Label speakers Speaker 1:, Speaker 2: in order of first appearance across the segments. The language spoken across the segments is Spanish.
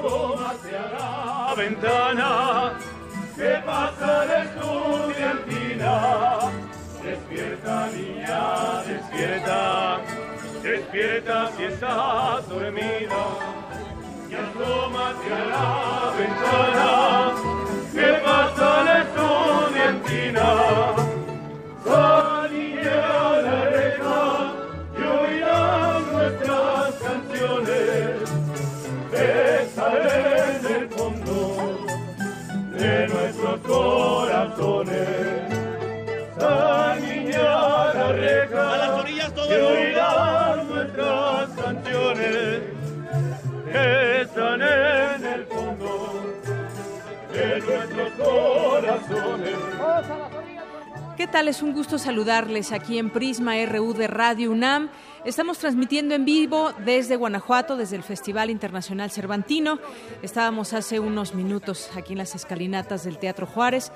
Speaker 1: Y asómate a la ventana, pasa la estudiantina. Despierta, niña, despierta, despierta si estás dormida, y asómate a la ventana, que pasa la estudiantina. Corazones. Saliré a la reja
Speaker 2: A las orillas todo
Speaker 1: y
Speaker 2: el mundo.
Speaker 1: oirán nuestras canciones. Están en el fondo de nuestros corazones.
Speaker 3: ¿Qué tal? Es un gusto saludarles aquí en Prisma RU de Radio UNAM. Estamos transmitiendo en vivo desde Guanajuato, desde el Festival Internacional Cervantino. Estábamos hace unos minutos aquí en las escalinatas del Teatro Juárez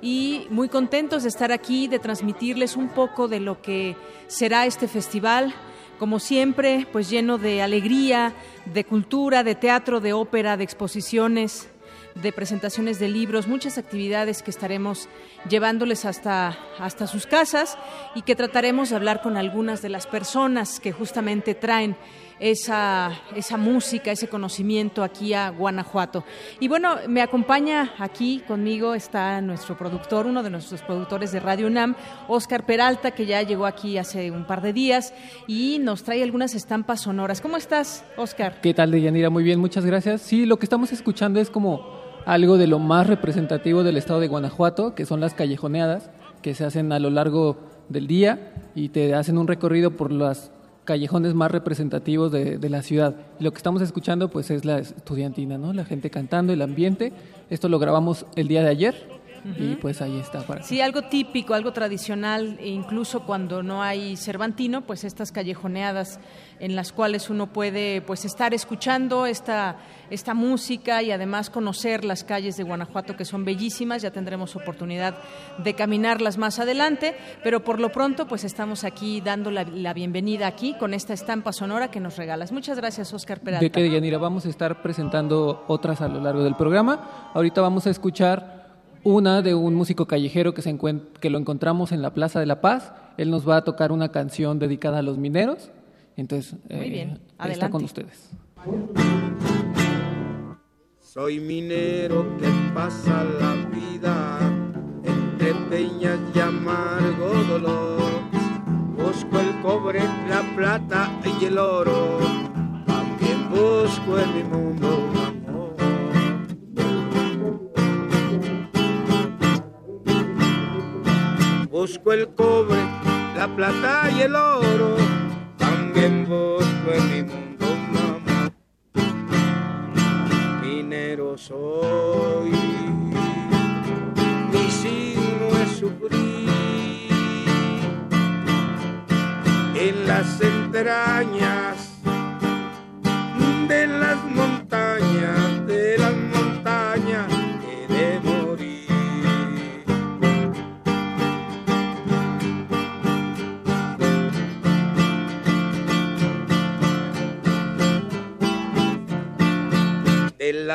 Speaker 3: y muy contentos de estar aquí, de transmitirles un poco de lo que será este festival. Como siempre, pues lleno de alegría, de cultura, de teatro, de ópera, de exposiciones, de presentaciones de libros, muchas actividades que estaremos llevándoles hasta, hasta sus casas y que trataremos de hablar con algunas de las personas que justamente traen esa, esa música, ese conocimiento aquí a Guanajuato. Y bueno, me acompaña aquí conmigo está nuestro productor, uno de nuestros productores de Radio UNAM, Oscar Peralta, que ya llegó aquí hace un par de días y nos trae algunas estampas sonoras. ¿Cómo estás, Oscar?
Speaker 4: ¿Qué tal, Deyanira? Muy bien, muchas gracias. Sí, lo que estamos escuchando es como algo de lo más representativo del estado de Guanajuato, que son las callejoneadas, que se hacen a lo largo del día y te hacen un recorrido por los callejones más representativos de, la ciudad. Y lo que estamos escuchando pues es la estudiantina, ¿no? La gente cantando, el ambiente. Esto lo grabamos el día de ayer y pues ahí está. Para
Speaker 3: Sí, algo típico, algo tradicional, e incluso cuando no hay Cervantino, pues estas callejoneadas en las cuales uno puede pues estar escuchando esta, esta música y además conocer las calles de Guanajuato que son bellísimas, ya tendremos oportunidad de caminarlas más adelante, pero por lo pronto pues estamos aquí dando la, la bienvenida aquí con esta estampa sonora que nos regalas. Muchas gracias, Oscar Peralta.
Speaker 4: De que Deyanira vamos a estar presentando otras a lo largo del programa. Ahorita vamos a escuchar una de un músico callejero que, se encuent- que lo encontramos en la Plaza de la Paz. Él nos va a tocar una canción dedicada a los mineros. Entonces,
Speaker 3: Muy bien,
Speaker 4: está
Speaker 3: adelante.
Speaker 4: con ustedes.
Speaker 5: Soy minero que pasa la vida entre peñas y amargo dolor. Busco el cobre, la plata y el oro. También busco en mi mundo Busco el cobre, la plata y el oro. También busco en mi mundo un amor minero soy. Mi signo es sufrir en las entrañas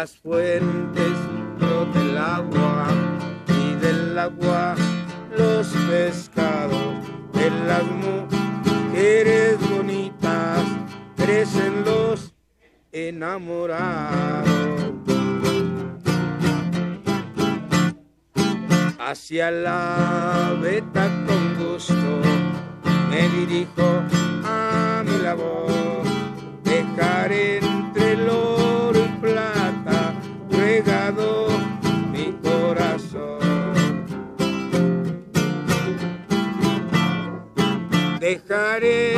Speaker 5: las fuentes brota el agua y del agua los pescados. De las mujeres bonitas crecen los enamorados. Hacia la veta con gusto me dirijo a mi labor dejar entre el oro y plata entregado mi corazón. Dejaré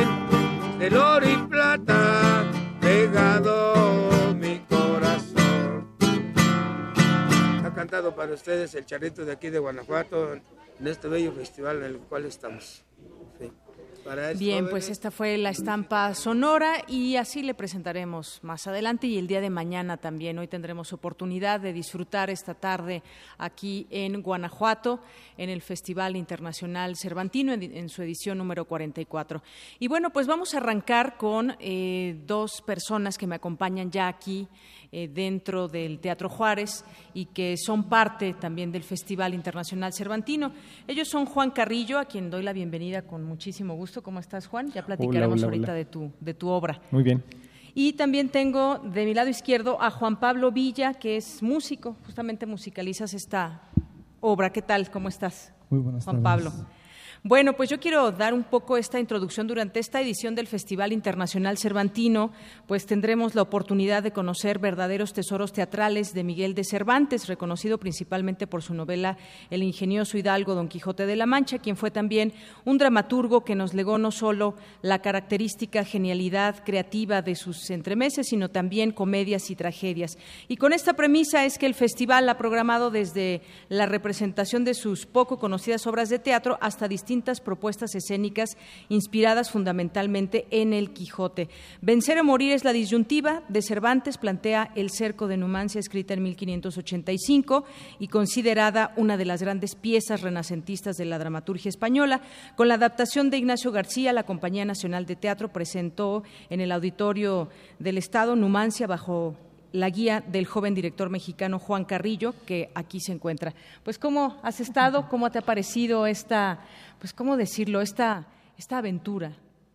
Speaker 5: del oro y plata pegado mi corazón. Ha cantado para ustedes el charrito de aquí de Guanajuato en este bello festival en el cual estamos.
Speaker 3: Bien, pues esta fue la estampa sonora y así le presentaremos más adelante y el día de mañana también. Hoy tendremos oportunidad de disfrutar esta tarde aquí en Guanajuato en el Festival Internacional Cervantino en, su edición número 44. Y bueno, pues vamos a arrancar con eh, dos personas que me acompañan ya aquí eh, dentro del Teatro Juárez y que son parte también del Festival Internacional Cervantino. Ellos son Juan Carrillo, a quien doy la bienvenida con muchísimo gusto. ¿Cómo estás, Juan? Ya platicaremos ahorita De, tu, de tu obra.
Speaker 6: Muy bien.
Speaker 3: Y también tengo de mi lado izquierdo a Juan Pablo Villa, que es músico, justamente musicalizas esta obra. ¿Qué tal? ¿Cómo estás?
Speaker 6: Muy buenas
Speaker 3: Juan Pablo. Bueno, pues yo quiero dar un poco esta introducción durante esta edición del Festival Internacional Cervantino, pues tendremos la oportunidad de conocer verdaderos tesoros teatrales de Miguel de Cervantes, reconocido principalmente por su novela El ingenioso hidalgo Don Quijote de la Mancha, quien fue también un dramaturgo que nos legó no solo la característica genialidad creativa de sus entremeses, sino también comedias y tragedias. Y con esta premisa es que el festival ha programado desde la representación de sus poco conocidas obras de teatro hasta distintas propuestas escénicas inspiradas fundamentalmente en el Quijote. Vencer o morir es la disyuntiva de Cervantes, plantea El cerco de Numancia, escrita en 1585 y considerada una de las grandes piezas renacentistas de la dramaturgia española. Con la adaptación de Ignacio García, la Compañía Nacional de Teatro presentó en el Auditorio del Estado Numancia bajo la guía del joven director mexicano Juan Carrillo, que aquí se encuentra. Pues, ¿cómo has estado? ¿Cómo te ha parecido esta, pues, cómo decirlo, esta, esta aventura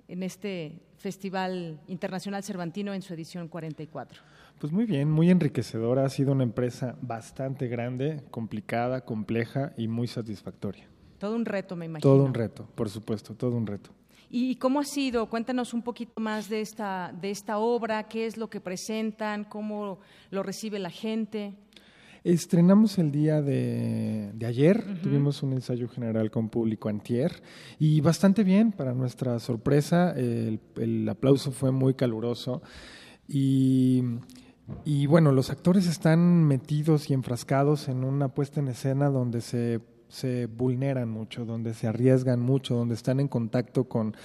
Speaker 3: en este Festival Internacional Cervantino en su edición 44?
Speaker 6: Pues muy bien, muy enriquecedora. Ha sido una empresa bastante grande, complicada, compleja y muy satisfactoria.
Speaker 3: Todo un reto, me imagino.
Speaker 6: Todo un reto, por supuesto, todo un reto.
Speaker 3: ¿Y cómo ha sido? Cuéntanos un poquito más de esta, de esta obra, qué es lo que presentan, cómo lo recibe la gente.
Speaker 6: Estrenamos el día de, ayer, tuvimos un ensayo general con público antier. Y bastante bien, para nuestra sorpresa, el, aplauso fue muy caluroso. Y, y, bueno, los actores están metidos y enfrascados en una puesta en escena donde se se vulneran mucho, donde se arriesgan mucho, donde están en contacto con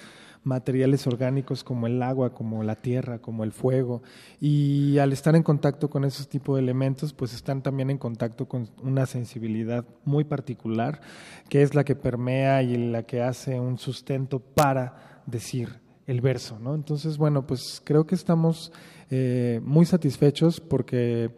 Speaker 6: materiales orgánicos como el agua, como la tierra, como el fuego. Y al estar en contacto con esos tipos de elementos, pues están también en contacto con una sensibilidad muy particular, que es la que permea y la que hace un sustento para decir el verso. ¿no? Entonces, bueno, pues creo que estamos eh, muy satisfechos porque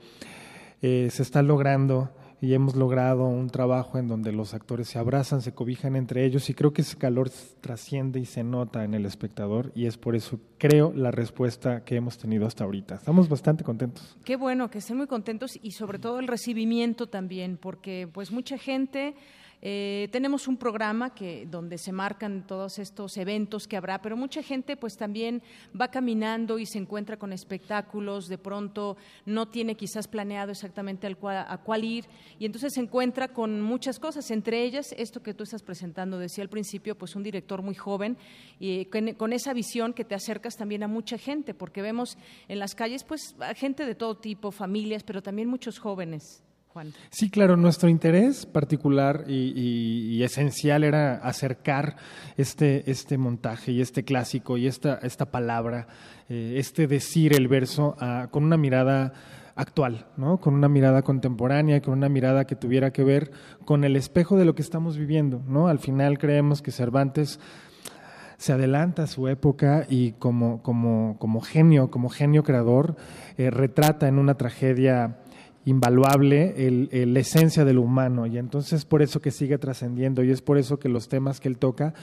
Speaker 6: eh, se está logrando y hemos logrado un trabajo en donde los actores se abrazan, se cobijan entre ellos y creo que ese calor trasciende y se nota en el espectador y es por eso creo la respuesta que hemos tenido hasta ahorita. Estamos bastante contentos.
Speaker 3: Qué bueno que estén muy contentos y sobre todo el recibimiento también porque pues mucha gente eh, tenemos un programa que donde se marcan todos estos eventos que habrá, pero mucha gente pues también va caminando y se encuentra con espectáculos, de pronto no tiene quizás planeado exactamente al a cuál ir y entonces se encuentra con muchas cosas, entre ellas esto que tú estás presentando, decía al principio, pues un director muy joven y con, con esa visión que te acercas también a mucha gente, porque vemos en las calles pues gente de todo tipo, familias, pero también muchos jóvenes.
Speaker 6: Sí, claro, nuestro interés particular y, esencial era acercar este, este montaje y este clásico y esta, esta palabra, eh, este decir el verso con una mirada actual, ¿no? con una mirada contemporánea, con una mirada que tuviera que ver con el espejo de lo que estamos viviendo. ¿no? Al final creemos que Cervantes se adelanta a su época y como, como, como genio, como genio creador, eh, retrata en una tragedia invaluable la esencia de lo humano y entonces por eso que sigue trascendiendo y es por eso que los temas que él toca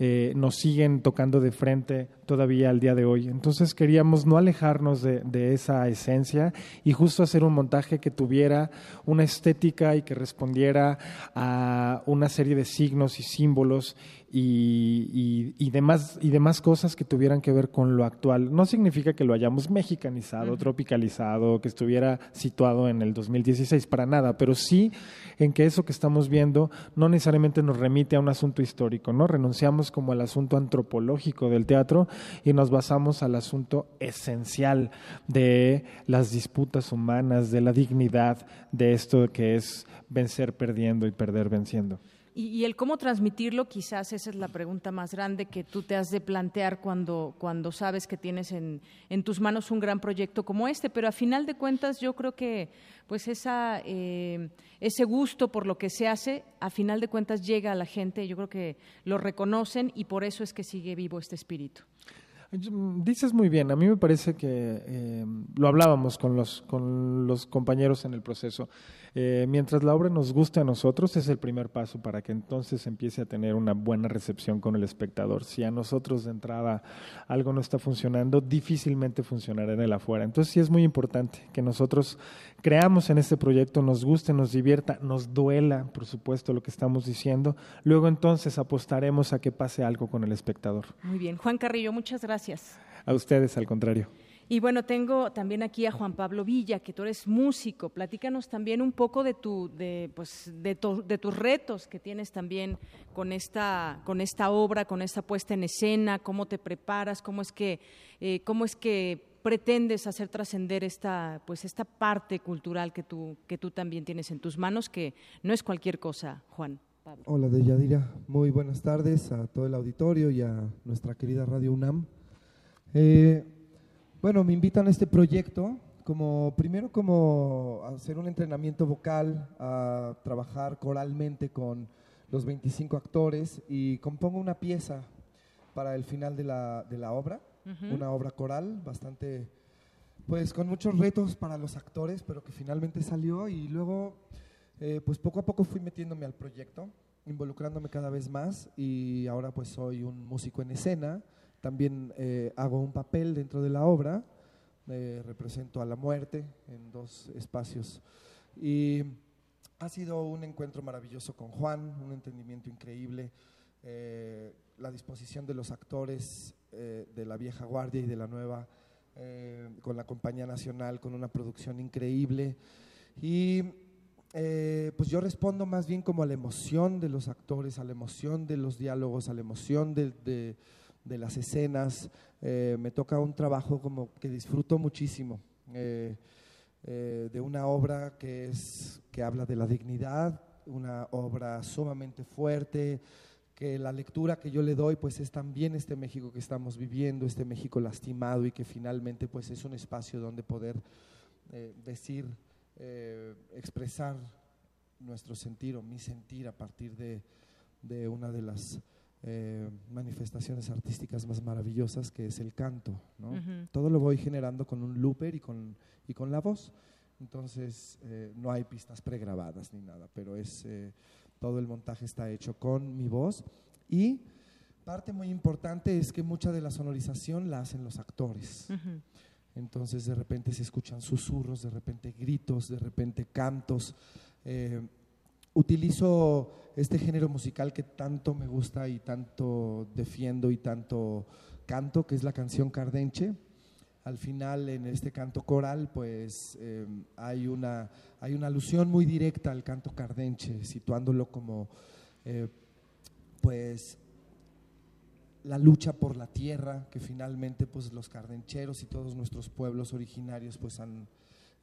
Speaker 6: eh, nos siguen tocando de frente todavía al día de hoy. Entonces queríamos no alejarnos de, esa esencia y justo hacer un montaje que tuviera una estética y que respondiera a una serie de signos y símbolos y, y, demás, y demás cosas que tuvieran que ver con lo actual. No significa que lo hayamos mexicanizado, tropicalizado, que estuviera situado en el 2016, para nada, pero sí en que eso que estamos viendo no necesariamente nos remite a un asunto histórico, ¿no? Renunciamos como al asunto antropológico del teatro y nos basamos al asunto esencial de las disputas humanas, de la dignidad, de esto que es vencer perdiendo y perder venciendo.
Speaker 3: Y, el cómo transmitirlo, quizás esa es la pregunta más grande que tú te has de plantear cuando, cuando sabes que tienes en, en tus manos un gran proyecto como este. Pero a final de cuentas, yo creo que pues esa, eh, ese gusto por lo que se hace, a final de cuentas llega a la gente. Yo creo que lo reconocen y por eso es que sigue vivo este espíritu.
Speaker 6: Dices muy bien, a mí me parece que eh, lo hablábamos con los, con los compañeros en el proceso. Eh, mientras la obra nos guste a nosotros, es el primer paso para que entonces empiece a tener una buena recepción con el espectador. Si a nosotros de entrada algo no está funcionando, difícilmente funcionará en el afuera. Entonces sí es muy importante que nosotros creamos en este proyecto, nos guste, nos divierta, nos duela, por supuesto, lo que estamos diciendo. Luego entonces apostaremos a que pase algo con el espectador.
Speaker 3: Muy bien. Juan Carrillo, muchas gracias.
Speaker 6: A ustedes, al contrario.
Speaker 3: Y bueno, tengo también aquí a Juan Pablo Villa, que tú eres músico. Platícanos también un poco de, tu, de, pues, de, de, tus retos que tienes también con esta, con esta obra, con esta puesta en escena, cómo te preparas, cómo es que, eh, cómo es que pretendes hacer trascender esta, pues, esta parte cultural que tú, que tú también tienes en tus manos, que no es cualquier cosa, Juan.
Speaker 7: Pablo. Hola, Deyadira. Muy buenas tardes a todo el auditorio y a nuestra querida Radio UNAM. Eh, bueno, me invitan a este proyecto como primero como hacer un entrenamiento vocal, a trabajar coralmente con los 25 actores y compongo una pieza para el final de la, de la obra, una obra coral bastante, pues con muchos retos para los actores, pero que finalmente salió y luego, eh, pues poco a poco fui metiéndome al proyecto, involucrándome cada vez más y ahora pues soy un músico en escena también eh, hago un papel dentro de la obra, eh, represento a la muerte en dos espacios. Y ha sido un encuentro maravilloso con Juan, un entendimiento increíble, eh, la disposición de los actores de la vieja guardia y de la nueva, con la compañía nacional, con una producción increíble. Y pues yo respondo más bien como a la emoción de los actores, a la emoción de los diálogos, a la emoción de de las escenas. Eh, me toca un trabajo como que disfruto muchísimo, eh, eh, de una obra que, es, que habla de la dignidad, una obra sumamente fuerte, que la lectura que yo le doy pues es también este México que estamos viviendo, este México lastimado y que finalmente pues es un espacio donde poder decir, expresar nuestro sentir o mi sentir a partir de, de una de las eh, manifestaciones artísticas más maravillosas que es el canto. Todo lo voy generando con un looper y con, y con la voz. Entonces eh, no hay pistas pregrabadas ni nada, pero es eh, todo el montaje está hecho con mi voz y parte muy importante es que mucha de la sonorización la hacen los actores. Entonces de repente se escuchan susurros, de repente gritos, de repente cantos utilizo este género musical que tanto me gusta y tanto defiendo y tanto canto, que es la canción cardenche. Al final, en este canto coral, pues eh, hay, una, hay una alusión muy directa al canto cardenche, situándolo como, eh, pues, la lucha por la tierra, que finalmente, pues, los cardencheros y todos nuestros pueblos originarios, pues, han,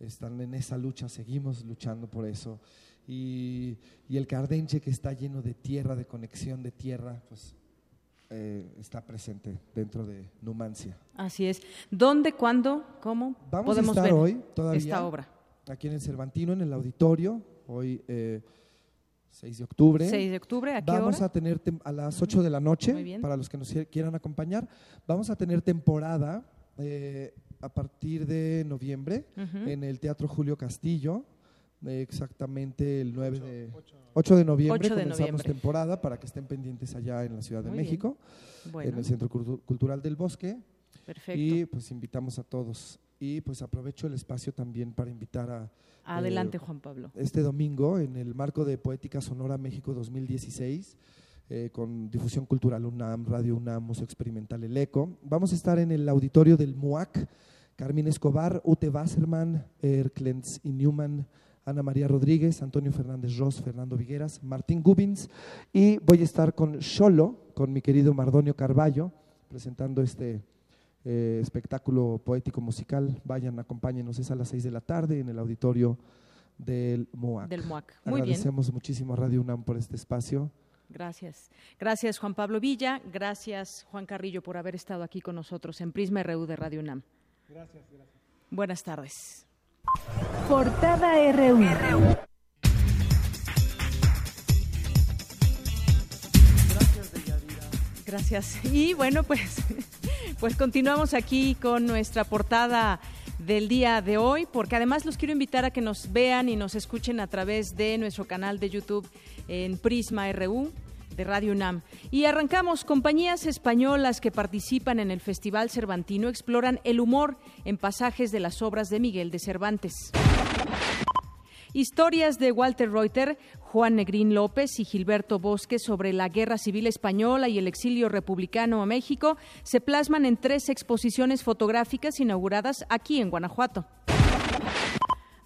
Speaker 7: están en esa lucha, seguimos luchando por eso y, el Cardenche que está lleno de tierra, de conexión de tierra, pues eh, está presente dentro de Numancia.
Speaker 3: Así es. ¿Dónde, cuándo, cómo
Speaker 7: Vamos
Speaker 3: podemos
Speaker 7: a
Speaker 3: ver
Speaker 7: hoy todavía
Speaker 3: esta obra?
Speaker 7: Aquí en el Cervantino, en el auditorio, hoy eh, 6 de octubre.
Speaker 3: 6 de octubre, ¿a qué
Speaker 7: Vamos a tener a las 8 de la noche, para los que nos quieran acompañar. Vamos a tener temporada eh, a partir de noviembre en el Teatro Julio Castillo exactamente el 9 de 8 de noviembre comenzamos temporada para que estén pendientes allá en la Ciudad de México, en el Centro Cultural del Bosque.
Speaker 3: Perfecto.
Speaker 7: Y pues invitamos a todos. Y pues aprovecho el espacio también para invitar a...
Speaker 3: Adelante, eh, Juan Pablo.
Speaker 7: Este domingo, en el marco de Poética Sonora México 2016, eh, con Difusión Cultural UNAM, Radio UNAM, Museo Experimental El Eco. Vamos a estar en el auditorio del MUAC, Carmín Escobar, Ute Wasserman, Erklens y Newman, Ana María Rodríguez, Antonio Fernández Ross, Fernando Vigueras, Martín Gubins y voy a estar con Xolo, con mi querido Mardonio Carballo, presentando este eh, espectáculo poético musical. Vayan, acompáñenos, es a las seis de la tarde en el auditorio del MUAC.
Speaker 3: Del MUAC. Muy
Speaker 7: Agradecemos muchísimo a Radio UNAM por este espacio.
Speaker 3: Gracias. Gracias Juan Pablo Villa, gracias Juan Carrillo por haber estado aquí con nosotros en Prisma RU de Radio UNAM.
Speaker 6: Gracias, gracias.
Speaker 3: Buenas tardes.
Speaker 8: Portada RU.
Speaker 3: Gracias. Y bueno, pues, pues continuamos aquí con nuestra portada del día de hoy, porque además los quiero invitar a que nos vean y nos escuchen a través de nuestro canal de YouTube en Prisma RU de Radio UNAM. Y arrancamos, compañías españolas que participan en el Festival Cervantino exploran el humor en pasajes de las obras de Miguel de Cervantes. Historias de Walter Reuter, Juan Negrín López y Gilberto Bosque sobre la Guerra Civil Española y el exilio republicano a México se plasman en tres exposiciones fotográficas inauguradas aquí en Guanajuato.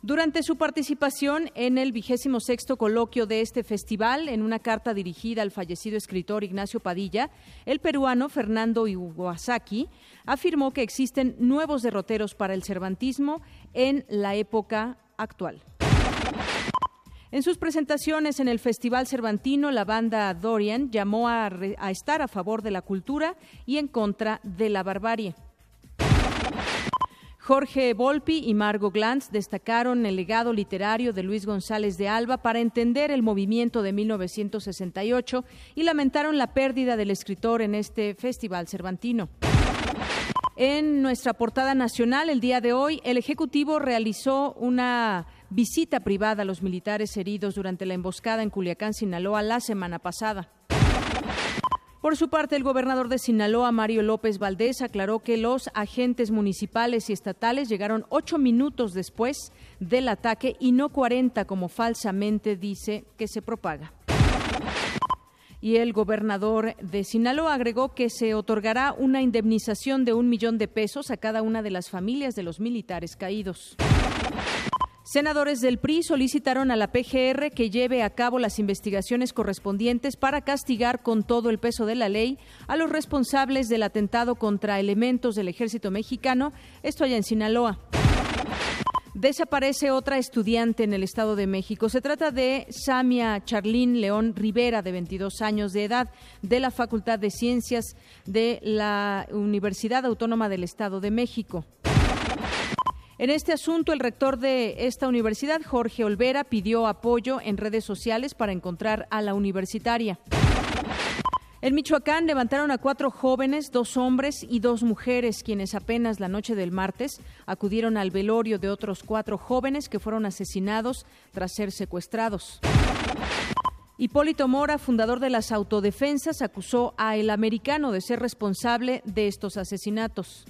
Speaker 3: Durante su participación en el vigésimo sexto coloquio de este festival, en una carta dirigida al fallecido escritor Ignacio Padilla, el peruano Fernando Iwasaki afirmó que existen nuevos derroteros para el cervantismo en la época actual. En sus presentaciones en el Festival Cervantino, la banda Dorian llamó a, estar a favor de la cultura y en contra de la barbarie. Jorge Volpi y Margo Glantz destacaron el legado literario de Luis González de Alba para entender el movimiento de 1968 y lamentaron la pérdida del escritor en este festival cervantino. En nuestra portada nacional, el día de hoy, el Ejecutivo realizó una visita privada a los militares heridos durante la emboscada en Culiacán, Sinaloa, la semana pasada. Por su parte, el gobernador de Sinaloa, Mario López Valdés, aclaró que los agentes municipales y estatales llegaron ocho minutos después del ataque y no cuarenta, como falsamente dice que se propaga. Y el gobernador de Sinaloa agregó que se otorgará una indemnización de un millón de pesos a cada una de las familias de los militares caídos. Senadores del PRI solicitaron a la PGR que lleve a cabo las investigaciones correspondientes para castigar con todo el peso de la ley a los responsables del atentado contra elementos del ejército mexicano, esto allá en Sinaloa. Desaparece otra estudiante en el Estado de México. Se trata de Samia Charlín León Rivera, de 22 años de edad, de la Facultad de Ciencias de la Universidad Autónoma del Estado de México. En este asunto, el rector de esta universidad, Jorge Olvera, pidió apoyo en redes sociales para encontrar a la universitaria. En Michoacán levantaron a cuatro jóvenes, dos hombres y dos mujeres, quienes apenas la noche del martes acudieron al velorio de otros cuatro jóvenes que fueron asesinados tras ser secuestrados. Hipólito Mora, fundador de las autodefensas, acusó a el americano de ser responsable de estos asesinatos.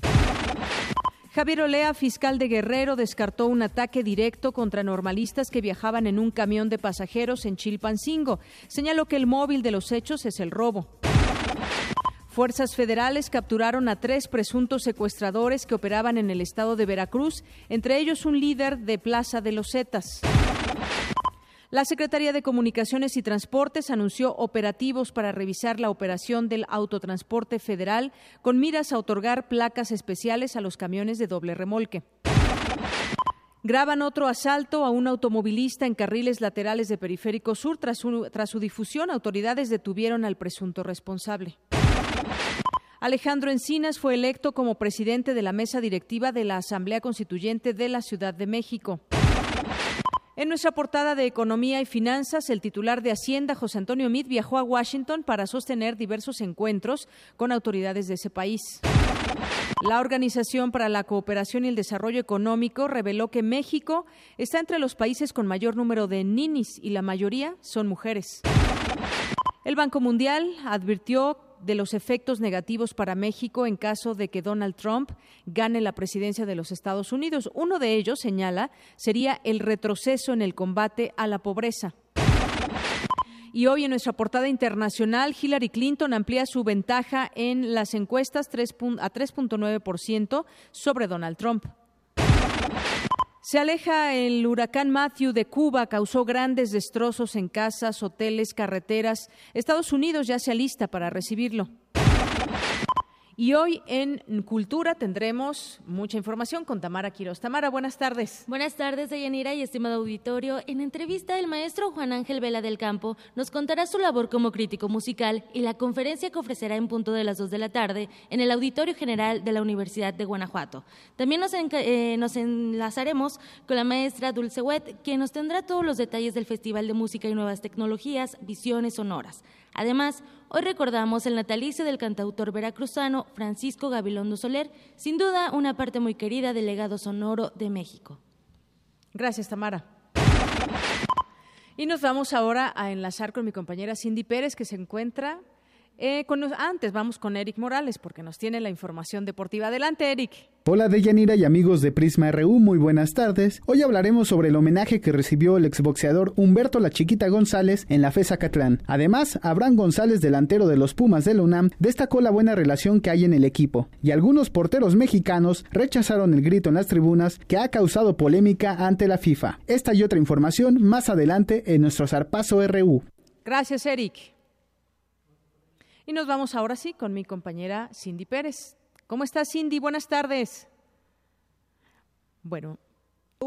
Speaker 3: Javier Olea, fiscal de Guerrero, descartó un ataque directo contra normalistas que viajaban en un camión de pasajeros en Chilpancingo. Señaló que el móvil de los hechos es el robo. Fuerzas federales capturaron a tres presuntos secuestradores que operaban en el estado de Veracruz, entre ellos un líder de Plaza de los Zetas. La Secretaría de Comunicaciones y Transportes anunció operativos para revisar la operación del autotransporte federal con miras a otorgar placas especiales a los camiones de doble remolque. Graban otro asalto a un automovilista en carriles laterales de Periférico Sur. Tras su, tras su difusión, autoridades detuvieron al presunto responsable. Alejandro Encinas fue electo como presidente de la mesa directiva de la Asamblea Constituyente de la Ciudad de México. En nuestra portada de Economía y Finanzas, el titular de Hacienda, José Antonio Meade, viajó a Washington para sostener diversos encuentros con autoridades de ese país. La Organización para la Cooperación y el Desarrollo Económico reveló que México está entre los países con mayor número de ninis y la mayoría son mujeres. El Banco Mundial advirtió de los efectos negativos para México en caso de que Donald Trump gane la presidencia de los Estados Unidos. Uno de ellos, señala, sería el retroceso en el combate a la pobreza. Y hoy en nuestra portada internacional, Hillary Clinton amplía su ventaja en las encuestas 3 a 3.9% sobre Donald Trump. Se aleja el huracán Matthew de Cuba, causó grandes destrozos en casas, hoteles, carreteras. Estados Unidos ya se alista para recibirlo. Y hoy en Cultura tendremos mucha información con Tamara Quiroz. Tamara, buenas tardes.
Speaker 9: Buenas tardes, Deyanira y estimado auditorio. En entrevista, el maestro Juan Ángel Vela del Campo nos contará su labor como crítico musical y la conferencia que ofrecerá en punto de las dos de la tarde en el Auditorio General de la Universidad de Guanajuato. También nos, eh, nos enlazaremos con la maestra Dulce Wet, quien nos tendrá todos los detalles del Festival de Música y Nuevas Tecnologías, Visiones Sonoras. Además, hoy recordamos el natalicio del cantautor veracruzano Francisco Gabilondo Soler, sin duda una parte muy querida del legado sonoro de México.
Speaker 3: Gracias, Tamara. Y nos vamos ahora a enlazar con mi compañera Cindy Pérez, que se encuentra eh, antes vamos con Eric Morales porque nos tiene la información deportiva. Adelante, Eric.
Speaker 10: Hola Deyanira y amigos de Prisma RU, muy buenas tardes. Hoy hablaremos sobre el homenaje que recibió el exboxeador Humberto La Chiquita González en la FESA Catlán. Además, Abraham González, delantero de los Pumas de la UNAM, destacó la buena relación que hay en el equipo. Y algunos porteros mexicanos rechazaron el grito en las tribunas que ha causado polémica ante la FIFA. Esta y otra información más adelante en nuestro Zarpazo RU.
Speaker 3: Gracias, Eric. Y nos vamos ahora sí con mi compañera Cindy Pérez. ¿Cómo estás, Cindy? Buenas tardes.
Speaker 11: Bueno,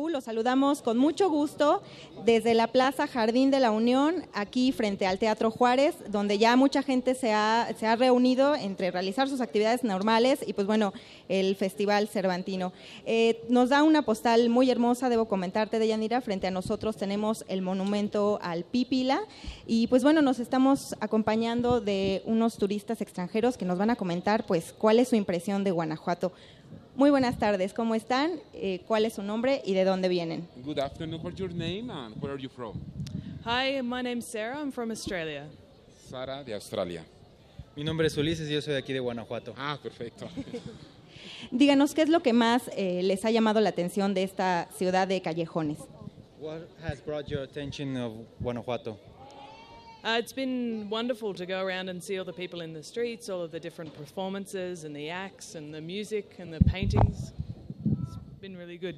Speaker 11: los saludamos con mucho gusto desde la Plaza Jardín de la Unión, aquí frente al Teatro Juárez, donde ya mucha gente se ha, se ha reunido entre realizar sus actividades normales y pues bueno, el Festival Cervantino. Eh, nos da una postal muy hermosa, debo comentarte, Deyanira, frente a nosotros tenemos el monumento al Pípila y pues bueno, nos estamos acompañando de unos turistas extranjeros que nos van a comentar pues cuál es su impresión de Guanajuato. Muy buenas tardes, ¿cómo están? Eh, ¿Cuál es su nombre y de dónde vienen?
Speaker 12: Good afternoon, what's your name and where are you from?
Speaker 13: Hi, my name's Sarah, I'm from Australia.
Speaker 12: Sara de Australia.
Speaker 14: Mi nombre es Ulises y yo soy de aquí de Guanajuato.
Speaker 12: Ah, perfecto.
Speaker 11: Díganos, ¿qué es lo que más eh, les ha llamado la atención de esta ciudad de callejones?
Speaker 14: What has brought your attention of Guanajuato?
Speaker 13: Uh, it's been wonderful to go around and see all the people in the streets, all of the different performances and the acts and the music and the paintings. It's been really good.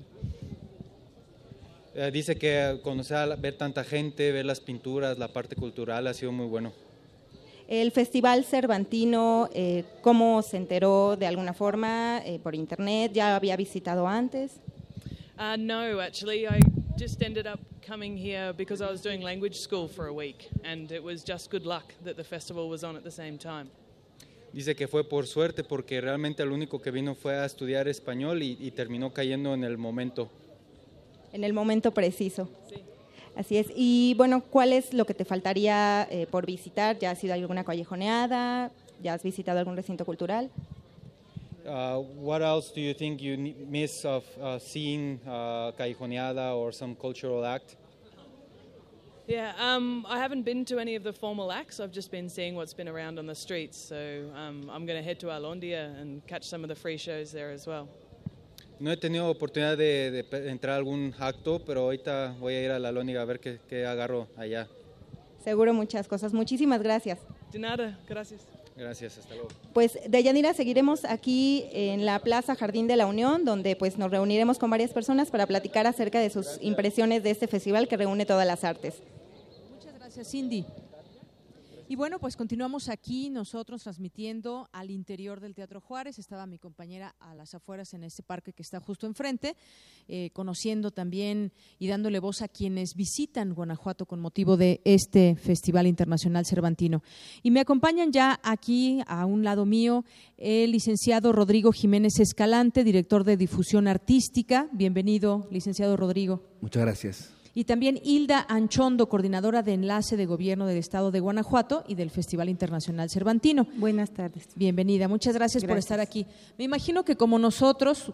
Speaker 14: Uh, dice que conocer, ver tanta gente, ver las pinturas, la parte cultural ha sido muy bueno.
Speaker 11: El Festival Cervantino, eh, ¿cómo se enteró de alguna forma eh, por internet? ¿Ya había visitado antes?
Speaker 13: Uh, no, actually, I just ended up coming here because I was doing language school for a week, and it was just good luck that the festival was on at the same time.
Speaker 14: Dice que fue por suerte porque realmente el único que vino fue a estudiar español y, y terminó cayendo en el momento.
Speaker 11: En el momento preciso.
Speaker 13: Sí.
Speaker 11: Así es. Y bueno, ¿cuál es lo que te faltaría eh, por visitar? ¿Ya has ido a alguna callejoneada? ¿Ya has visitado algún recinto cultural?
Speaker 14: Uh, what else do you think you miss of uh, seeing uh, Callejoneada or some cultural act?
Speaker 13: Yeah, um, I haven't been to any of the formal acts. I've just been seeing what's been around on the streets. So um, I'm going to head to Alondia and catch some of the free shows there as well.
Speaker 14: No he tenido oportunidad de, de entrar a algún acto, pero ahorita voy a ir a la Alóndiga a ver qué, qué agarro allá.
Speaker 11: Seguro muchas cosas. Muchísimas gracias.
Speaker 13: De nada, gracias.
Speaker 14: Gracias, hasta luego.
Speaker 11: Pues Deyanira, seguiremos aquí en la Plaza Jardín de la Unión, donde pues nos reuniremos con varias personas para platicar acerca de sus impresiones de este festival que reúne todas las artes.
Speaker 3: Muchas gracias, Cindy. Y bueno, pues continuamos aquí nosotros transmitiendo al interior del Teatro Juárez. Estaba mi compañera a las afueras en este parque que está justo enfrente, eh, conociendo también y dándole voz a quienes visitan Guanajuato con motivo de este Festival Internacional Cervantino. Y me acompañan ya aquí, a un lado mío, el licenciado Rodrigo Jiménez Escalante, director de difusión artística. Bienvenido, licenciado Rodrigo.
Speaker 15: Muchas gracias
Speaker 3: y también Hilda Anchondo, coordinadora de enlace de gobierno del Estado de Guanajuato y del Festival Internacional Cervantino.
Speaker 16: Buenas tardes.
Speaker 3: Bienvenida, muchas gracias, por estar aquí. Me imagino que como nosotros,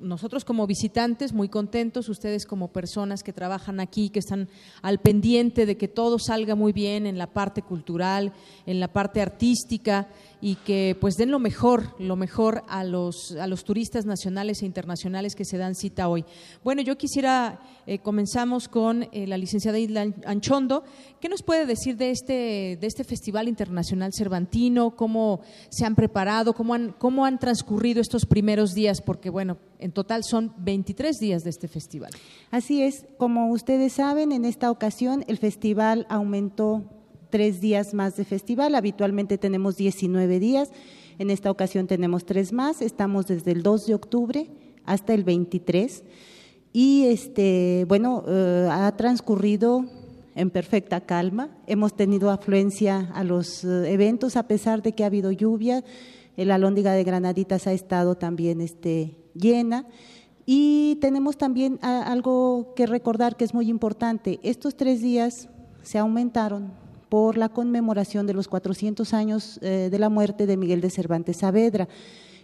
Speaker 3: nosotros como visitantes, muy contentos, ustedes como personas que trabajan aquí, que están al pendiente de que todo salga muy bien en la parte cultural, en la parte artística y que pues den lo mejor, lo mejor a los, a los turistas nacionales e internacionales que se dan cita hoy. Bueno, yo quisiera, eh, comenzamos con eh, la licenciada Isla Anchondo. ¿Qué nos puede decir de este, de este Festival Internacional Cervantino? ¿Cómo se han preparado? ¿Cómo han, ¿Cómo han transcurrido estos primeros días? Porque bueno, en total son 23 días de este festival.
Speaker 15: Así es, como ustedes saben, en esta ocasión el festival aumentó tres días más de festival. Habitualmente tenemos 19 días. En esta ocasión tenemos tres más. Estamos desde el 2 de octubre hasta el 23. Y este, bueno, eh, ha transcurrido en perfecta calma. Hemos tenido afluencia a los eh, eventos a pesar de que ha habido lluvia. El Alóndiga de Granaditas ha estado también este, llena. Y tenemos también algo que recordar que es muy importante. Estos tres días se aumentaron por la conmemoración de los 400 años eh, de la muerte de Miguel de Cervantes Saavedra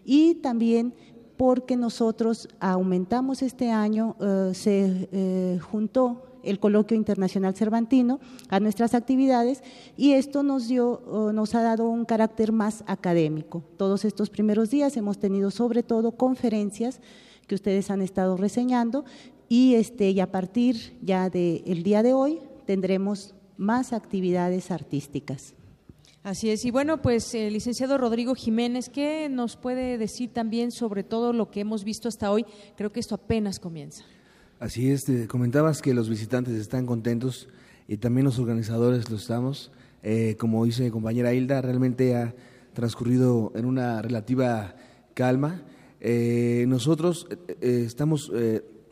Speaker 15: y también porque nosotros aumentamos este año, eh, se eh, juntó el coloquio internacional cervantino a nuestras actividades y esto nos dio, nos ha dado un carácter más académico. Todos estos primeros días hemos tenido sobre todo conferencias que ustedes han estado reseñando y este y a partir ya del día de hoy tendremos más actividades artísticas.
Speaker 3: Así es. Y bueno, pues el licenciado Rodrigo Jiménez, ¿qué nos puede decir también sobre todo lo que hemos visto hasta hoy? Creo que esto apenas comienza.
Speaker 16: Así es, comentabas que los visitantes están contentos y también los organizadores lo estamos. Eh, como dice mi compañera Hilda, realmente ha transcurrido en una relativa calma. Eh, nosotros eh, estamos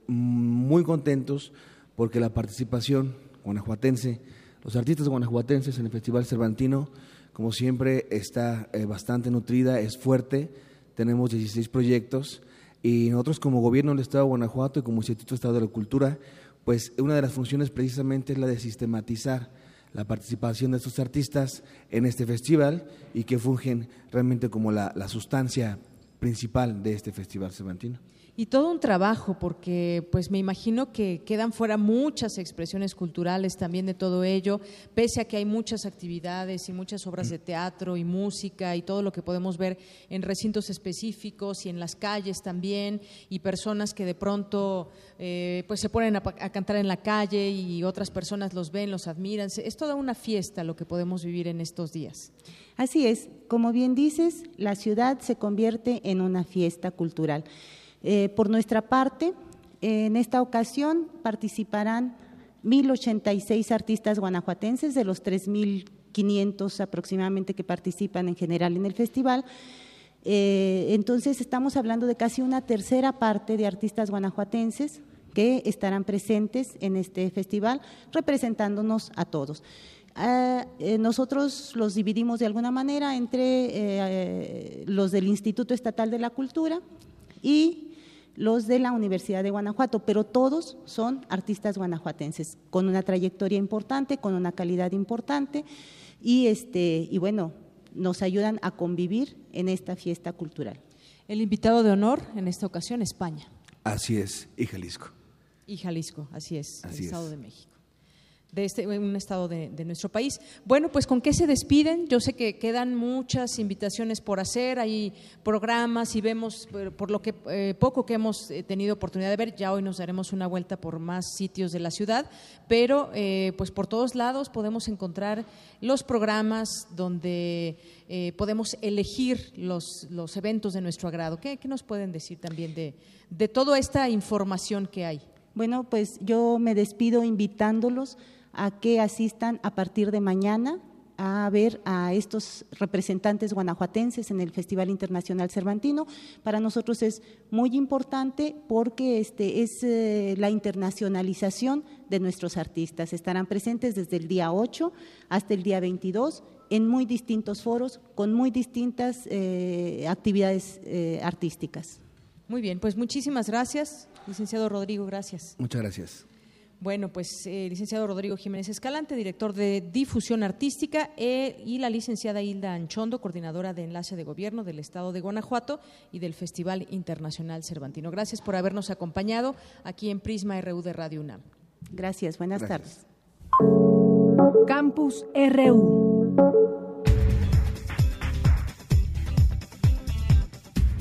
Speaker 16: muy contentos porque la participación guanajuatense los artistas guanajuatenses en el Festival Cervantino, como siempre, está eh, bastante nutrida, es fuerte. Tenemos 16 proyectos y nosotros como gobierno del Estado de Guanajuato y como Instituto Estado de la Cultura, pues una de las funciones precisamente es la de sistematizar la participación de estos artistas en este festival y que fungen realmente como la sustancia principal de este Festival Cervantino.
Speaker 3: Y todo un trabajo, porque pues me imagino que quedan fuera muchas expresiones culturales también de todo ello, pese a que hay muchas actividades y muchas obras de teatro y música y todo lo que podemos ver en recintos específicos y en las calles también, y personas que de pronto eh, pues se ponen a, a, cantar en la calle y otras personas los ven, los admiran. Es toda una fiesta lo que podemos vivir en estos días.
Speaker 15: Así es, como bien dices, la ciudad se convierte en una fiesta cultural. Eh, por nuestra parte, en esta ocasión participarán 1.086 artistas guanajuatenses de los 3.500 aproximadamente que participan en general en el festival. Eh, entonces estamos hablando de casi una tercera parte de artistas guanajuatenses que estarán presentes en este festival representándonos a todos. Ah, eh, nosotros los dividimos de alguna manera entre los del Instituto Estatal de la Cultura y los de la Universidad de Guanajuato, pero todos son artistas guanajuatenses, con una trayectoria importante, con una calidad importante y, este, y bueno, nos ayudan a convivir en esta fiesta cultural.
Speaker 3: El invitado de honor en esta ocasión, España.
Speaker 16: Así es, y Jalisco.
Speaker 3: Y Jalisco, así es, el Estado de México de este, un estado de, nuestro país. Bueno, pues con qué se despiden. Yo sé que quedan muchas invitaciones por hacer, hay programas y vemos por, lo que eh, poco que hemos eh, tenido oportunidad de ver, ya hoy nos daremos una vuelta por más sitios de la ciudad, pero eh, pues por todos lados podemos encontrar los programas donde podemos elegir los, los eventos de nuestro agrado. ¿Qué, qué nos pueden decir también de, de toda esta información que hay?
Speaker 15: Bueno, pues yo me despido invitándolos a que asistan a partir de mañana a ver a estos representantes guanajuatenses en el Festival Internacional Cervantino. Para nosotros es muy importante porque este es eh, la internacionalización de nuestros artistas. Estarán presentes desde el día 8 hasta el día 22 en muy distintos foros con muy distintas eh, actividades eh, artísticas.
Speaker 3: Muy bien, pues muchísimas gracias, licenciado Rodrigo, gracias.
Speaker 16: Muchas gracias.
Speaker 3: Bueno, pues eh, licenciado Rodrigo Jiménez Escalante, director de difusión artística, eh, y la licenciada Hilda Anchondo, coordinadora de enlace de gobierno del Estado de Guanajuato y del Festival Internacional Cervantino. Gracias por habernos acompañado aquí en Prisma RU de Radio UNAM.
Speaker 15: Gracias, buenas tardes.
Speaker 8: Campus RU.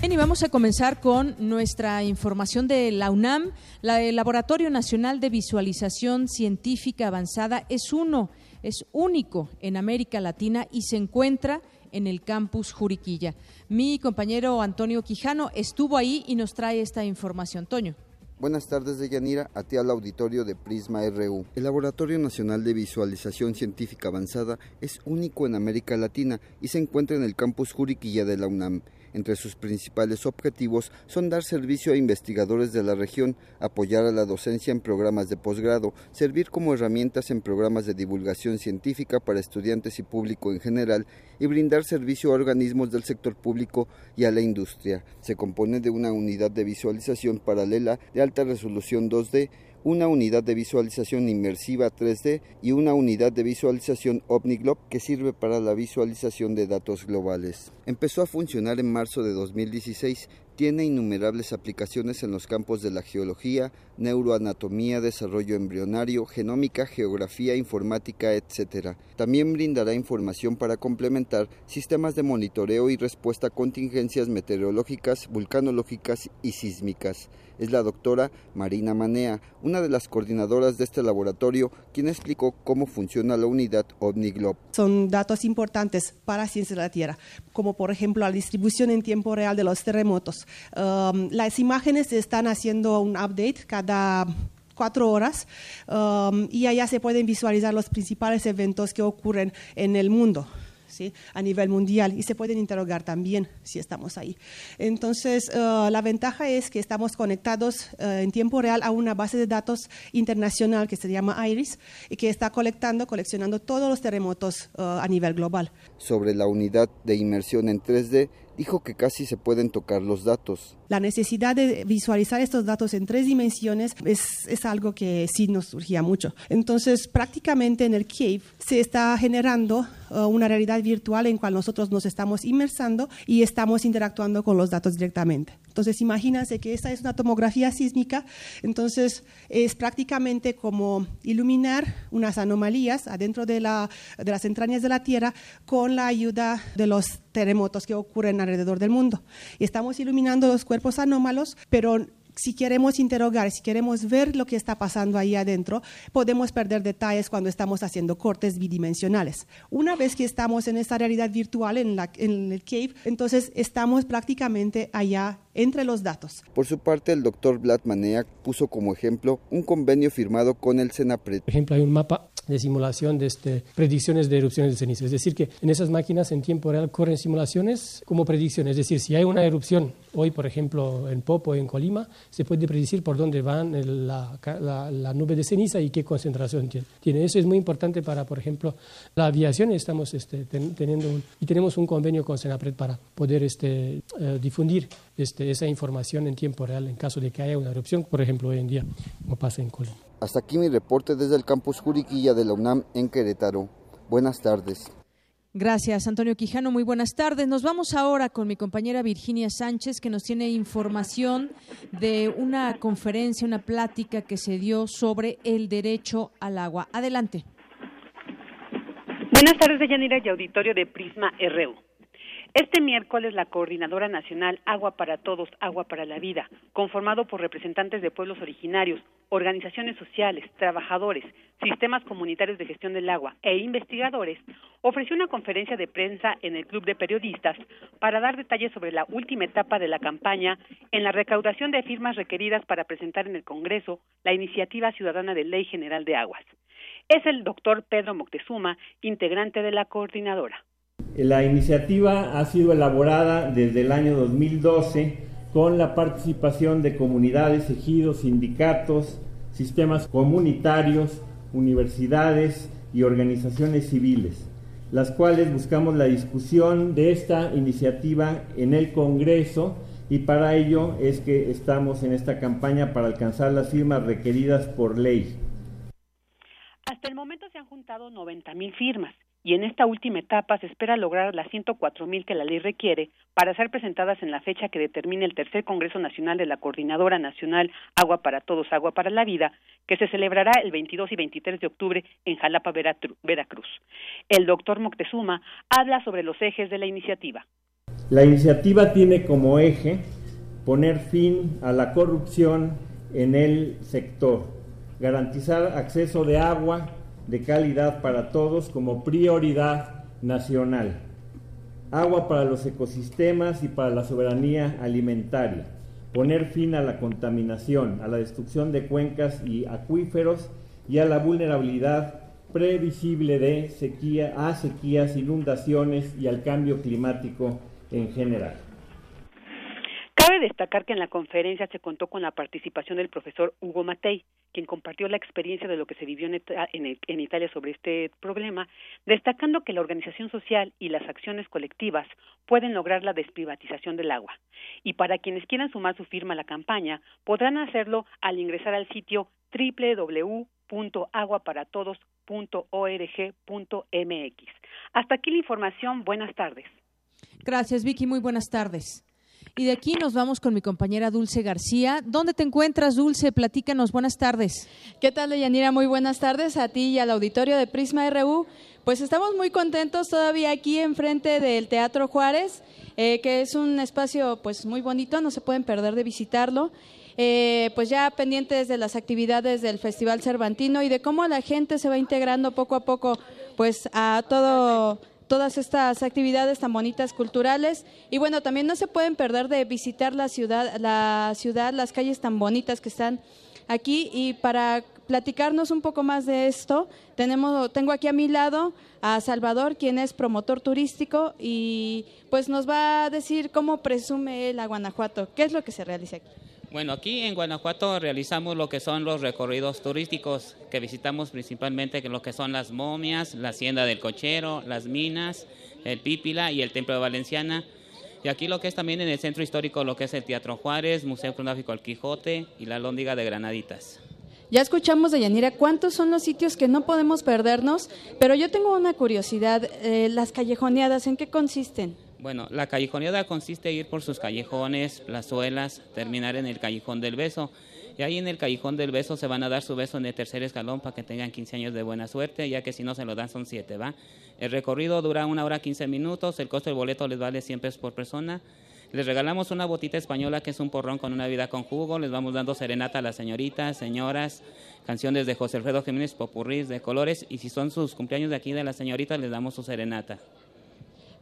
Speaker 3: Bien, y vamos a comenzar con nuestra información de la UNAM. La, el Laboratorio Nacional de Visualización Científica Avanzada es uno, es único en América Latina y se encuentra en el campus Juriquilla. Mi compañero Antonio Quijano estuvo ahí y nos trae esta información. Toño.
Speaker 17: Buenas tardes, Deyanira. A ti al auditorio de Prisma RU. El Laboratorio Nacional de Visualización Científica Avanzada es único en América Latina y se encuentra en el campus Juriquilla de la UNAM. Entre sus principales objetivos son dar servicio a investigadores de la región, apoyar a la docencia en programas de posgrado, servir como herramientas en programas de divulgación científica para estudiantes y público en general y brindar servicio a organismos del sector público y a la industria. Se compone de una unidad de visualización paralela de alta resolución 2D, una unidad de visualización inmersiva 3D y una unidad de visualización OmniGlobe que sirve para la visualización de datos globales. Empezó a funcionar en marzo de 2016 tiene innumerables aplicaciones en los campos de la geología, neuroanatomía, desarrollo embrionario, genómica, geografía, informática, etc. También brindará información para complementar sistemas de monitoreo y respuesta a contingencias meteorológicas, vulcanológicas y sísmicas. Es la doctora Marina Manea, una de las coordinadoras de este laboratorio, quien explicó cómo funciona la unidad OmniGlobe.
Speaker 18: Son datos importantes para ciencia de la Tierra, como por ejemplo la distribución en tiempo real de los terremotos. Um, las imágenes están haciendo un update cada cuatro horas um, y allá se pueden visualizar los principales eventos que ocurren en el mundo. A nivel mundial y se pueden interrogar también si estamos ahí. Entonces, uh, la ventaja es que estamos conectados uh, en tiempo real a una base de datos internacional que se llama IRIS y que está colectando, coleccionando todos los terremotos uh, a nivel global.
Speaker 17: Sobre la unidad de inmersión en 3D, dijo que casi se pueden tocar los datos.
Speaker 18: La necesidad de visualizar estos datos en tres dimensiones es, es, algo que sí nos surgía mucho. Entonces, prácticamente en el CAVE se está generando uh, una realidad virtual en cual nosotros nos estamos inmersando y estamos interactuando con los datos directamente. Entonces, imagínense que esta es una tomografía sísmica, entonces es prácticamente como iluminar unas anomalías adentro de, la, de las entrañas de la Tierra con la ayuda de los terremotos que ocurren alrededor del mundo. Y estamos iluminando los cuerpos anómalos, pero si queremos interrogar, si queremos ver lo que está pasando ahí adentro, podemos perder detalles cuando estamos haciendo cortes bidimensionales. Una vez que estamos en esta realidad virtual, en, la, en el cave, entonces estamos prácticamente allá entre los datos.
Speaker 17: Por su parte, el doctor Vlad Maneak puso como ejemplo un convenio firmado con el Senapred.
Speaker 19: Por ejemplo, hay un mapa de simulación de este, predicciones de erupciones de ceniza. Es decir, que en esas máquinas en tiempo real corren simulaciones como predicciones. Es decir, si hay una erupción hoy, por ejemplo, en Popo en Colima, se puede predecir por dónde va la, la, la, nube de ceniza y qué concentración tiene. Eso es muy importante para, por ejemplo, la aviación. Estamos este, teniendo un, y tenemos un convenio con Senapred para poder este, eh, difundir este, esa información en tiempo real en caso de que haya una erupción, por ejemplo, hoy en día, como pasa en Colima.
Speaker 17: Hasta aquí mi reporte desde el campus Juriquilla de la UNAM en Querétaro. Buenas tardes.
Speaker 3: Gracias, Antonio Quijano. Muy buenas tardes. Nos vamos ahora con mi compañera Virginia Sánchez, que nos tiene información de una conferencia, una plática que se dio sobre el derecho al agua. Adelante.
Speaker 20: Buenas tardes, Yanira y auditorio de Prisma RU. Este miércoles la Coordinadora Nacional Agua para Todos, Agua para la Vida, conformado por representantes de pueblos originarios, organizaciones sociales, trabajadores, sistemas comunitarios de gestión del agua e investigadores, ofreció una conferencia de prensa en el Club de Periodistas para dar detalles sobre la última etapa de la campaña en la recaudación de firmas requeridas para presentar en el Congreso la iniciativa ciudadana de Ley General de Aguas. Es el doctor Pedro Moctezuma, integrante de la coordinadora.
Speaker 21: La iniciativa ha sido elaborada desde el año 2012 con la participación de comunidades, ejidos, sindicatos, sistemas comunitarios, universidades y organizaciones civiles, las cuales buscamos la discusión de esta iniciativa en el Congreso y para ello es que estamos en esta campaña para alcanzar las firmas requeridas por ley.
Speaker 20: Hasta el momento se han juntado 90 mil firmas y en esta última etapa se espera lograr las 104 mil que la ley requiere para ser presentadas en la fecha que determine el tercer Congreso Nacional de la Coordinadora Nacional Agua para Todos, Agua para la Vida, que se celebrará el 22 y 23 de octubre en Jalapa, Veracruz. El doctor Moctezuma habla sobre los ejes de la iniciativa.
Speaker 21: La iniciativa tiene como eje poner fin a la corrupción en el sector, garantizar acceso de agua de calidad para todos como prioridad nacional, agua para los ecosistemas y para la soberanía alimentaria, poner fin a la contaminación, a la destrucción de cuencas y acuíferos y a la vulnerabilidad previsible de sequía, a sequías, inundaciones y al cambio climático en general.
Speaker 20: Cabe destacar que en la conferencia se contó con la participación del profesor Hugo Matei, quien compartió la experiencia de lo que se vivió en, en, en, Italia sobre este problema, destacando que la organización social y las acciones colectivas pueden lograr la desprivatización del agua. Y para quienes quieran sumar su firma a la campaña, podrán hacerlo al ingresar al sitio www.aguaparatodos.org.mx. Hasta aquí la información. Buenas tardes.
Speaker 3: Gracias, Vicky. Muy buenas tardes. Y de aquí nos vamos con mi compañera Dulce García. ¿Dónde te encuentras, Dulce? Platícanos. Buenas tardes.
Speaker 22: ¿Qué tal, Yanira? Muy buenas tardes a ti y al auditorio de Prisma RU. Pues estamos muy contentos todavía aquí enfrente del Teatro Juárez, eh, que es un espacio pues muy bonito, no se pueden perder de visitarlo. Eh, pues ya pendientes de las actividades del Festival Cervantino y de cómo la gente se va integrando poco a poco pues a todo todas estas actividades tan bonitas culturales. Y bueno también no se pueden perder de visitar la ciudad la ciudad las calles tan bonitas que están aquí. Y para platicarnos un poco más de esto tenemos tengo aquí a mi lado a Salvador quien es promotor turístico y pues nos va a decir cómo presume él a Guanajuato. Qué es lo que se realiza aquí
Speaker 23: bueno, aquí en Guanajuato realizamos lo que son los recorridos turísticos que visitamos principalmente lo que son las momias, la hacienda del cochero, las minas, el Pípila y el Templo de Valenciana. Y aquí lo que es también en el centro histórico, lo que es el Teatro Juárez, Museo Cronógrafo El Quijote y la Lóndiga de Granaditas.
Speaker 22: Ya escuchamos de Yanira cuántos son los sitios que no podemos perdernos, pero yo tengo una curiosidad, eh, las callejoneadas, ¿en qué consisten?
Speaker 23: Bueno, la callejoneada consiste en ir por sus callejones, plazuelas, terminar en el callejón del beso. Y ahí en el callejón del beso se van a dar su beso en el tercer escalón para que tengan 15 años de buena suerte, ya que si no se lo dan son 7, ¿va? El recorrido dura una hora 15 minutos, el costo del boleto les vale 100 pesos por persona. Les regalamos una botita española que es un porrón con una vida con jugo, les vamos dando serenata a las señoritas, señoras, canciones de José Alfredo Jiménez, popurrís de colores, y si son sus cumpleaños de aquí de las señoritas, les damos su serenata.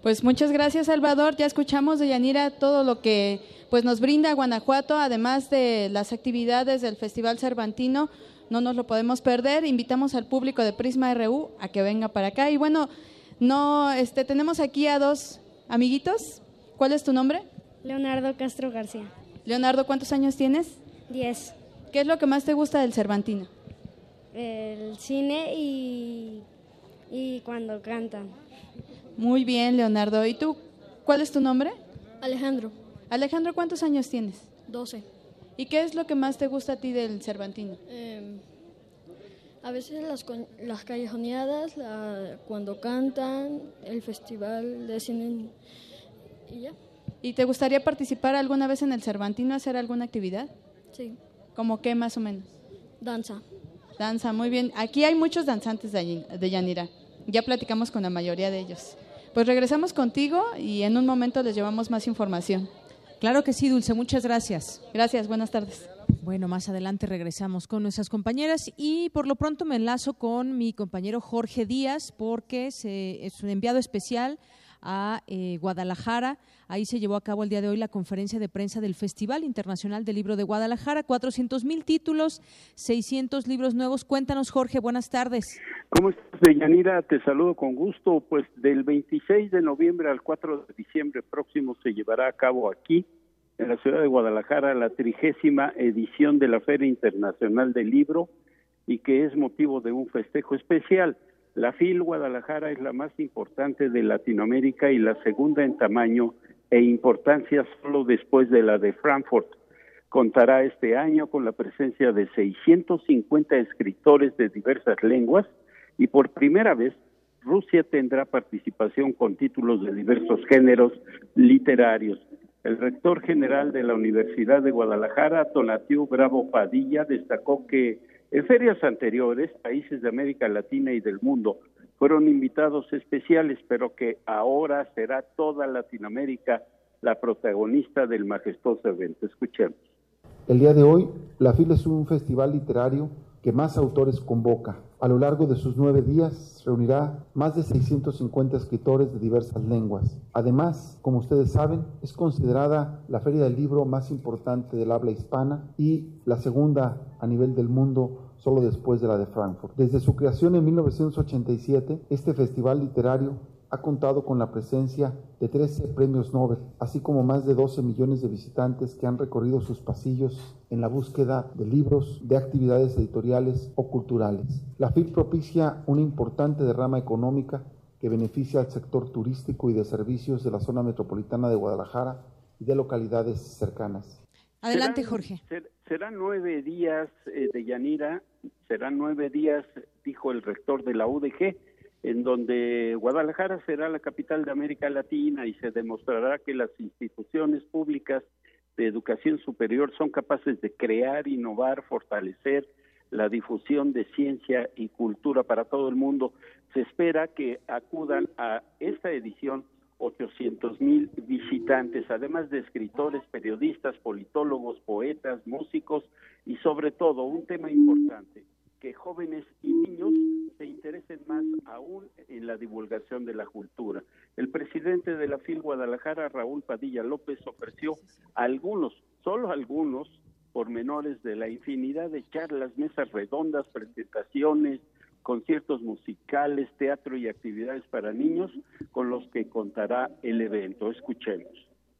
Speaker 22: Pues muchas gracias, Salvador. Ya escuchamos de Yanira todo lo que pues nos brinda Guanajuato, además de las actividades del Festival Cervantino. No nos lo podemos perder. Invitamos al público de Prisma RU a que venga para acá. Y bueno, no, este, tenemos aquí a dos amiguitos. ¿Cuál es tu nombre?
Speaker 24: Leonardo Castro García.
Speaker 22: Leonardo, ¿cuántos años tienes?
Speaker 24: Diez.
Speaker 22: ¿Qué es lo que más te gusta del Cervantino?
Speaker 24: El cine y, y cuando cantan.
Speaker 22: Muy bien, Leonardo. ¿Y tú, cuál es tu nombre?
Speaker 24: Alejandro.
Speaker 22: Alejandro, ¿cuántos años tienes?
Speaker 24: Doce.
Speaker 22: ¿Y qué es lo que más te gusta a ti del Cervantino?
Speaker 24: Eh, a veces las, las callejoneadas, la, cuando cantan, el festival de cine y ya.
Speaker 22: ¿Y te gustaría participar alguna vez en el Cervantino, hacer alguna actividad?
Speaker 24: Sí.
Speaker 22: ¿Cómo qué más o menos?
Speaker 24: Danza.
Speaker 22: Danza, muy bien. Aquí hay muchos danzantes de, de Yanira. Ya platicamos con la mayoría de ellos. Pues regresamos contigo y en un momento les llevamos más información.
Speaker 3: Claro que sí, Dulce, muchas gracias.
Speaker 22: Gracias, buenas tardes.
Speaker 3: Bueno, más adelante regresamos con nuestras compañeras y por lo pronto me enlazo con mi compañero Jorge Díaz porque es un enviado especial a eh, Guadalajara. Ahí se llevó a cabo el día de hoy la conferencia de prensa del Festival Internacional del Libro de Guadalajara. 400 mil títulos, 600 libros nuevos. Cuéntanos, Jorge, buenas tardes.
Speaker 25: ¿Cómo estás, Deyanira? Te saludo con gusto. Pues del 26 de noviembre al 4 de diciembre próximo se llevará a cabo aquí, en la ciudad de Guadalajara, la trigésima edición de la Feria Internacional del Libro y que es motivo de un festejo especial. La FIL Guadalajara es la más importante de Latinoamérica y la segunda en tamaño e importancia solo después de la de Frankfurt. Contará este año con la presencia de 650 escritores de diversas lenguas y por primera vez Rusia tendrá participación con títulos de diversos géneros literarios. El rector general de la Universidad de Guadalajara, Tonatiu Bravo Padilla, destacó que en ferias anteriores, países de América Latina y del mundo fueron invitados especiales, pero que ahora será toda Latinoamérica la protagonista del majestuoso evento. Escuchemos.
Speaker 26: El día de hoy, la FIL es un festival literario que más autores convoca. A lo largo de sus nueve días reunirá más de 650 escritores de diversas lenguas. Además, como ustedes saben, es considerada la feria del libro más importante del habla hispana y la segunda a nivel del mundo solo después de la de Frankfurt. Desde su creación en 1987, este festival literario ha contado con la presencia de 13 premios Nobel, así como más de 12 millones de visitantes que han recorrido sus pasillos en la búsqueda de libros, de actividades editoriales o culturales. La FIL propicia una importante derrama económica que beneficia al sector turístico y de servicios de la zona metropolitana de Guadalajara y de localidades cercanas.
Speaker 3: Adelante, Jorge.
Speaker 25: Serán nueve días eh, de Yanira, serán nueve días, dijo el rector de la UDG, en donde Guadalajara será la capital de América Latina y se demostrará que las instituciones públicas de educación superior son capaces de crear, innovar, fortalecer la difusión de ciencia y cultura para todo el mundo. Se espera que acudan a esta edición 800 mil visitantes, además de escritores, periodistas, politólogos, poetas, músicos y sobre todo un tema importante, que jóvenes y niños se interesen más aún en la divulgación de la cultura. El presidente de la FIL Guadalajara, Raúl Padilla López, ofreció algunos, solo algunos, pormenores de la infinidad de charlas, mesas redondas, presentaciones, conciertos musicales, teatro y actividades para niños con los que contará el evento. Escuchemos.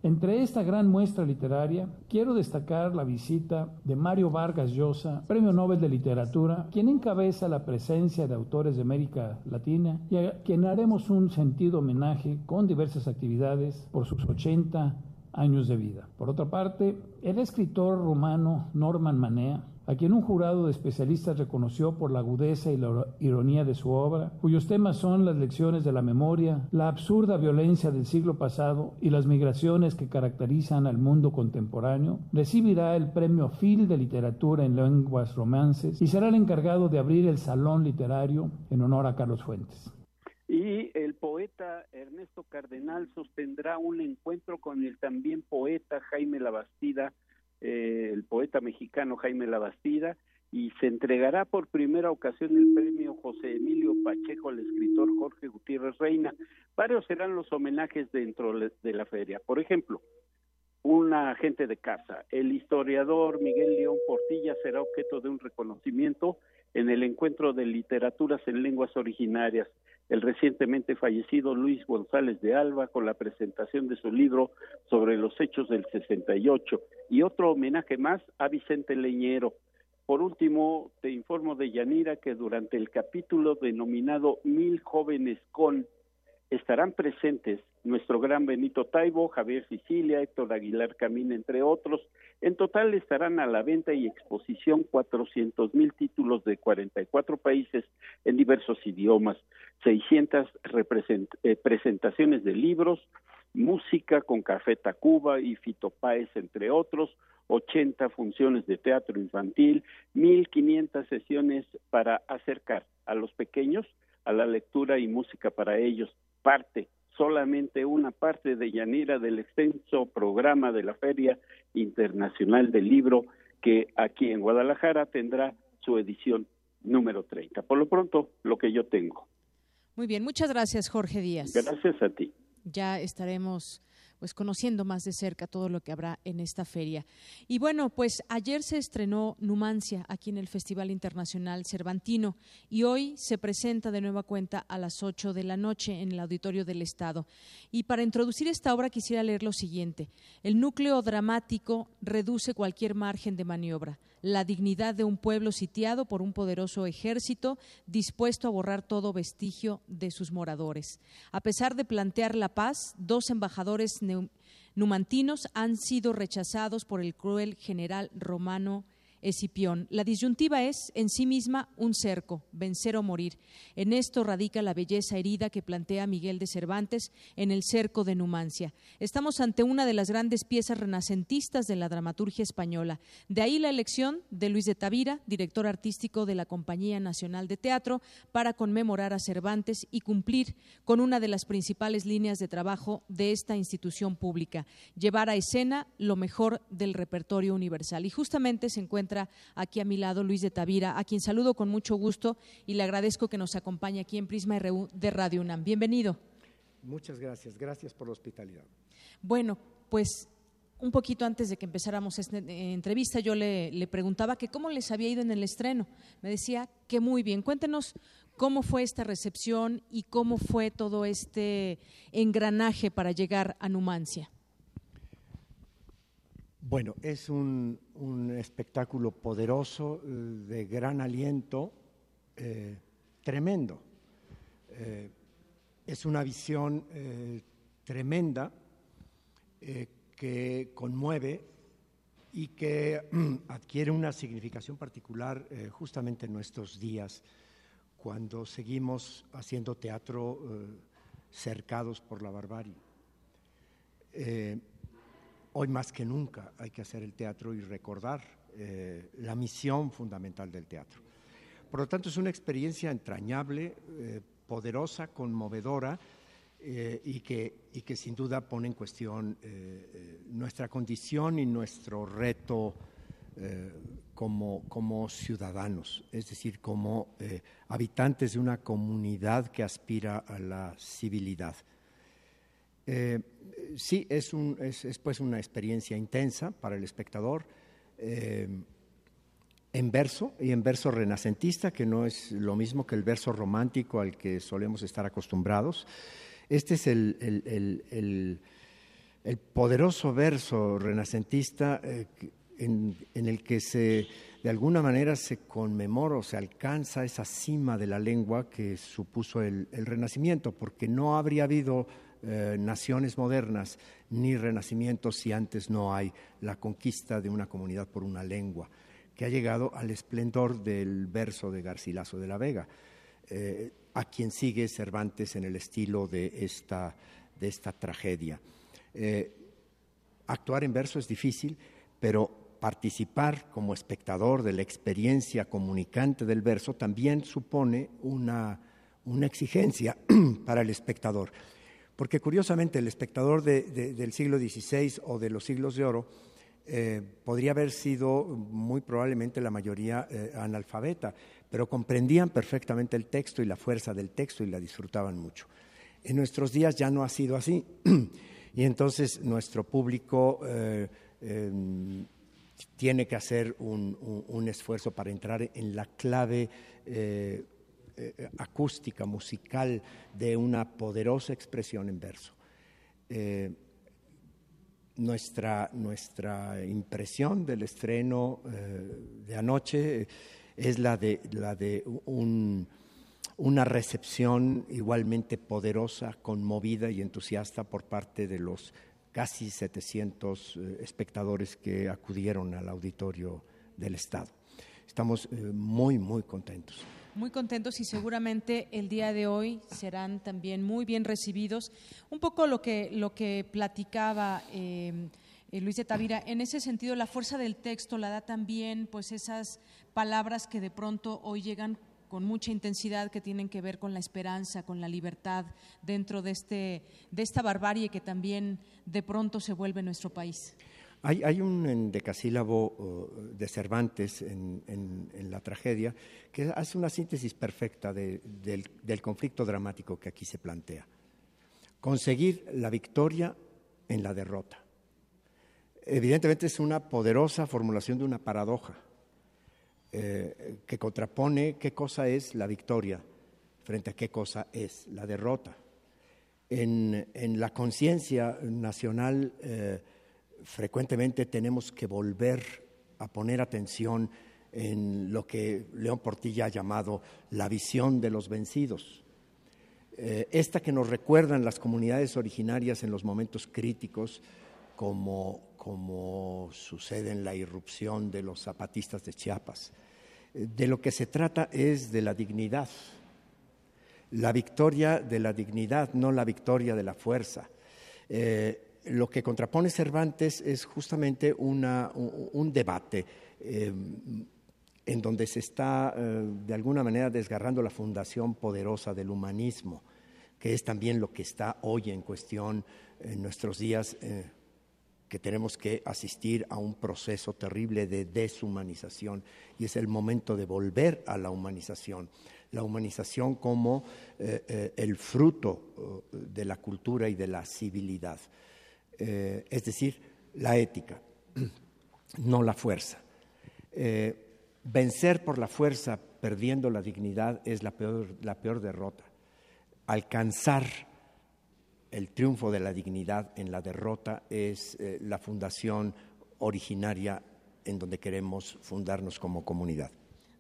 Speaker 27: Entre esta gran muestra literaria, quiero destacar la visita de Mario Vargas Llosa, Premio Nobel de Literatura, quien encabeza la presencia de autores de América Latina y a quien haremos un sentido homenaje con diversas actividades por sus 80 años de vida. Por otra parte, el escritor rumano Norman Manea a quien un jurado de especialistas reconoció por la agudeza y la ironía de su obra, cuyos temas son las lecciones de la memoria, la absurda violencia del siglo pasado y las migraciones que caracterizan al mundo contemporáneo, recibirá el premio Phil de Literatura en Lenguas Romances y será el encargado de abrir el Salón Literario en honor a Carlos Fuentes.
Speaker 25: Y el poeta Ernesto Cardenal sostendrá un encuentro con el también poeta Jaime Labastida eh, el poeta mexicano Jaime Labastida, y se entregará por primera ocasión el premio José Emilio Pacheco al escritor Jorge Gutiérrez Reina. Varios serán los homenajes dentro de la feria. Por ejemplo, un agente de casa. El historiador Miguel León Portilla será objeto de un reconocimiento en el encuentro de literaturas en lenguas originarias el recientemente fallecido Luis González de Alba con la presentación de su libro sobre los hechos del 68 y otro homenaje más a Vicente Leñero. Por último, te informo de Yanira que durante el capítulo denominado Mil jóvenes con estarán presentes nuestro gran Benito Taibo, Javier Sicilia, Héctor Aguilar Camín, entre otros. En total estarán a la venta y exposición 400 mil títulos de 44 países en diversos idiomas, 600 eh, presentaciones de libros, música con Café Tacuba y Fito Páez, entre otros, 80 funciones de teatro infantil, 1.500 sesiones para acercar a los pequeños a la lectura y música para ellos, parte, solamente una parte de Yanira del extenso programa de la Feria Internacional del Libro que aquí en Guadalajara tendrá su edición número 30. Por lo pronto, lo que yo tengo.
Speaker 3: Muy bien, muchas gracias Jorge Díaz.
Speaker 25: Gracias a ti.
Speaker 3: Ya estaremos pues conociendo más de cerca todo lo que habrá en esta feria. Y bueno, pues ayer se estrenó Numancia aquí en el Festival Internacional Cervantino y hoy se presenta de nueva cuenta a las 8 de la noche en el Auditorio del Estado. Y para introducir esta obra quisiera leer lo siguiente. El núcleo dramático reduce cualquier margen de maniobra la dignidad de un pueblo sitiado por un poderoso ejército dispuesto a borrar todo vestigio de sus moradores. A pesar de plantear la paz, dos embajadores numantinos han sido rechazados por el cruel general romano Escipión. La disyuntiva es en sí misma un cerco, vencer o morir. En esto radica la belleza herida que plantea Miguel de Cervantes en el cerco de Numancia. Estamos ante una de las grandes piezas renacentistas de la dramaturgia española. De ahí la elección de Luis de Tavira, director artístico de la Compañía Nacional de Teatro, para conmemorar a Cervantes y cumplir con una de las principales líneas de trabajo de esta institución pública, llevar a escena lo mejor del repertorio universal. Y justamente se encuentra aquí a mi lado Luis de Tavira, a quien saludo con mucho gusto y le agradezco que nos acompañe aquí en Prisma RU de Radio UNAM. Bienvenido.
Speaker 28: Muchas gracias, gracias por la hospitalidad.
Speaker 3: Bueno, pues un poquito antes de que empezáramos esta entrevista, yo le, le, preguntaba que cómo les había ido en el estreno. Me decía que muy bien. Cuéntenos cómo fue esta recepción y cómo fue todo este engranaje para llegar a Numancia.
Speaker 28: Bueno, es un, un espectáculo poderoso, eh, de gran aliento, eh, tremendo. Eh, es una visión tremenda que conmueve y que adquiere una significación particular justamente en nuestros días, cuando seguimos haciendo teatro cercados por la barbarie. Hoy más que nunca hay que hacer el teatro y recordar la misión fundamental del teatro. Por lo tanto, es una experiencia entrañable, poderosa, conmovedora eh, y, que, y, que, sin duda pone en cuestión eh, eh, nuestra condición y nuestro reto como, como, ciudadanos, es decir, como habitantes de una comunidad que aspira a la civilidad. Sí, es, un, es, es, pues una experiencia intensa para el espectador en verso y en verso renacentista, que no es lo mismo que el verso romántico al que solemos estar acostumbrados. Este es el, el, el, el poderoso verso renacentista eh, en, en, el que se, de alguna manera se conmemora o se alcanza esa cima de la lengua que supuso el, Renacimiento, porque no habría habido eh, naciones modernas ni renacimiento si antes no hay la conquista de una comunidad por una lengua que ha llegado al esplendor del verso de Garcilaso de la Vega, eh, a quien sigue Cervantes en el estilo de esta, de esta tragedia. Eh, actuar en verso es difícil, pero participar como espectador de la experiencia comunicante del verso también supone una, una exigencia para el espectador. Porque curiosamente el espectador de, de, del siglo XVI o de los siglos de oro eh, podría haber sido muy probablemente la mayoría eh, analfabeta, pero comprendían perfectamente el texto y la fuerza del texto y la disfrutaban mucho. En nuestros días ya no ha sido así y entonces nuestro público eh, em, tiene que hacer un, un, esfuerzo para entrar en la clave eh, eh, acústica, musical de una poderosa expresión en verso. Eh, nuestra, nuestra impresión del estreno de anoche es la de, la de un, una recepción igualmente poderosa, conmovida y entusiasta por parte de los casi 700 eh, espectadores que acudieron al auditorio del Estado. Estamos muy, muy contentos
Speaker 3: muy contentos y seguramente el día de hoy serán también muy bien recibidos. Un poco lo que, lo que platicaba eh, Luis de Tavira, en ese sentido la fuerza del texto la da también pues esas palabras que de pronto hoy llegan con mucha intensidad que tienen que ver con la esperanza, con la libertad dentro de, este, de esta barbarie que también de pronto se vuelve nuestro país.
Speaker 28: Hay, un decasílabo uh, de Cervantes en, la tragedia que hace una síntesis perfecta de, del, conflicto dramático que aquí se plantea. Conseguir la victoria en la derrota. Evidentemente es una poderosa formulación de una paradoja eh, que contrapone qué cosa es la victoria frente a qué cosa es la derrota. En, en la conciencia nacional eh, frecuentemente tenemos que volver a poner atención en lo que León Portilla ha llamado la visión de los vencidos. Eh, esta que nos recuerdan las comunidades originarias en los momentos críticos como, como sucede en la irrupción de los zapatistas de Chiapas. Eh, de lo que se trata es de la dignidad, la victoria de la dignidad, no la victoria de la fuerza. Eh, lo que contrapone Cervantes es justamente un, debate eh, en donde se está de alguna manera desgarrando la fundación poderosa del humanismo, que es también lo que está hoy en cuestión en nuestros días que tenemos que asistir a un proceso terrible de deshumanización y es el momento de volver a la humanización. La humanización como eh, eh, el fruto eh, de la cultura y de la civilidad, es decir, la ética, no la fuerza. vencer por la fuerza perdiendo la dignidad es la peor, la peor derrota. Alcanzar el triunfo de la dignidad en la derrota es eh, la fundación originaria en donde queremos fundarnos como comunidad.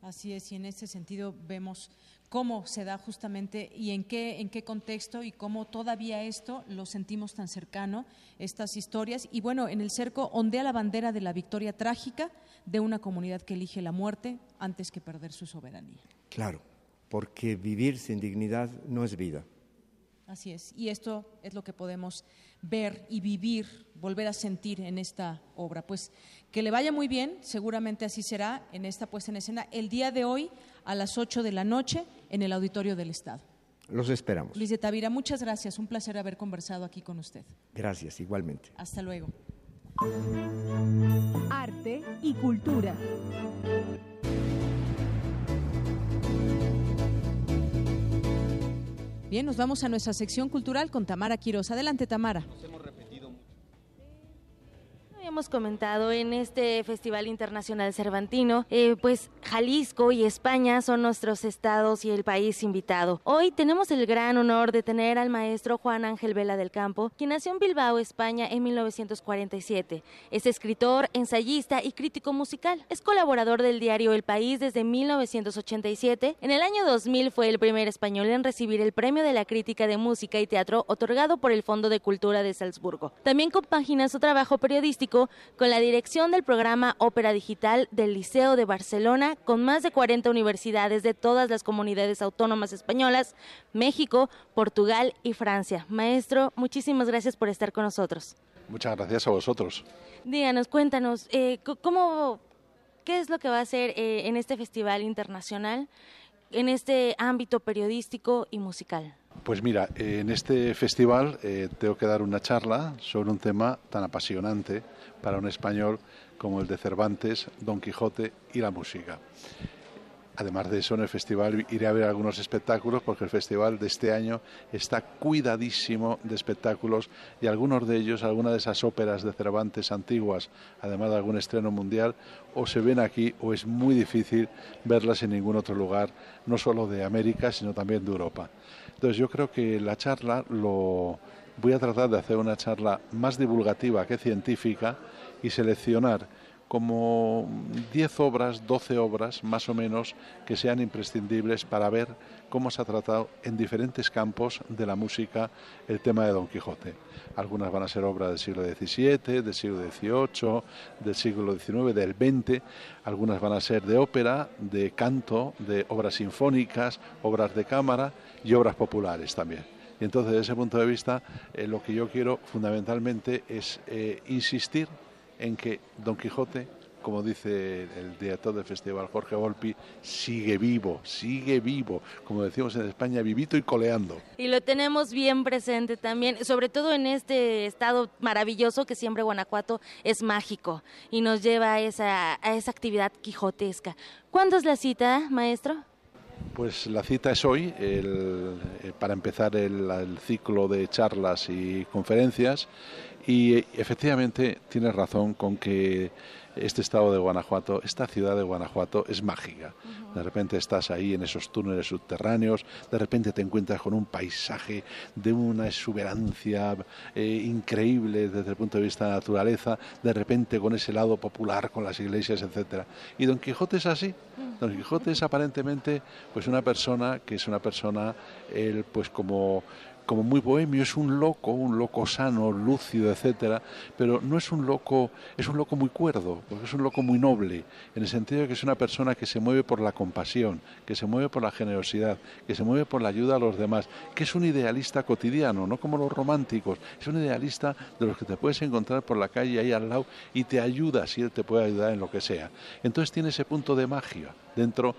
Speaker 3: Así es, y en ese sentido vemos cómo se da justamente y en qué, en qué contexto y cómo todavía esto lo sentimos tan cercano, estas historias. Y bueno, en el cerco ondea la bandera de la victoria trágica de una comunidad que elige la muerte antes que perder su soberanía.
Speaker 28: Claro, porque vivir sin dignidad no es vida.
Speaker 3: Así es, y esto es lo que podemos ver y vivir, volver a sentir en esta obra. Pues que le vaya muy bien, seguramente así será en esta puesta en escena el día de hoy a las 8 de la noche en el Auditorio del Estado.
Speaker 28: Los esperamos.
Speaker 3: Luis de Tavira, muchas gracias, un placer haber conversado aquí con usted.
Speaker 28: Gracias, igualmente.
Speaker 3: Hasta luego.
Speaker 8: Arte y cultura.
Speaker 3: Bien, nos vamos a nuestra sección cultural con Tamara Quiroz. Adelante, Tamara
Speaker 29: hemos comentado en este Festival Internacional Cervantino, eh, pues Jalisco y España son nuestros estados y el país invitado. Hoy tenemos el gran honor de tener al maestro Juan Ángel Vela del Campo, quien nació en Bilbao, España en 1947. Es escritor, ensayista y crítico musical. Es colaborador del diario El País desde 1987. En el año 2000 fue el primer español en recibir el Premio de la Crítica de Música y Teatro otorgado por el Fondo de Cultura de Salzburgo. También compagina su trabajo periodístico con la dirección del programa Ópera Digital del Liceo de Barcelona, con más de 40 universidades de todas las comunidades autónomas españolas, México, Portugal y Francia. Maestro, muchísimas gracias por estar con nosotros.
Speaker 30: Muchas gracias a vosotros.
Speaker 29: Díganos, cuéntanos, eh, ¿cómo, ¿qué es lo que va a hacer eh, en este festival internacional, en este ámbito periodístico y musical?
Speaker 30: Pues mira, en este festival eh, tengo que dar una charla sobre un tema tan apasionante para un español como el de Cervantes, Don Quijote y la música. Además de eso, en el festival iré a ver algunos espectáculos porque el festival de este año está cuidadísimo de espectáculos y algunos de ellos, algunas de esas óperas de Cervantes antiguas, además de algún estreno mundial, o se ven aquí o es muy difícil verlas en ningún otro lugar, no solo de América, sino también de Europa. Entonces yo creo que la charla lo voy a tratar de hacer una charla más divulgativa que científica y seleccionar como 10 obras, 12 obras más o menos que sean imprescindibles para ver cómo se ha tratado en diferentes campos de la música el tema de Don Quijote. Algunas van a ser obras del siglo XVII, del siglo XVIII, del siglo XIX, del XX, algunas van a ser de ópera, de canto, de obras sinfónicas, obras de cámara y obras populares también. Y entonces, desde ese punto de vista, eh, lo que yo quiero fundamentalmente es eh, insistir en que Don Quijote, como dice el director del festival Jorge Volpi, sigue vivo, sigue vivo, como decimos en España, vivito y coleando.
Speaker 29: Y lo tenemos bien presente también, sobre todo en este estado maravilloso que siempre Guanajuato es mágico y nos lleva a esa, a esa actividad quijotesca. ¿Cuándo es la cita, maestro?
Speaker 30: Pues la cita es hoy, eh, para empezar el, ciclo de charlas y conferencias y efectivamente tienes razón con que este estado de Guanajuato, esta ciudad de Guanajuato es mágica. De repente estás ahí en esos túneles subterráneos, de repente te encuentras con un paisaje de una exuberancia eh, increíble desde el punto de vista de la naturaleza, de repente con ese lado popular, con las iglesias, etcétera. Y Don Quijote es así. Don Quijote es aparentemente pues una persona que es una persona él pues como como muy bohemio, es un loco, un loco sano, lúcido, etcétera, pero no es un loco, es un loco muy cuerdo, porque es un loco muy noble, en el sentido de que es una persona que se mueve por la compasión, que se mueve por la generosidad, que se mueve por la ayuda a los demás, que es un idealista cotidiano, no como los románticos, es un idealista de los que te puedes encontrar por la calle ahí al lado y te ayuda si él te puede ayudar en lo que sea. Entonces tiene ese punto de magia dentro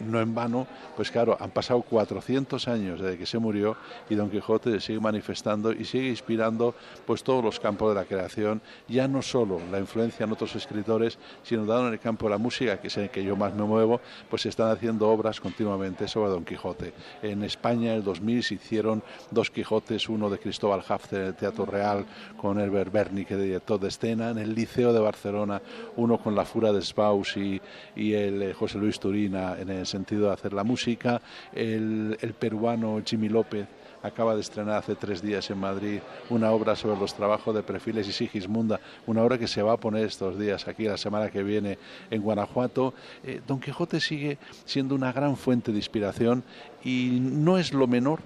Speaker 30: no en vano, pues claro, han pasado 400 años desde que se murió y Don Quijote sigue manifestando y sigue inspirando pues todos los campos de la creación, ya no solo la influencia en otros escritores, sino dado en el campo de la música, que es en el que yo más me muevo, pues se están haciendo obras continuamente sobre Don Quijote. En España, en el 2000, se hicieron dos Quijotes, uno de Cristóbal Hafter en el Teatro Real, con Herbert Berni, que director de escena, en el Liceo de Barcelona, uno con la Fura de Spaus y, y el eh, José Luis Turina en el sentido de hacer la música. El, peruano Jimmy López acaba de estrenar hace tres días en Madrid una obra sobre los trabajos de Perfiles y Sigismunda, una obra que se va a poner estos días aquí la semana que viene en Guanajuato. Eh, Don Quijote sigue siendo una gran fuente de inspiración y no es lo menor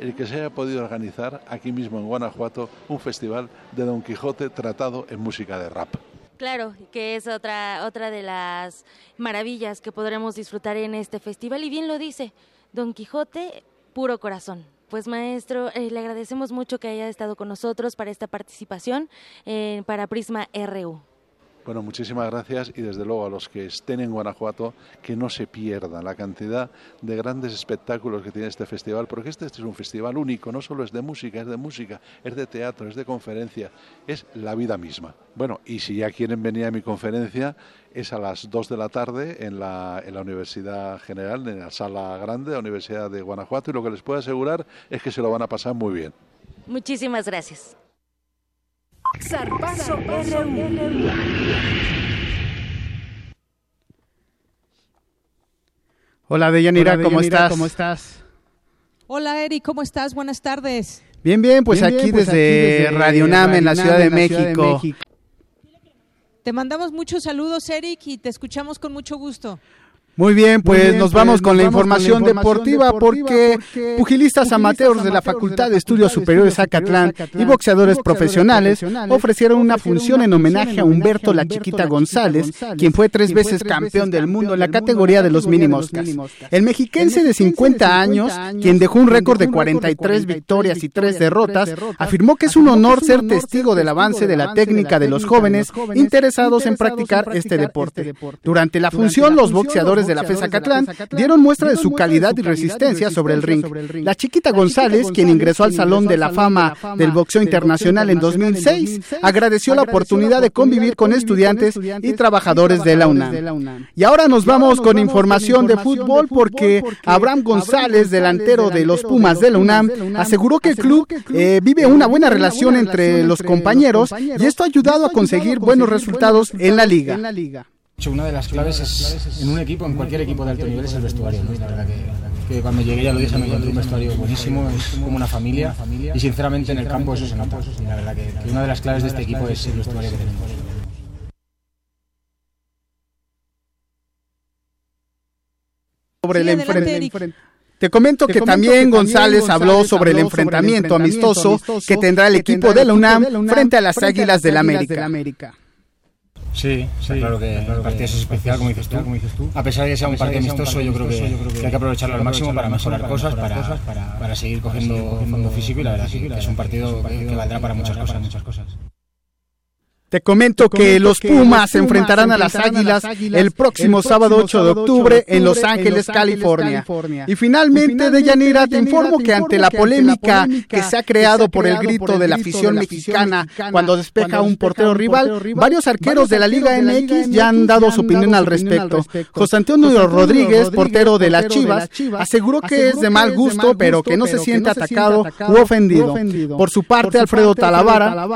Speaker 30: el que se haya podido organizar aquí mismo en Guanajuato un festival de Don Quijote tratado en música de rap.
Speaker 29: Claro, que es otra, otra de las maravillas que podremos disfrutar en este festival. Y bien lo dice, Don Quijote, puro corazón. Pues maestro, eh, le agradecemos mucho que haya estado con nosotros para esta participación eh, para Prisma RU.
Speaker 30: Bueno, muchísimas gracias y desde luego a los que estén en Guanajuato que no se pierdan la cantidad de grandes espectáculos que tiene este festival, porque este, este, es un festival único, no solo es de música, es de música, es de teatro, es de conferencia, es la vida misma. Bueno, y si ya quieren venir a mi conferencia, es a las 2 de la tarde en la, en la Universidad General, en la sala grande de la Universidad de Guanajuato, y lo que les puedo asegurar es que se lo van a pasar muy bien.
Speaker 29: Muchísimas gracias.
Speaker 8: Zarpazo
Speaker 31: Hola Deyanira, ¿cómo, estás?
Speaker 3: ¿cómo estás? Hola Eri, ¿cómo estás? Buenas tardes.
Speaker 31: Bien, bien, pues, aquí, pues desde, Radio Nam en la, Ciudad, de, México.
Speaker 3: Te mandamos muchos saludos, Eric, y te escuchamos con mucho gusto.
Speaker 31: Muy bien, pues nos vamos, con, la información deportiva, porque, pugilistas amateurs de la Facultad de Estudios Superiores Acatlán y boxeadores profesionales ofrecieron una función en homenaje a Humberto La Chiquita González, quien fue tres veces campeón del mundo en la categoría de los mínimos. El mexiquense de 50 años, quien dejó un récord de 43 victorias y 3 derrotas, afirmó que es un honor ser testigo del avance de la técnica de los jóvenes interesados en practicar este deporte. Durante la función, los boxeadores de la FESA Catlán dieron muestra de su calidad y resistencia sobre el ring. La chiquita González, quien ingresó al Salón de la Fama del Boxeo Internacional en 2006, agradeció la oportunidad de convivir con estudiantes y trabajadores de la UNAM. Y ahora nos vamos con información de fútbol porque Abraham González, delantero de los Pumas de la UNAM, aseguró que el club eh, vive una buena relación entre los compañeros y esto ha ayudado a conseguir buenos resultados en la liga
Speaker 32: una de las claves es en un equipo, en cualquier equipo de alto nivel, es el vestuario. La verdad que, cuando llegué ya lo dije, me encontré un vestuario buenísimo, es como una familia y sinceramente en el campo eso se nota. Y la verdad que, una de las claves de este equipo es el vestuario que tenemos.
Speaker 31: Sobre el enfrentamiento. Te comento que, también González habló sobre el enfrentamiento amistoso que tendrá el equipo de la UNAM frente a las Águilas del América.
Speaker 32: Sí, claro que el partido es especial, como dices, tú, como dices tú. A pesar de que sea un partido amistoso, yo creo que, hay que aprovecharlo al máximo para mejorar cosas, para, para, seguir cogiendo fondo físico y la verdad que es un partido que, valdrá para muchas cosas. Muchas cosas.
Speaker 31: Te comento que los Pumas se enfrentarán a las Águilas el próximo sábado 8 de octubre en Los Ángeles, California. Y finalmente, Deyanira, te informo que ante la polémica que se ha creado por el grito de la afición mexicana cuando despeja un portero rival, varios arqueros de la Liga MX ya han dado su opinión al respecto. José Antonio Rodríguez, portero de las Chivas, aseguró que es de mal gusto, pero que no se siente atacado u ofendido. Por su parte, Alfredo Talavera,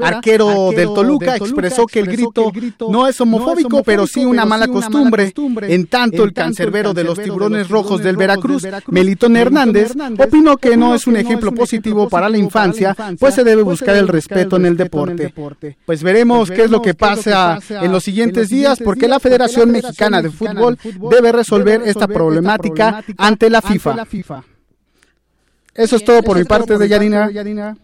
Speaker 31: arquero del Toluca expresó que el grito no es homofóbico, pero sí una mala costumbre. En tanto, el cancerbero de los tiburones rojos del Veracruz, Melitón Hernández, opinó que no es un ejemplo positivo para la infancia, pues se debe buscar el respeto en el deporte. Pues veremos qué es lo que pasa en los siguientes días, porque la Federación Mexicana de Fútbol debe resolver esta problemática ante la FIFA. Eso es todo por mi parte, de Yanina.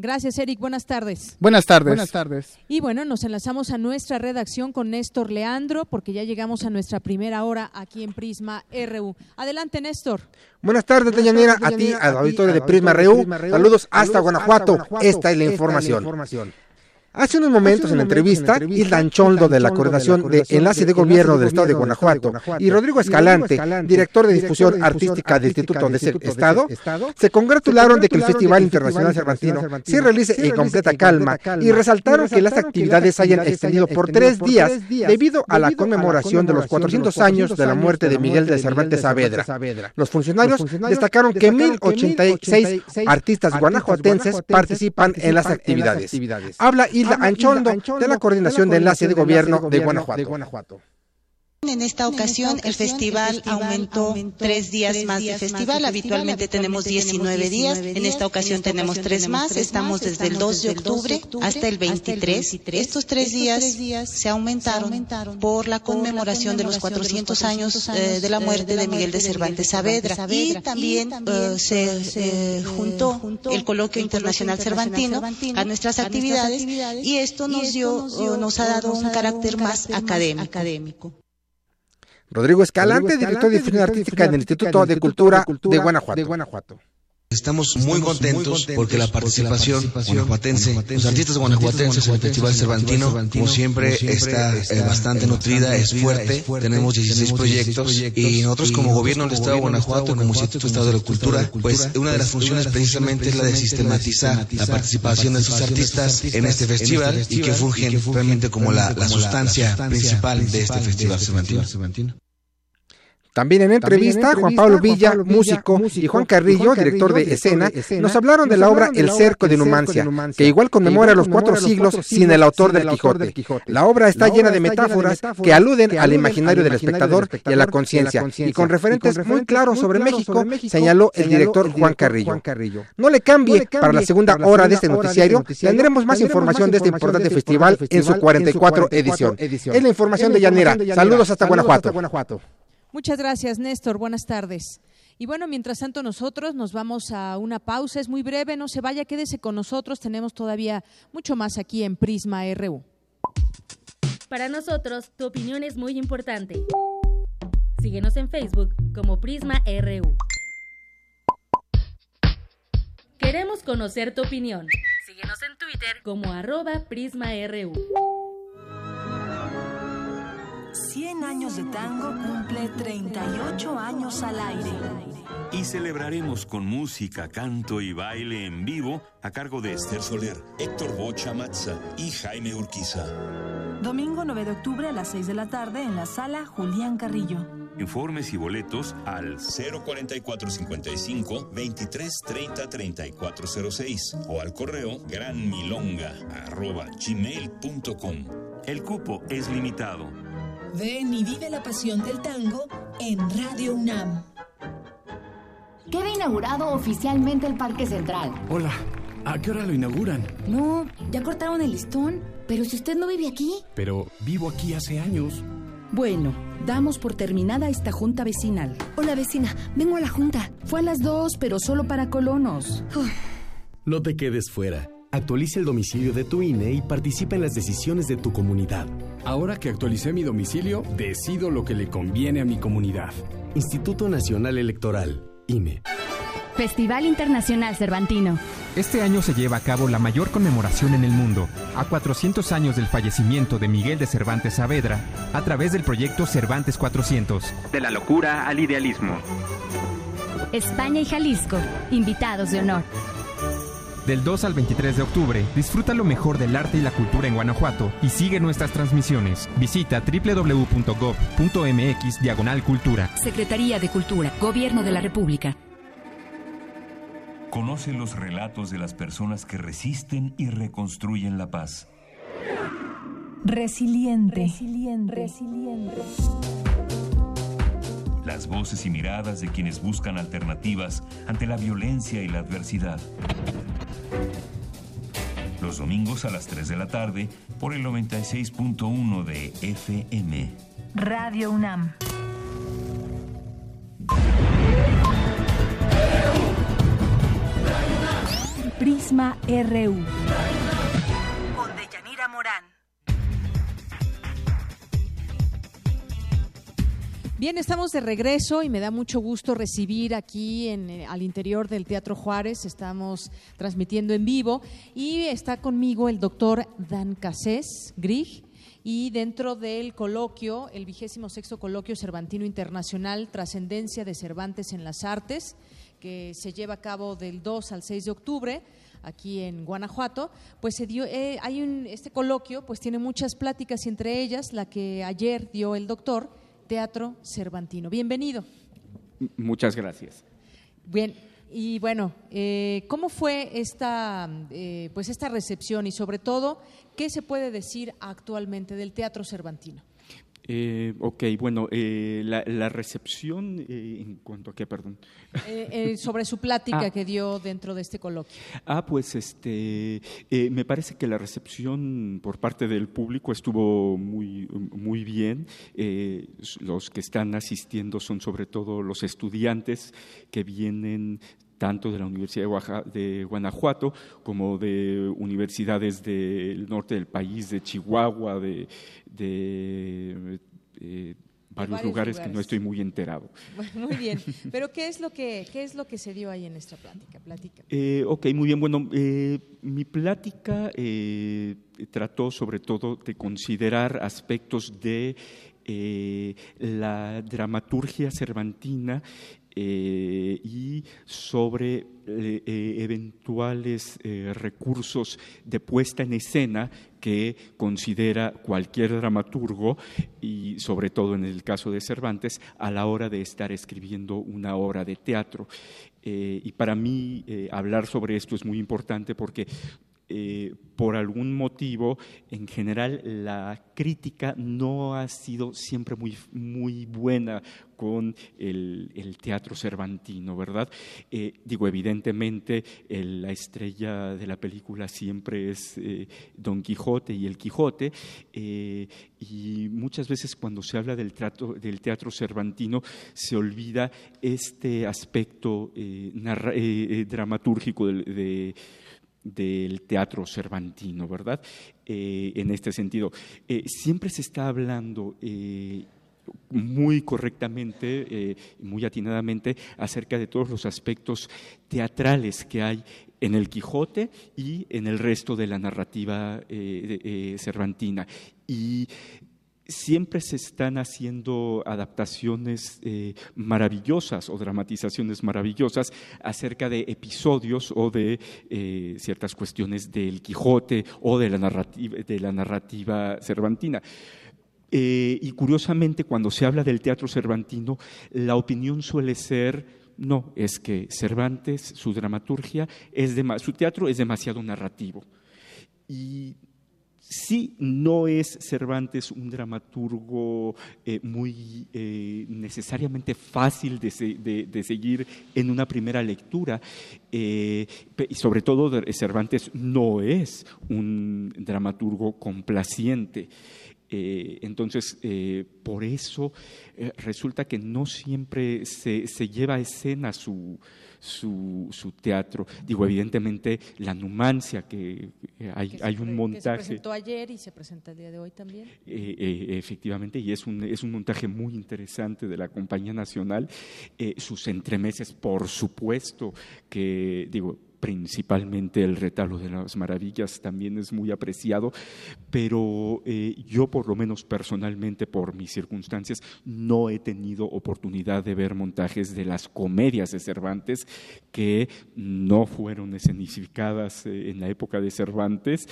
Speaker 3: Gracias, Eric. Buenas tardes.
Speaker 31: Buenas tardes.
Speaker 3: Buenas tardes. Y bueno, nos enlazamos a nuestra redacción con Néstor Leandro, porque ya llegamos a nuestra primera hora aquí en Prisma RU. Adelante, Néstor.
Speaker 33: Buenas tardes, Deyanira, a ti, al auditorio de Prisma RU. Saludos hasta Guanajuato. Esta es la información. Hace unos momentos en la entrevista, Isla Ancholdo de la Coordinación de Enlace de Gobierno del Estado de Guanajuato y Rodrigo Escalante, director de difusión artística del Instituto de ese Estado, se congratularon de que el Festival Internacional Cervantino se realice en completa calma y resaltaron que las actividades se hayan extendido por tres días debido a la conmemoración de los 400 años de la muerte de Miguel de Cervantes Saavedra. Los funcionarios destacaron que 1.086 artistas guanajuatenses participan en las actividades. Habla Isla Anchondo, de la Coordinación de Enlace de Gobierno de Guanajuato.
Speaker 15: En esta ocasión el festival aumentó tres días más de festival. Habitualmente tenemos 19 días. En esta ocasión tenemos tres más. Estamos desde el 2 de octubre hasta el 23. Estos tres días se aumentaron por la conmemoración de los 400 años eh, de la muerte de Miguel de Cervantes Saavedra. Y también eh, se juntó el Coloquio Internacional Cervantino a nuestras actividades y esto nos dio, nos ha dado un carácter más académico.
Speaker 33: Rodrigo Escalante, director de difusión artística en el Instituto de Cultura de Guanajuato.
Speaker 34: Estamos muy contentos porque la participación guanajuatense, los artistas guanajuatenses en el Festival Cervantino, como siempre, está eh, bastante nutrida, es fuerte. Tenemos 16 proyectos y nosotros como gobierno del Estado de Guanajuato, como Instituto de Estado de la Cultura, pues una de las funciones precisamente es la de sistematizar la participación de sus artistas en este festival y que fungen realmente como la, la sustancia principal de este Festival Cervantino.
Speaker 33: También en entrevista, Juan Pablo Villa, músico, y Juan Carrillo, director de escena, nos hablaron de la obra El cerco de Numancia, que igual conmemora los cuatro siglos sin el autor del Quijote. La obra está llena de metáforas que aluden al imaginario del espectador y a la conciencia, y con referentes muy claros sobre México, señaló el director Juan Carrillo. No le cambie, para la segunda hora de este noticiario tendremos más información de este importante festival en su 44 edición. Es la información de Yanira. Saludos hasta Guanajuato.
Speaker 3: Muchas gracias, Néstor. Buenas tardes. Y bueno, mientras tanto nosotros nos vamos a una pausa, es muy breve, no se vaya, quédese con nosotros, tenemos todavía mucho más aquí en Prisma RU.
Speaker 29: Para nosotros, tu opinión es muy importante. Síguenos en Facebook como Prisma RU. Queremos conocer tu opinión. Síguenos en Twitter como arroba PrismaRU.
Speaker 8: 100 años de tango cumple 38 años al aire.
Speaker 35: Y celebraremos con música, canto y baile en vivo a cargo de Esther Soler, Héctor Bocha Matza y Jaime Urquiza.
Speaker 8: Domingo 9 de octubre a las 6 de la tarde en la sala Julián Carrillo.
Speaker 35: Informes y boletos al 04455 2330 3406 o al correo granmilonga arroba gmail.com. El cupo es limitado.
Speaker 8: Ven y vive la pasión del tango en Radio UNAM.
Speaker 36: Queda inaugurado oficialmente el Parque Central.
Speaker 37: Hola, ¿a qué hora lo inauguran?
Speaker 36: No, ya cortaron el listón. Pero si usted no vive aquí.
Speaker 37: Pero vivo aquí hace años.
Speaker 38: Bueno, damos por terminada esta junta vecinal.
Speaker 36: Hola vecina, vengo a la junta.
Speaker 38: Fue a las dos, pero solo para colonos.
Speaker 37: No te quedes fuera. Actualiza el domicilio de tu INE y participa en las decisiones de tu comunidad. Ahora que actualicé mi domicilio, decido lo que le conviene a mi comunidad. Instituto Nacional Electoral, INE.
Speaker 36: Festival Internacional Cervantino.
Speaker 39: Este año se lleva a cabo la mayor conmemoración en el mundo, a 400 años del fallecimiento de Miguel de Cervantes Saavedra, a través del proyecto Cervantes 400.
Speaker 40: De la locura al idealismo.
Speaker 36: España y Jalisco, invitados de honor.
Speaker 39: Del 2 al 23 de octubre, disfruta lo mejor del arte y la cultura en Guanajuato y sigue nuestras transmisiones. Visita www.gov.mx Diagonal Cultura.
Speaker 36: Secretaría de Cultura, Gobierno de la República.
Speaker 35: Conoce los relatos de las personas que resisten y reconstruyen la paz.
Speaker 41: Resiliente. Resiliente. Resiliente.
Speaker 35: Las voces y miradas de quienes buscan alternativas ante la violencia y la adversidad. Los domingos a las 3 de la tarde por el 96.1 de FM.
Speaker 41: Radio UNAM.
Speaker 8: Prisma RU.
Speaker 3: Bien, estamos de regreso y me da mucho gusto recibir aquí en, eh, al interior del Teatro Juárez. Estamos transmitiendo en vivo y está conmigo el doctor Dan Casés Grig. Y dentro del coloquio, el vigésimo sexto coloquio Cervantino Internacional, Trascendencia de Cervantes en las Artes, que se lleva a cabo del 2 al 6 de octubre aquí en Guanajuato, pues se dio, eh, hay un, este coloquio, pues tiene muchas pláticas y entre ellas la que ayer dio el doctor, Teatro Cervantino. Bienvenido.
Speaker 42: Muchas gracias.
Speaker 3: Bien, y bueno, eh, ¿cómo fue esta, eh, pues esta recepción y sobre todo, qué se puede decir actualmente del Teatro Cervantino?
Speaker 42: Eh, ok, bueno, eh, la, la, recepción eh, en cuanto a qué, perdón.
Speaker 3: Eh, sobre su plática ah. que dio dentro de este coloquio.
Speaker 42: Ah, pues este, me parece que la recepción por parte del público estuvo muy, muy bien. los que están asistiendo son sobre todo los estudiantes que vienen tanto de la Universidad de, Guanajuato como de universidades del norte del país, de Chihuahua, de, de, eh, varios, lugares, que no estoy muy enterado.
Speaker 3: muy bien, pero ¿qué es lo que, qué es lo que se dio ahí en esta plática? Plática.
Speaker 42: Eh, ok, muy bien. Bueno, eh, mi plática eh, trató sobre todo de considerar aspectos de la dramaturgia cervantina eh, y sobre eh, eh, eventuales recursos de puesta en escena que considera cualquier dramaturgo y sobre todo en el caso de Cervantes a la hora de estar escribiendo una obra de teatro. y para mí hablar sobre esto es muy importante porque eh, por algún motivo, en general, la crítica no ha sido siempre muy, muy buena con el, teatro cervantino, ¿verdad? Eh, digo, evidentemente, la estrella de la película siempre es eh, Don Quijote y el Quijote, y muchas veces cuando se habla del, trato, del teatro cervantino se olvida este aspecto dramatúrgico de del teatro cervantino, ¿verdad? Eh, en este sentido, eh, siempre se está hablando eh, muy correctamente, muy atinadamente, acerca de todos los aspectos teatrales que hay en el Quijote y en el resto de la narrativa cervantina. Y siempre se están haciendo adaptaciones eh, maravillosas o dramatizaciones maravillosas acerca de episodios o de eh, ciertas cuestiones del Quijote o de la narrativa, de la narrativa cervantina. Eh, y curiosamente, cuando se habla del teatro cervantino, la opinión suele ser no, es que Cervantes, su dramaturgia, es su teatro es demasiado narrativo. Y Sí, no es Cervantes un dramaturgo eh, muy eh, necesariamente fácil de, seguir en una primera lectura, eh, y sobre todo Cervantes no es un dramaturgo complaciente. Entonces, por eso resulta que no siempre se, se lleva a escena su, su, su teatro. Digo, evidentemente, la numancia, que hay, hay un montaje. se
Speaker 3: presentó ayer y se presenta el día de hoy también.
Speaker 42: Eh, eh, efectivamente, y es un, es un montaje muy interesante de la Compañía Nacional. Eh, sus entremeses, por supuesto, que, digo, principalmente el retablo de las maravillas también es muy apreciado, pero eh, yo por lo menos personalmente, por mis circunstancias, no he tenido oportunidad de ver montajes de las comedias de Cervantes que no fueron escenificadas eh, en la época de Cervantes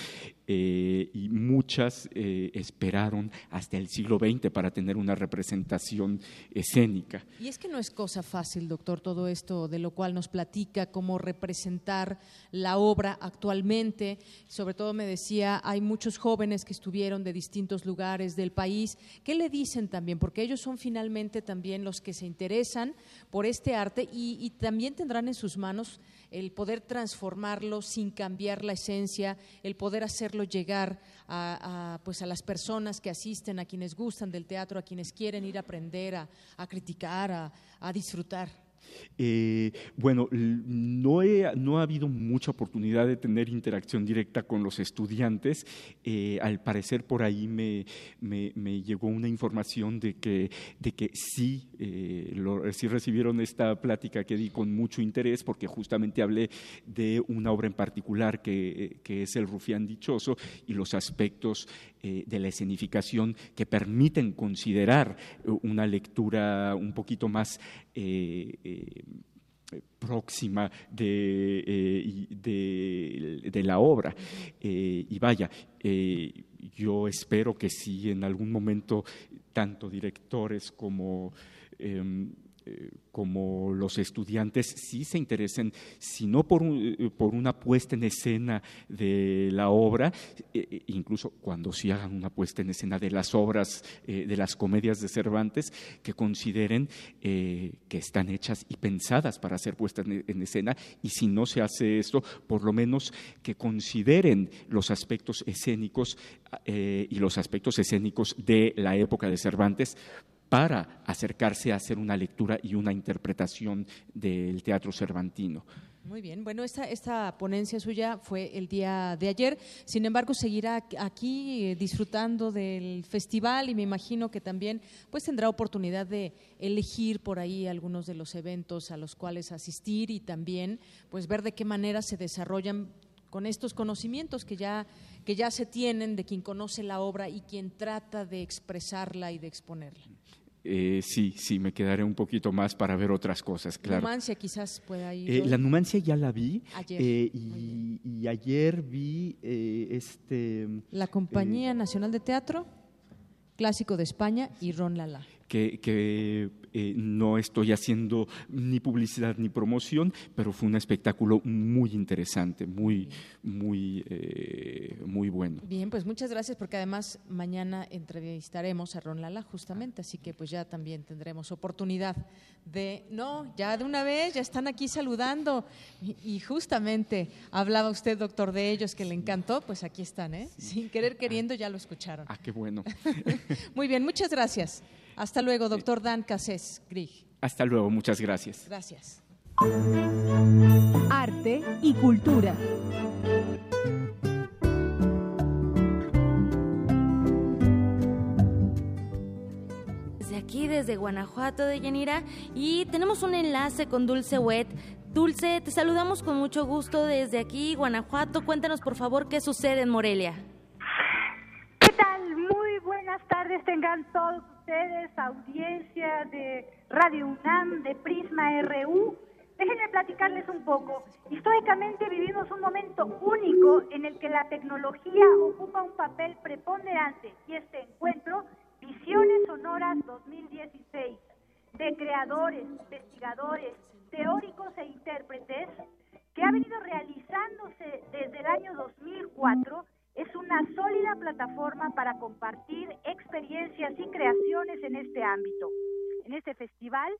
Speaker 42: eh, y muchas eh, esperaron hasta el siglo XX para tener una representación escénica.
Speaker 3: Y es que no es cosa fácil, doctor, todo esto de lo cual nos platica, cómo representar la obra actualmente. Sobre todo me decía, hay muchos jóvenes que estuvieron de distintos lugares del país. ¿Qué le dicen también? Porque ellos son finalmente también los que se interesan por este arte y, y también tendrán en sus manos el poder transformarlo sin cambiar la esencia, el poder hacerlo llegar a, pues a las personas que asisten, a quienes gustan del teatro, a quienes quieren ir a aprender, a, criticar, a, disfrutar.
Speaker 42: Eh, bueno, no, ha habido mucha oportunidad de tener interacción directa con los estudiantes. Eh, al parecer por ahí me, llegó una información de que, sí, eh, sí recibieron esta plática que di con mucho interés porque justamente hablé de una obra en particular que es El Rufián Dichoso y los aspectos de la escenificación que permiten considerar una lectura un poquito más próxima de, eh, de, la obra. Eh, y vaya, eh, yo espero que si en algún momento tanto directores como em, eh, como los estudiantes sí se interesen, si no por, eh, por una puesta en escena de la obra, eh, incluso cuando sí hagan una puesta en escena de las obras, de las comedias de Cervantes, que consideren que están hechas y pensadas para ser puestas en, escena, y si no se hace esto, por lo menos que consideren los aspectos escénicos y los aspectos escénicos de la época de Cervantes para acercarse a hacer una lectura y una interpretación del teatro cervantino.
Speaker 3: Muy bien, bueno, esta, esta ponencia suya fue el día de ayer, sin embargo seguirá aquí eh, disfrutando del festival y me imagino que también pues tendrá oportunidad de elegir por ahí algunos de los eventos a los cuales asistir y también pues ver de qué manera se desarrollan con estos conocimientos que ya, que ya se tienen de quien conoce la obra y quien trata de expresarla y de exponerla.
Speaker 42: Eh, sí, sí, me quedaré un poquito más para ver otras cosas, claro.
Speaker 3: Numancia quizás pueda ir.
Speaker 42: Eh, la Numancia ya la vi. Eh, y, ayer vi este...
Speaker 3: La Compañía Nacional de Teatro, Clásico de España y Ron Lala
Speaker 42: que, eh, no estoy haciendo ni publicidad ni promoción, pero fue un espectáculo muy interesante, muy, muy, eh, muy bueno.
Speaker 3: Bien, pues muchas gracias porque además mañana entrevistaremos a Ron Lala justamente, así que pues ya también tendremos oportunidad de, no, ya de una vez, ya están aquí saludando y, justamente hablaba usted, doctor, de ellos que le encantó, pues aquí están, ¿eh? Sin querer queriendo ya lo escucharon.
Speaker 42: Ah, qué bueno.
Speaker 3: muy bien, muchas gracias. Hasta luego, doctor Dan Casés Grig.
Speaker 42: Hasta luego, muchas gracias.
Speaker 3: Gracias.
Speaker 8: Arte y cultura.
Speaker 29: Desde aquí, desde Guanajuato de Yanira, y tenemos un enlace con Dulce Wet. Dulce, te saludamos con mucho gusto desde aquí, Guanajuato. Cuéntanos, por favor, qué sucede en Morelia.
Speaker 43: ¿Qué tal? Muy buenas tardes tengan todos ustedes, audiencia de Radio UNAM, de Prisma RU. Déjenme platicarles un poco. Históricamente vivimos un momento único en el que la tecnología ocupa un papel preponderante y este encuentro, Visiones Sonoras 2016, de creadores, investigadores, teóricos e intérpretes, que ha venido realizándose desde el año 2004 es una sólida plataforma para compartir experiencias y creaciones en este ámbito. En este festival,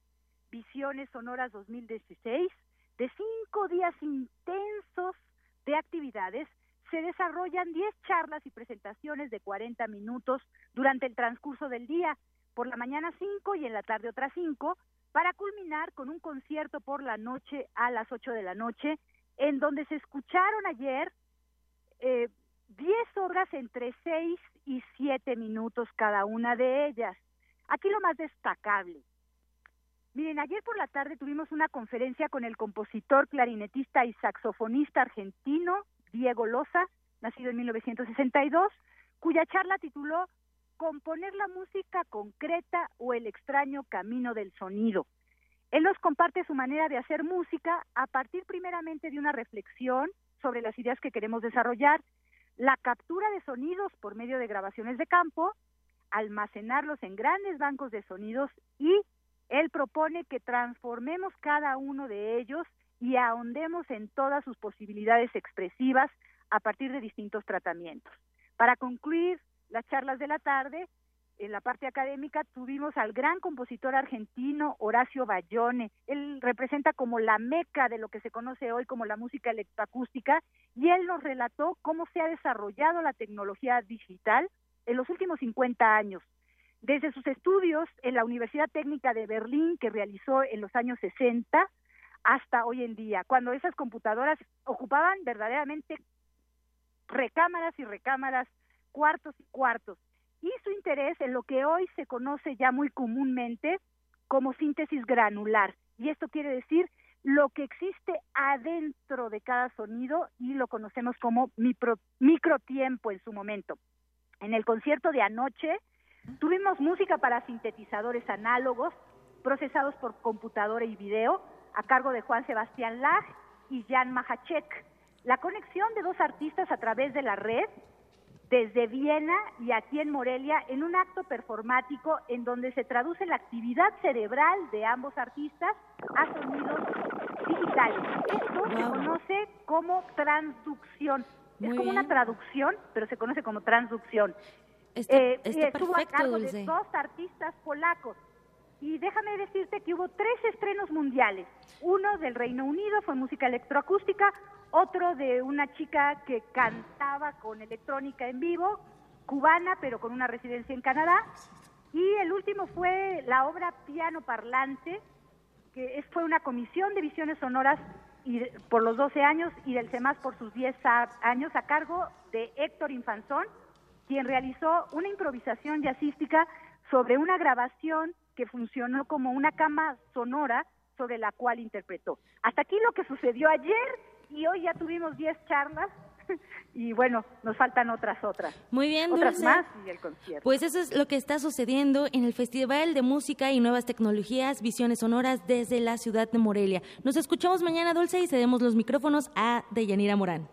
Speaker 43: Visiones Sonoras 2016, de cinco días intensos de actividades, se desarrollan 10 charlas y presentaciones de 40 minutos durante el transcurso del día, por la mañana 5 y en la tarde otras 5, para culminar con un concierto por la noche a las 8 de la noche, en donde se escucharon ayer eh, 10 obras entre 6 y 7 minutos cada una de ellas. Aquí lo más destacable. Miren, ayer por la tarde tuvimos una conferencia con el compositor, clarinetista y saxofonista argentino Diego Loza, nacido en 1962, cuya charla tituló Componer la música concreta o el extraño camino del sonido. Él nos comparte su manera de hacer música a partir primeramente de una reflexión sobre las ideas que queremos desarrollar la captura de sonidos por medio de grabaciones de campo, almacenarlos en grandes bancos de sonidos y él propone que transformemos cada uno de ellos y ahondemos en todas sus posibilidades expresivas a partir de distintos tratamientos. Para concluir las charlas de la tarde, en la parte académica tuvimos al gran compositor argentino Horacio Bayone. Él representa como la meca de lo que se conoce hoy como la música electroacústica y él nos relató cómo se ha desarrollado la tecnología digital en los últimos 50 años. Desde sus estudios en la Universidad Técnica de Berlín, que realizó en los años 60, hasta hoy en día, cuando esas computadoras ocupaban verdaderamente recámaras y recámaras, cuartos y cuartos, y su interés en lo que hoy se conoce ya muy comúnmente como síntesis granular. Y esto quiere decir lo que existe adentro de cada sonido y lo conocemos como micro, microtiempo en su momento. En el concierto de anoche tuvimos música para sintetizadores análogos procesados por computadora y video a cargo de Juan Sebastián Lach y Jan Mahachek. La conexión de dos artistas a través de la red desde Viena y aquí en Morelia en un acto performático en donde se traduce la actividad cerebral de ambos artistas a sonidos digitales. Esto se conoce como transducción. es como una traducción, pero se conoce como transducción.
Speaker 29: eh,
Speaker 43: estuvo
Speaker 29: perfecto,
Speaker 43: a cargo
Speaker 29: Dulce.
Speaker 43: de dos artistas polacos. Y déjame decirte que hubo tres estrenos mundiales. Uno del Reino Unido fue música electroacústica, otro de una chica que cantaba con electrónica en vivo, cubana, pero con una residencia en Canadá. Y el último fue la obra Piano Parlante, que fue una comisión de visiones sonoras y por los 12 años y del CEMAS por sus 10 a- años a cargo de Héctor Infanzón, quien realizó una improvisación jazzística sobre una grabación que funcionó como una cama sonora sobre la cual interpretó. Hasta aquí lo que sucedió ayer y hoy ya tuvimos 10 charlas y bueno, nos faltan otras otras.
Speaker 29: Muy bien,
Speaker 43: Otras
Speaker 29: Dulce.
Speaker 43: más y el concierto.
Speaker 29: Pues eso es lo que está sucediendo en el Festival de Música y Nuevas Tecnologías, Visiones Sonoras desde la ciudad de Morelia. Nos escuchamos mañana, Dulce, y cedemos los micrófonos a Deyanira Morán.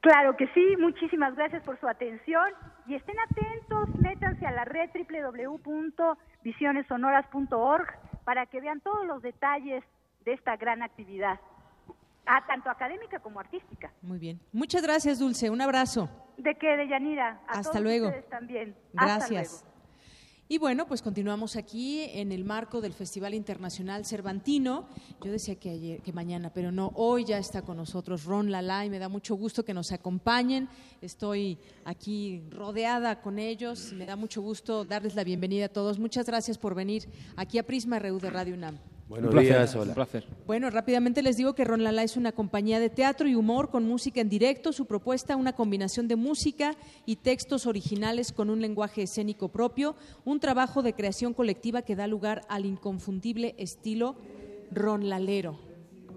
Speaker 43: Claro que sí, muchísimas gracias por su atención y estén atentos, métanse a la red www.visionessonoras.org para que vean todos los detalles de esta gran actividad, ah, tanto académica como artística.
Speaker 3: Muy bien. Muchas gracias, Dulce. Un abrazo.
Speaker 43: ¿De qué, Deyanira? A
Speaker 3: Hasta
Speaker 43: todos
Speaker 3: luego.
Speaker 43: ustedes también. Hasta
Speaker 3: Gracias.
Speaker 43: luego.
Speaker 3: Y bueno, pues continuamos aquí en el marco del Festival Internacional Cervantino. Yo decía que ayer, que mañana, pero no, hoy ya está con nosotros Ron Lala y me da mucho gusto que nos acompañen. Estoy aquí rodeada con ellos me da mucho gusto darles la bienvenida a todos. Muchas gracias por venir aquí a Prisma RU de Radio UNAM.
Speaker 44: Buenos
Speaker 42: Un placer,
Speaker 44: días, hola.
Speaker 42: un placer.
Speaker 3: Bueno, rápidamente les digo que Ron Lala es una compañía de teatro y humor con música en directo. Su propuesta, una combinación de música y textos originales con un lenguaje escénico propio, un trabajo de creación colectiva que da lugar al inconfundible estilo Ron Lalero.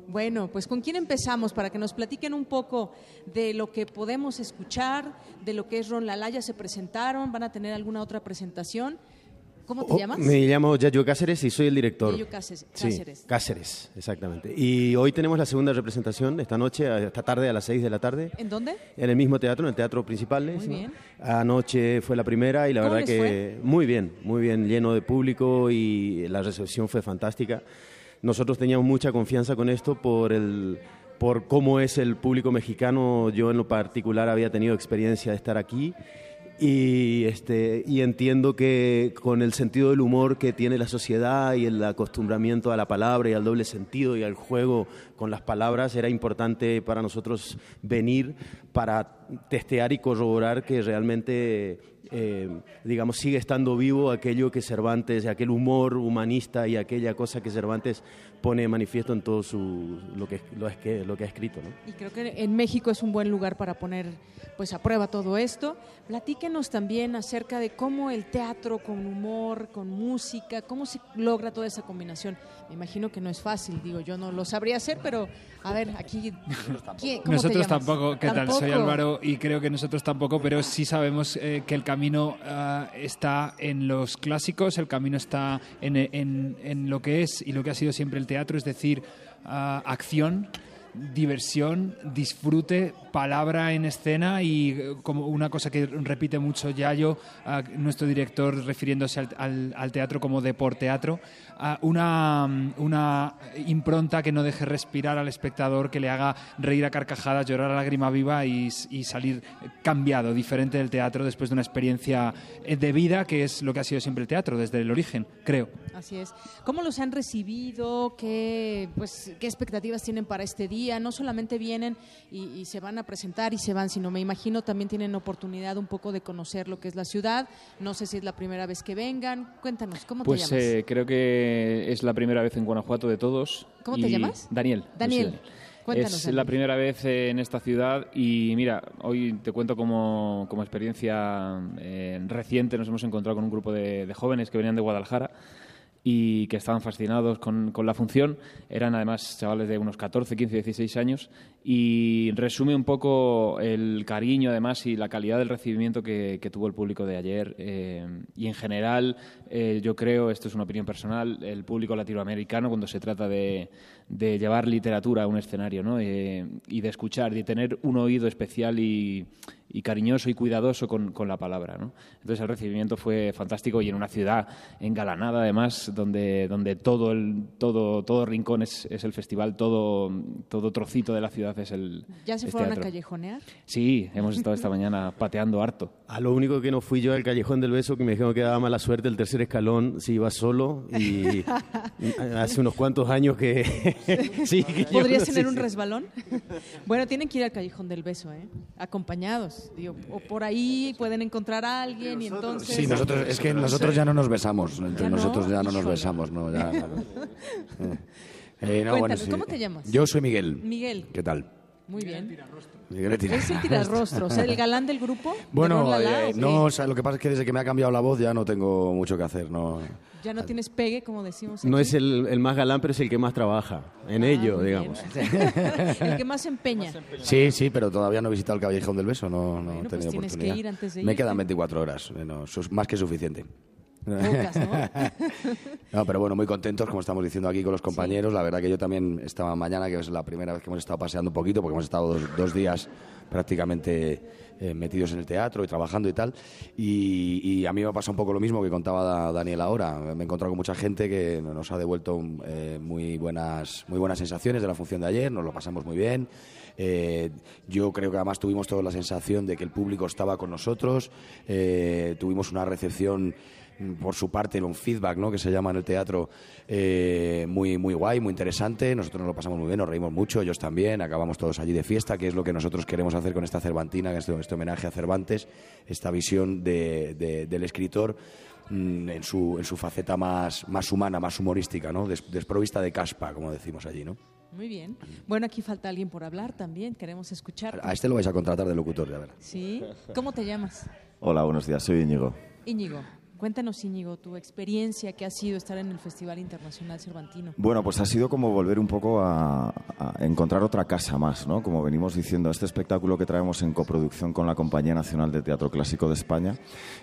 Speaker 3: Bueno, pues ¿con quién empezamos? Para que nos platiquen un poco de lo que podemos escuchar, de lo que es Ron Lala. Ya se presentaron, van a tener alguna otra presentación. ¿Cómo te
Speaker 44: Oh,
Speaker 3: llamas?
Speaker 44: Me llamo Yayo Cáceres y soy el director.
Speaker 3: Yayo Cáceres-
Speaker 44: Sí,
Speaker 3: Cáceres.
Speaker 44: Cáceres, exactamente. Y hoy tenemos la segunda representación esta noche, esta tarde a las 6 de la tarde.
Speaker 3: ¿En dónde?
Speaker 44: En el mismo teatro, en el Teatro Principal.
Speaker 3: Muy bien.
Speaker 44: Anoche fue la primera y la
Speaker 3: ¿Cómo
Speaker 44: verdad
Speaker 3: les
Speaker 44: que muy bien, muy bien, lleno de público y la recepción fue fantástica. Nosotros teníamos mucha confianza con esto por el por cómo es el público mexicano. Yo en lo particular había tenido experiencia de estar aquí y, este, y entiendo que con el sentido del humor que tiene la sociedad y el acostumbramiento a la palabra y al doble sentido y al juego con las palabras, era importante para nosotros venir para testear y corroborar que realmente, eh, digamos, sigue estando vivo aquello que Cervantes, aquel humor humanista y aquella cosa que Cervantes pone de manifiesto en todo su, lo, que, lo, es que, lo que ha escrito. ¿no?
Speaker 3: Y creo que en México es un buen lugar para poner pues a prueba todo esto. Platíquenos también acerca de cómo el teatro con humor, con música, cómo se logra toda esa combinación. Me imagino que no es fácil, digo, yo no lo sabría hacer, pero a ver, aquí ¿quién- cómo te
Speaker 45: Nosotros
Speaker 3: llamas?
Speaker 45: tampoco, ¿qué tal? Soy
Speaker 3: Tampoco.
Speaker 45: Álvaro y creo que nosotros tampoco, pero sí sabemos eh, que el camino ah, está en los clásicos, el camino está en, en- en lo que es y lo que ha sido siempre el teatro, es decir, ah, acción, diversión, disfrute, palabra en escena y eh, como una cosa que repite mucho Yayo, ah, nuestro director refiriéndose al, teatro como deporteatro, ah, una, una impronta que no deje respirar al espectador, que le haga reír a carcajadas, llorar a lágrima viva y, y salir cambiado, diferente del teatro después de una experiencia eh, de vida que es lo que ha sido siempre el teatro desde el origen, creo.
Speaker 3: Así es. ¿Cómo los han recibido? ¿Qué, pues, ¿Qué expectativas tienen para este día? Día, no solamente vienen y, se van a presentar y se van, sino me imagino también tienen oportunidad un poco de conocer lo que es la ciudad. No sé si es la primera vez que vengan. Cuéntanos, ¿cómo
Speaker 46: te
Speaker 3: llamas?
Speaker 46: Pues eh, creo que es la primera vez en Guanajuato de todos.
Speaker 3: ¿Cómo te llamas?
Speaker 46: Daniel.
Speaker 3: Daniel.
Speaker 46: es la primera vez en esta ciudad y mira, hoy te cuento como, como experiencia eh, reciente, nos hemos encontrado con un grupo de, de jóvenes que venían de Guadalajara y que estaban fascinados con, con, la función. Eran además chavales de unos 14, 15, 16 años y resume un poco el cariño además y la calidad del recibimiento que, que tuvo el público de ayer. Eh, y en general, eh, yo creo, esto es una opinión personal, el público latinoamericano cuando se trata de, de llevar literatura a un escenario ¿no? Eh, y de escuchar, de tener un oído especial y, y cariñoso y cuidadoso con, con, la palabra. ¿no? Entonces el recibimiento fue fantástico y en una ciudad engalanada además, donde, donde todo, el, todo, todo rincón es, es el festival, todo, todo trocito de la ciudad es el
Speaker 3: ¿Ya se fueron a callejonear?
Speaker 46: Sí, hemos estado esta mañana pateando harto.
Speaker 44: A lo único que no fui yo al Callejón del Beso, que me dijeron que daba mala suerte el tercer escalón si iba solo y hace unos cuantos años que... sí,
Speaker 3: ¿Podrías tener un resbalón? bueno, tienen que ir al Callejón del Beso, ¿eh? acompañados o por ahí pueden encontrar a alguien y entonces...
Speaker 47: Sí, nosotros, es que nosotros ya no nos besamos, entre nosotros ya no nos besamos, no, ya,
Speaker 3: eh, ¿cómo te llamas?
Speaker 47: Yo soy Miguel.
Speaker 3: Miguel.
Speaker 47: ¿Qué tal?
Speaker 3: Muy bien.
Speaker 47: Miguel
Speaker 3: es el tirarrostro, o sea, el galán del grupo.
Speaker 47: Bueno, eh, no, o sea, lo que pasa es que desde que me ha cambiado la voz ya no tengo mucho que hacer, no.
Speaker 3: Ya no tienes pegue, como decimos.
Speaker 44: No es el, el, más galán, pero es el que más trabaja en ah, ello, digamos.
Speaker 3: el que más empeña.
Speaker 47: Sí, sí, pero todavía no he visitado el Callejón del Beso, no, no he
Speaker 3: pues
Speaker 47: tenido
Speaker 3: tienes
Speaker 47: oportunidad.
Speaker 3: Que ir antes de
Speaker 47: me
Speaker 3: ir.
Speaker 47: quedan 24 horas, no, más que suficiente.
Speaker 3: Pocas, ¿no?
Speaker 47: no, pero bueno, muy contentos, como estamos diciendo aquí con los compañeros. La verdad que yo también estaba mañana, que es la primera vez que hemos estado paseando un poquito, porque hemos estado dos, dos días prácticamente eh, metidos en el teatro y trabajando y tal. Y, y, a mí me ha pasado un poco lo mismo que contaba Daniel ahora. Me he encontrado con mucha gente que nos ha devuelto eh, muy, buenas, muy buenas sensaciones de la función de ayer, nos lo pasamos muy bien. Eh, yo creo que además tuvimos toda la sensación de que el público estaba con nosotros, tuvimos una recepción por su parte, un feedback, ¿no? que se llama en el teatro, eh, muy, muy guay, muy interesante. Nosotros nos lo pasamos muy bien, nos reímos mucho, ellos también, acabamos todos allí de fiesta, que es lo que nosotros queremos hacer con esta Cervantina, este, este homenaje a Cervantes, esta visión de, de, del escritor mm, en su, en su faceta más, más humana, más humorística, ¿no? Des, desprovista de caspa, como decimos allí, ¿no?
Speaker 3: Muy bien. Bueno, aquí falta alguien por hablar también, queremos escuchar.
Speaker 47: A este lo vais a contratar de locutor, ya ver.
Speaker 3: Sí. ¿Cómo te llamas?
Speaker 48: Hola, buenos días, soy Íñigo.
Speaker 3: Íñigo. Cuéntanos, Íñigo, tu experiencia que ha sido estar en el Festival Internacional Cervantino.
Speaker 48: Bueno, pues ha sido como volver un poco a, encontrar otra casa más, ¿no? Como venimos diciendo, este espectáculo que traemos en coproducción con la Compañía Nacional de Teatro Clásico de España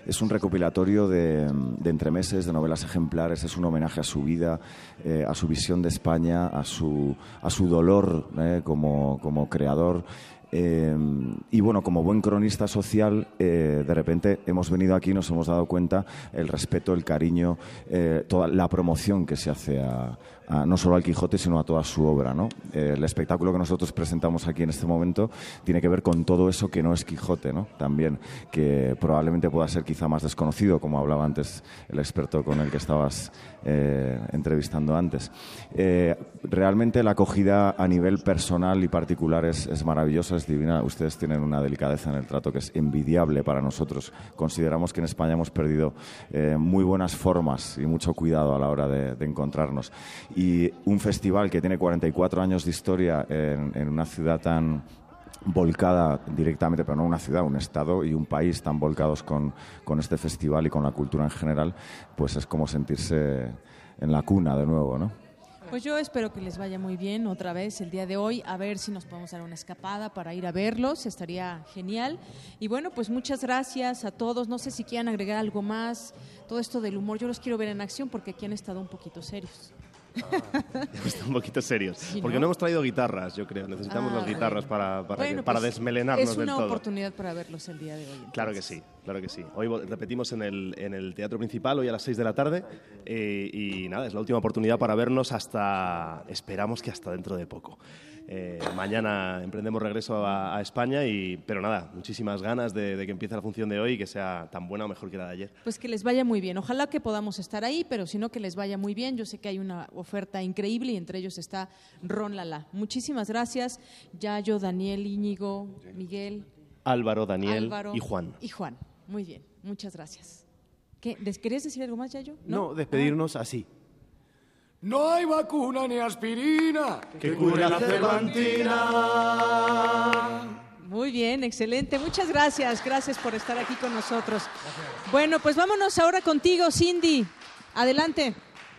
Speaker 48: es un recopilatorio de, de entremeses, de novelas ejemplares, es un homenaje a su vida, eh, a su visión de España, a su, a su dolor eh, como creador. Eh, y bueno, como buen cronista social, eh, de repente hemos venido aquí y nos hemos dado cuenta el respeto, el cariño, eh, toda la promoción que se hace a, a, no solo al Quijote, sino a toda su obra. ¿no? El espectáculo que nosotros presentamos aquí en este momento tiene que ver con todo eso que no es Quijote, ¿no? también, que probablemente pueda ser quizá más desconocido, como hablaba antes el experto con el que estabas eh, entrevistando antes. Eh, realmente la acogida a nivel personal y particular es, maravillosa, es divina. Ustedes tienen una delicadeza en el trato que es envidiable para nosotros. Consideramos que en España hemos perdido eh, muy buenas formas y mucho cuidado a la hora de, de encontrarnos y un festival que tiene 44 años de historia en, en una ciudad tan volcada directamente, pero no una ciudad, un estado y un país tan volcados con, con, este festival y con la cultura en general, pues es como sentirse en la cuna de nuevo, ¿no?
Speaker 3: Pues yo espero que les vaya muy bien otra vez el día de hoy, a ver si nos podemos dar una escapada para ir a verlos, estaría genial. Y bueno, pues muchas gracias a todos, no sé si quieran agregar algo más, todo esto del humor, yo los quiero ver en acción porque aquí han estado un poquito serios.
Speaker 49: Están un poquito serios. Porque
Speaker 3: ¿no?
Speaker 49: no hemos traído guitarras, yo creo. Necesitamos
Speaker 3: Ah,
Speaker 49: las guitarras para, para,
Speaker 3: Bueno,
Speaker 49: que- para
Speaker 3: pues
Speaker 49: desmelenarnos
Speaker 3: Es
Speaker 49: del
Speaker 3: una
Speaker 49: todo.
Speaker 3: oportunidad para verlos el día de hoy.
Speaker 49: Claro que sí, claro que sí. Hoy repetimos en el, en el teatro principal, hoy a las 6 de la tarde. eh, y nada, es la última oportunidad para vernos hasta, esperamos que hasta dentro de poco.
Speaker 44: Eh, mañana emprendemos regreso a, a España, y, pero nada, muchísimas ganas de, de que empiece la función de hoy y que sea tan buena o mejor que la de ayer.
Speaker 3: Pues que les vaya muy bien. Ojalá que podamos estar ahí, pero si no, que les vaya muy bien. Yo sé que hay una oferta increíble y entre ellos está Ron Lala. Muchísimas gracias. Yayo, Daniel, Íñigo, Miguel.
Speaker 44: Álvaro, Daniel
Speaker 3: Álvaro
Speaker 44: y Juan.
Speaker 3: Y Juan. Muy bien. Muchas gracias. ¿Qué? ¿Des- ¿Querías decir algo más, Yayo?
Speaker 50: No, despedirnos así.
Speaker 51: No hay vacuna ni aspirina
Speaker 44: que cure la
Speaker 51: cervantina.
Speaker 3: Muy bien, excelente. Muchas gracias. Gracias por estar aquí con nosotros. Bueno, pues vámonos ahora contigo, Cindy. Adelante.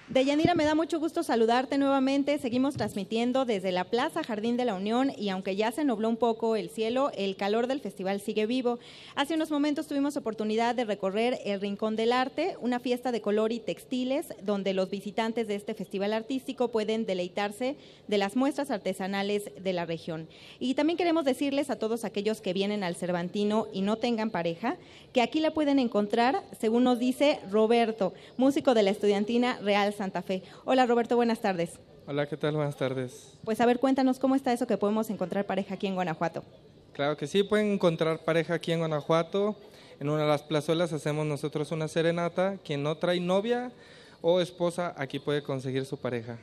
Speaker 11: Deyanira, me da mucho gusto saludarte nuevamente. Seguimos transmitiendo desde la Plaza Jardín de la Unión y aunque ya se nubló un poco el cielo, el calor del festival sigue vivo. Hace unos momentos tuvimos oportunidad de recorrer el Rincón del Arte, una fiesta de color y textiles donde los visitantes de este festival artístico pueden deleitarse de las muestras artesanales de la región. Y también queremos decirles a todos aquellos que vienen al Cervantino y no tengan pareja, que aquí la pueden encontrar, según nos dice Roberto, músico de la estudiantina Real Santa Fe. Hola Roberto, buenas tardes.
Speaker 52: Hola, ¿qué tal? Buenas tardes.
Speaker 11: Pues a ver, cuéntanos cómo está eso que podemos encontrar pareja aquí en Guanajuato.
Speaker 52: Claro que sí, pueden encontrar pareja aquí en Guanajuato. En una de las plazuelas hacemos nosotros una serenata. Quien no trae novia o esposa, aquí puede conseguir su pareja.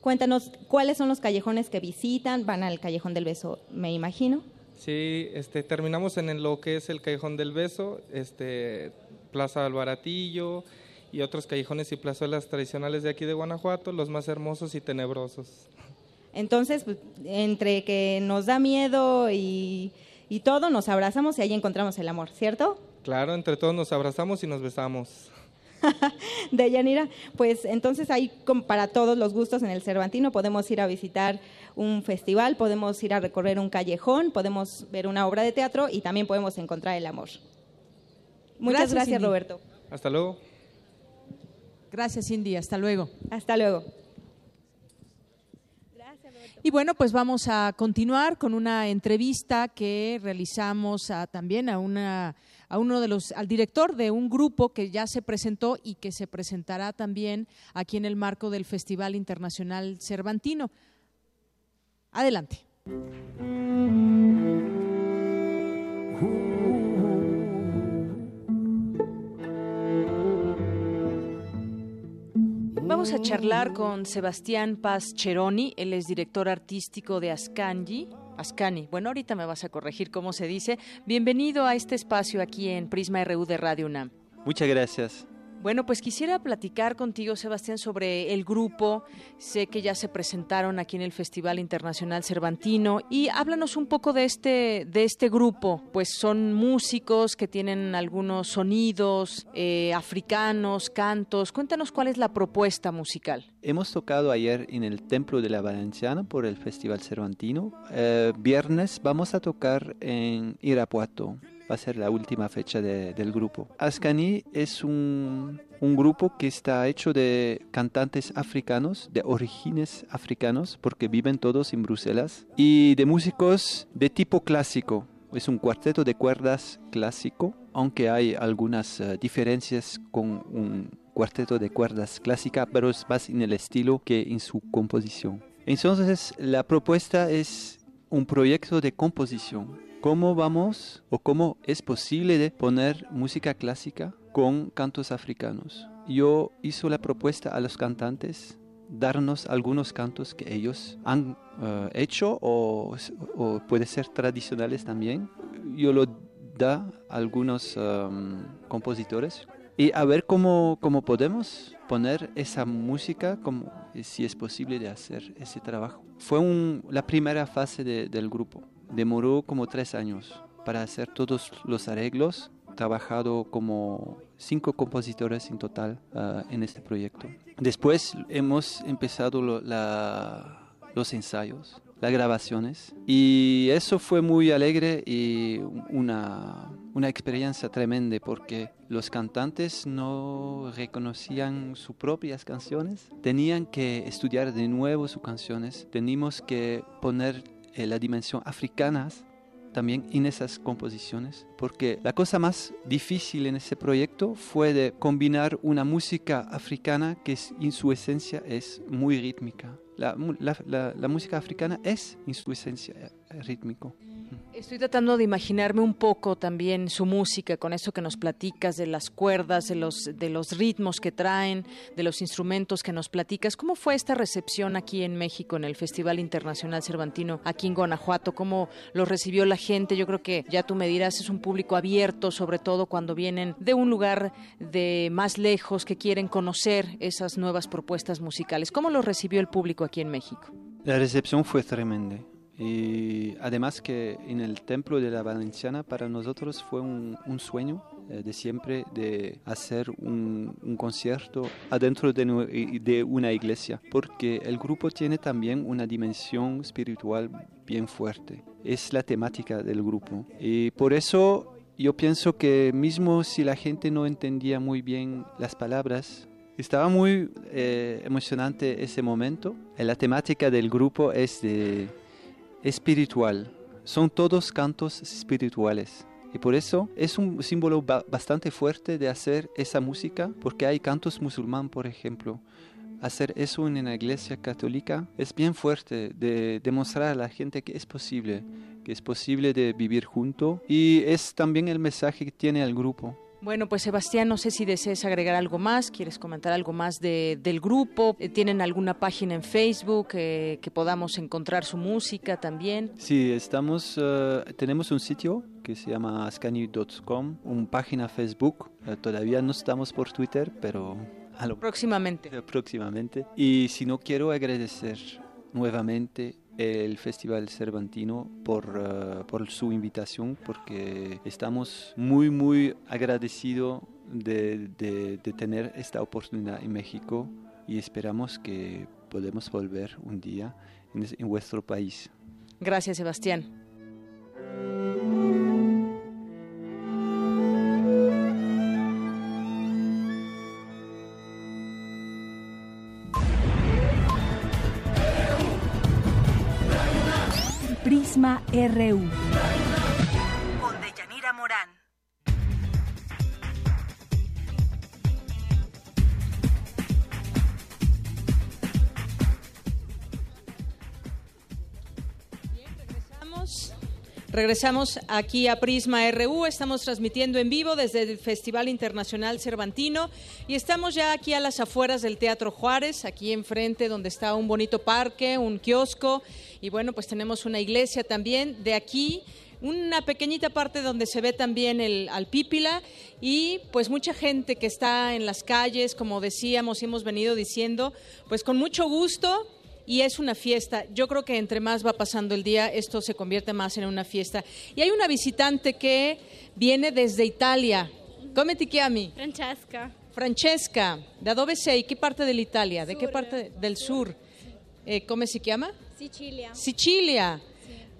Speaker 11: Cuéntanos cuáles son los callejones que visitan, van al Callejón del Beso, me imagino.
Speaker 52: Sí, este, terminamos en lo que es el Callejón del Beso, este, Plaza Albaratillo y otros callejones y plazuelas tradicionales de aquí de Guanajuato, los más hermosos y tenebrosos.
Speaker 11: Entonces, pues, entre que nos da miedo y, y todo, nos abrazamos y ahí encontramos el amor, ¿cierto?
Speaker 52: Claro, entre todos nos abrazamos y nos besamos.
Speaker 11: De Yanira, pues entonces ahí como para todos los gustos en el Cervantino podemos ir a visitar un festival, podemos ir a recorrer un callejón, podemos ver una obra de teatro y también podemos encontrar el amor. Muchas
Speaker 3: Gracias.
Speaker 11: Roberto.
Speaker 52: Hasta luego.
Speaker 3: Gracias, Cindy. Hasta luego.
Speaker 11: Hasta luego.
Speaker 3: Y bueno, pues vamos a continuar con una entrevista que realizamos a- también a una a uno de los al director de un grupo que ya se presentó y que se presentará también aquí en el marco del Festival Internacional Cervantino. Adelante. Vamos a charlar con Sebastián Paz Cheroni, él es director artístico de Ascanji. Ascani, bueno, ahorita me vas a corregir cómo se dice. Bienvenido a este espacio aquí en Prisma RU de Radio UNAM.
Speaker 53: Muchas gracias.
Speaker 3: Bueno, pues quisiera platicar contigo, Sebastián, sobre el grupo. Sé que ya se presentaron aquí en el Festival Internacional Cervantino y háblanos un poco de este de este grupo. Pues son músicos que tienen algunos sonidos eh, africanos, cantos. Cuéntanos cuál es la propuesta musical.
Speaker 53: Hemos tocado ayer en el Templo de la Valenciana por el Festival Cervantino. Eh, viernes vamos a tocar en Irapuato. Va a ser la última fecha de- del grupo. Ascani es un, un grupo que está hecho de cantantes africanos, de orígenes africanos, porque viven todos en Bruselas, y de músicos de tipo clásico. Es un cuarteto de cuerdas clásico, aunque hay algunas eh, diferencias con un cuarteto de cuerdas clásica, pero es más en el estilo que en su composición. Entonces, la propuesta es un proyecto de composición. ¿Cómo vamos o cómo es posible de poner música clásica con cantos africanos? Yo hice la propuesta a los cantantes darnos algunos cantos que ellos han eh, hecho o, o puede ser tradicionales también. Yo lo da a algunos um, compositores y a ver cómo, cómo podemos poner esa música, como, si es posible de hacer ese trabajo. Fue un- la primera fase de- del grupo. Demoró como tres años para hacer todos los arreglos. Trabajado como cinco compositores en total ah, en este proyecto. Después hemos empezado los ensayos, las grabaciones y eso fue muy alegre y una, una experiencia tremenda porque los cantantes no reconocían sus propias canciones, tenían que estudiar de nuevo sus canciones, teníamos que poner eh, la dimensión africana también en esas composiciones, porque la cosa más difícil en ese proyecto fue de combinar una música africana que en su esencia es muy rítmica. La, la, la música africana es en su esencia rítmico.
Speaker 3: Estoy tratando de imaginarme un poco también su música con eso que nos platicas de las cuerdas, de los, de los ritmos que traen, de los instrumentos que nos platicas. ¿Cómo fue esta recepción aquí en México en el Festival Internacional Cervantino, aquí en Guanajuato? ¿Cómo lo recibió la gente? Yo creo que ya tú me dirás, es un público abierto, sobre todo cuando vienen de un lugar de más lejos que quieren conocer esas nuevas propuestas musicales. ¿Cómo lo recibió el público aquí en México?
Speaker 53: La recepción fue tremenda. Y además que en el Templo de la Valenciana para nosotros fue un, sueño eh, de siempre de hacer un, concierto adentro de, de, una iglesia, porque el grupo tiene también una dimensión espiritual bien fuerte. Es la temática del grupo. Y por eso yo pienso que mismo si la gente no entendía muy bien las palabras, estaba muy eh, emocionante ese momento. La temática del grupo es de espiritual. Son todos cantos espirituales. Y por eso es un símbolo bastante fuerte de hacer esa música, porque hay cantos musulmán, por ejemplo. Hacer eso en una iglesia católica es bien fuerte de demostrar a la gente que es posible, que es posible de vivir junto y es también el mensaje que tiene el grupo.
Speaker 3: Bueno, pues Sebastián, no sé si deseas agregar algo más, quieres comentar algo más de, del grupo, eh, ¿tienen alguna página en Facebook eh, que podamos encontrar su música también?
Speaker 53: Sí, estamos, eh, tenemos un sitio que se llama ascani.com, una página Facebook, todavía no estamos por Twitter, pero...
Speaker 3: Próximamente.
Speaker 53: Próximamente. Y si no quiero agradecer nuevamente el Festival Cervantino por, eh, por su invitación porque estamos muy muy agradecidos de, de, tener esta oportunidad en México y esperamos que podamos volver un día en, en vuestro país.
Speaker 3: Gracias Sebastián.
Speaker 54: RU.
Speaker 3: Regresamos. Aquí a Prisma RU, estamos transmitiendo en vivo desde el Festival Internacional Cervantino y estamos ya aquí a las afueras del Teatro Juárez, aquí enfrente donde está un bonito parque, un kiosco y bueno, pues tenemos una iglesia también. De aquí una pequeñita parte donde se ve también el Alpípila y pues mucha gente que está en las calles, como decíamos hemos venido diciendo, pues con mucho gusto y es una fiesta. Yo creo que entre más va pasando el día, esto se convierte más en una fiesta. Y hay una visitante que viene desde Italia. ¿Cómo te llamas?
Speaker 55: Francesca.
Speaker 3: Francesca, ¿de dónde sei? ¿Qué parte de Italia? ¿De qué parte del sur? Eh, ¿Cómo se llama?
Speaker 55: Sicilia.
Speaker 3: Sicilia.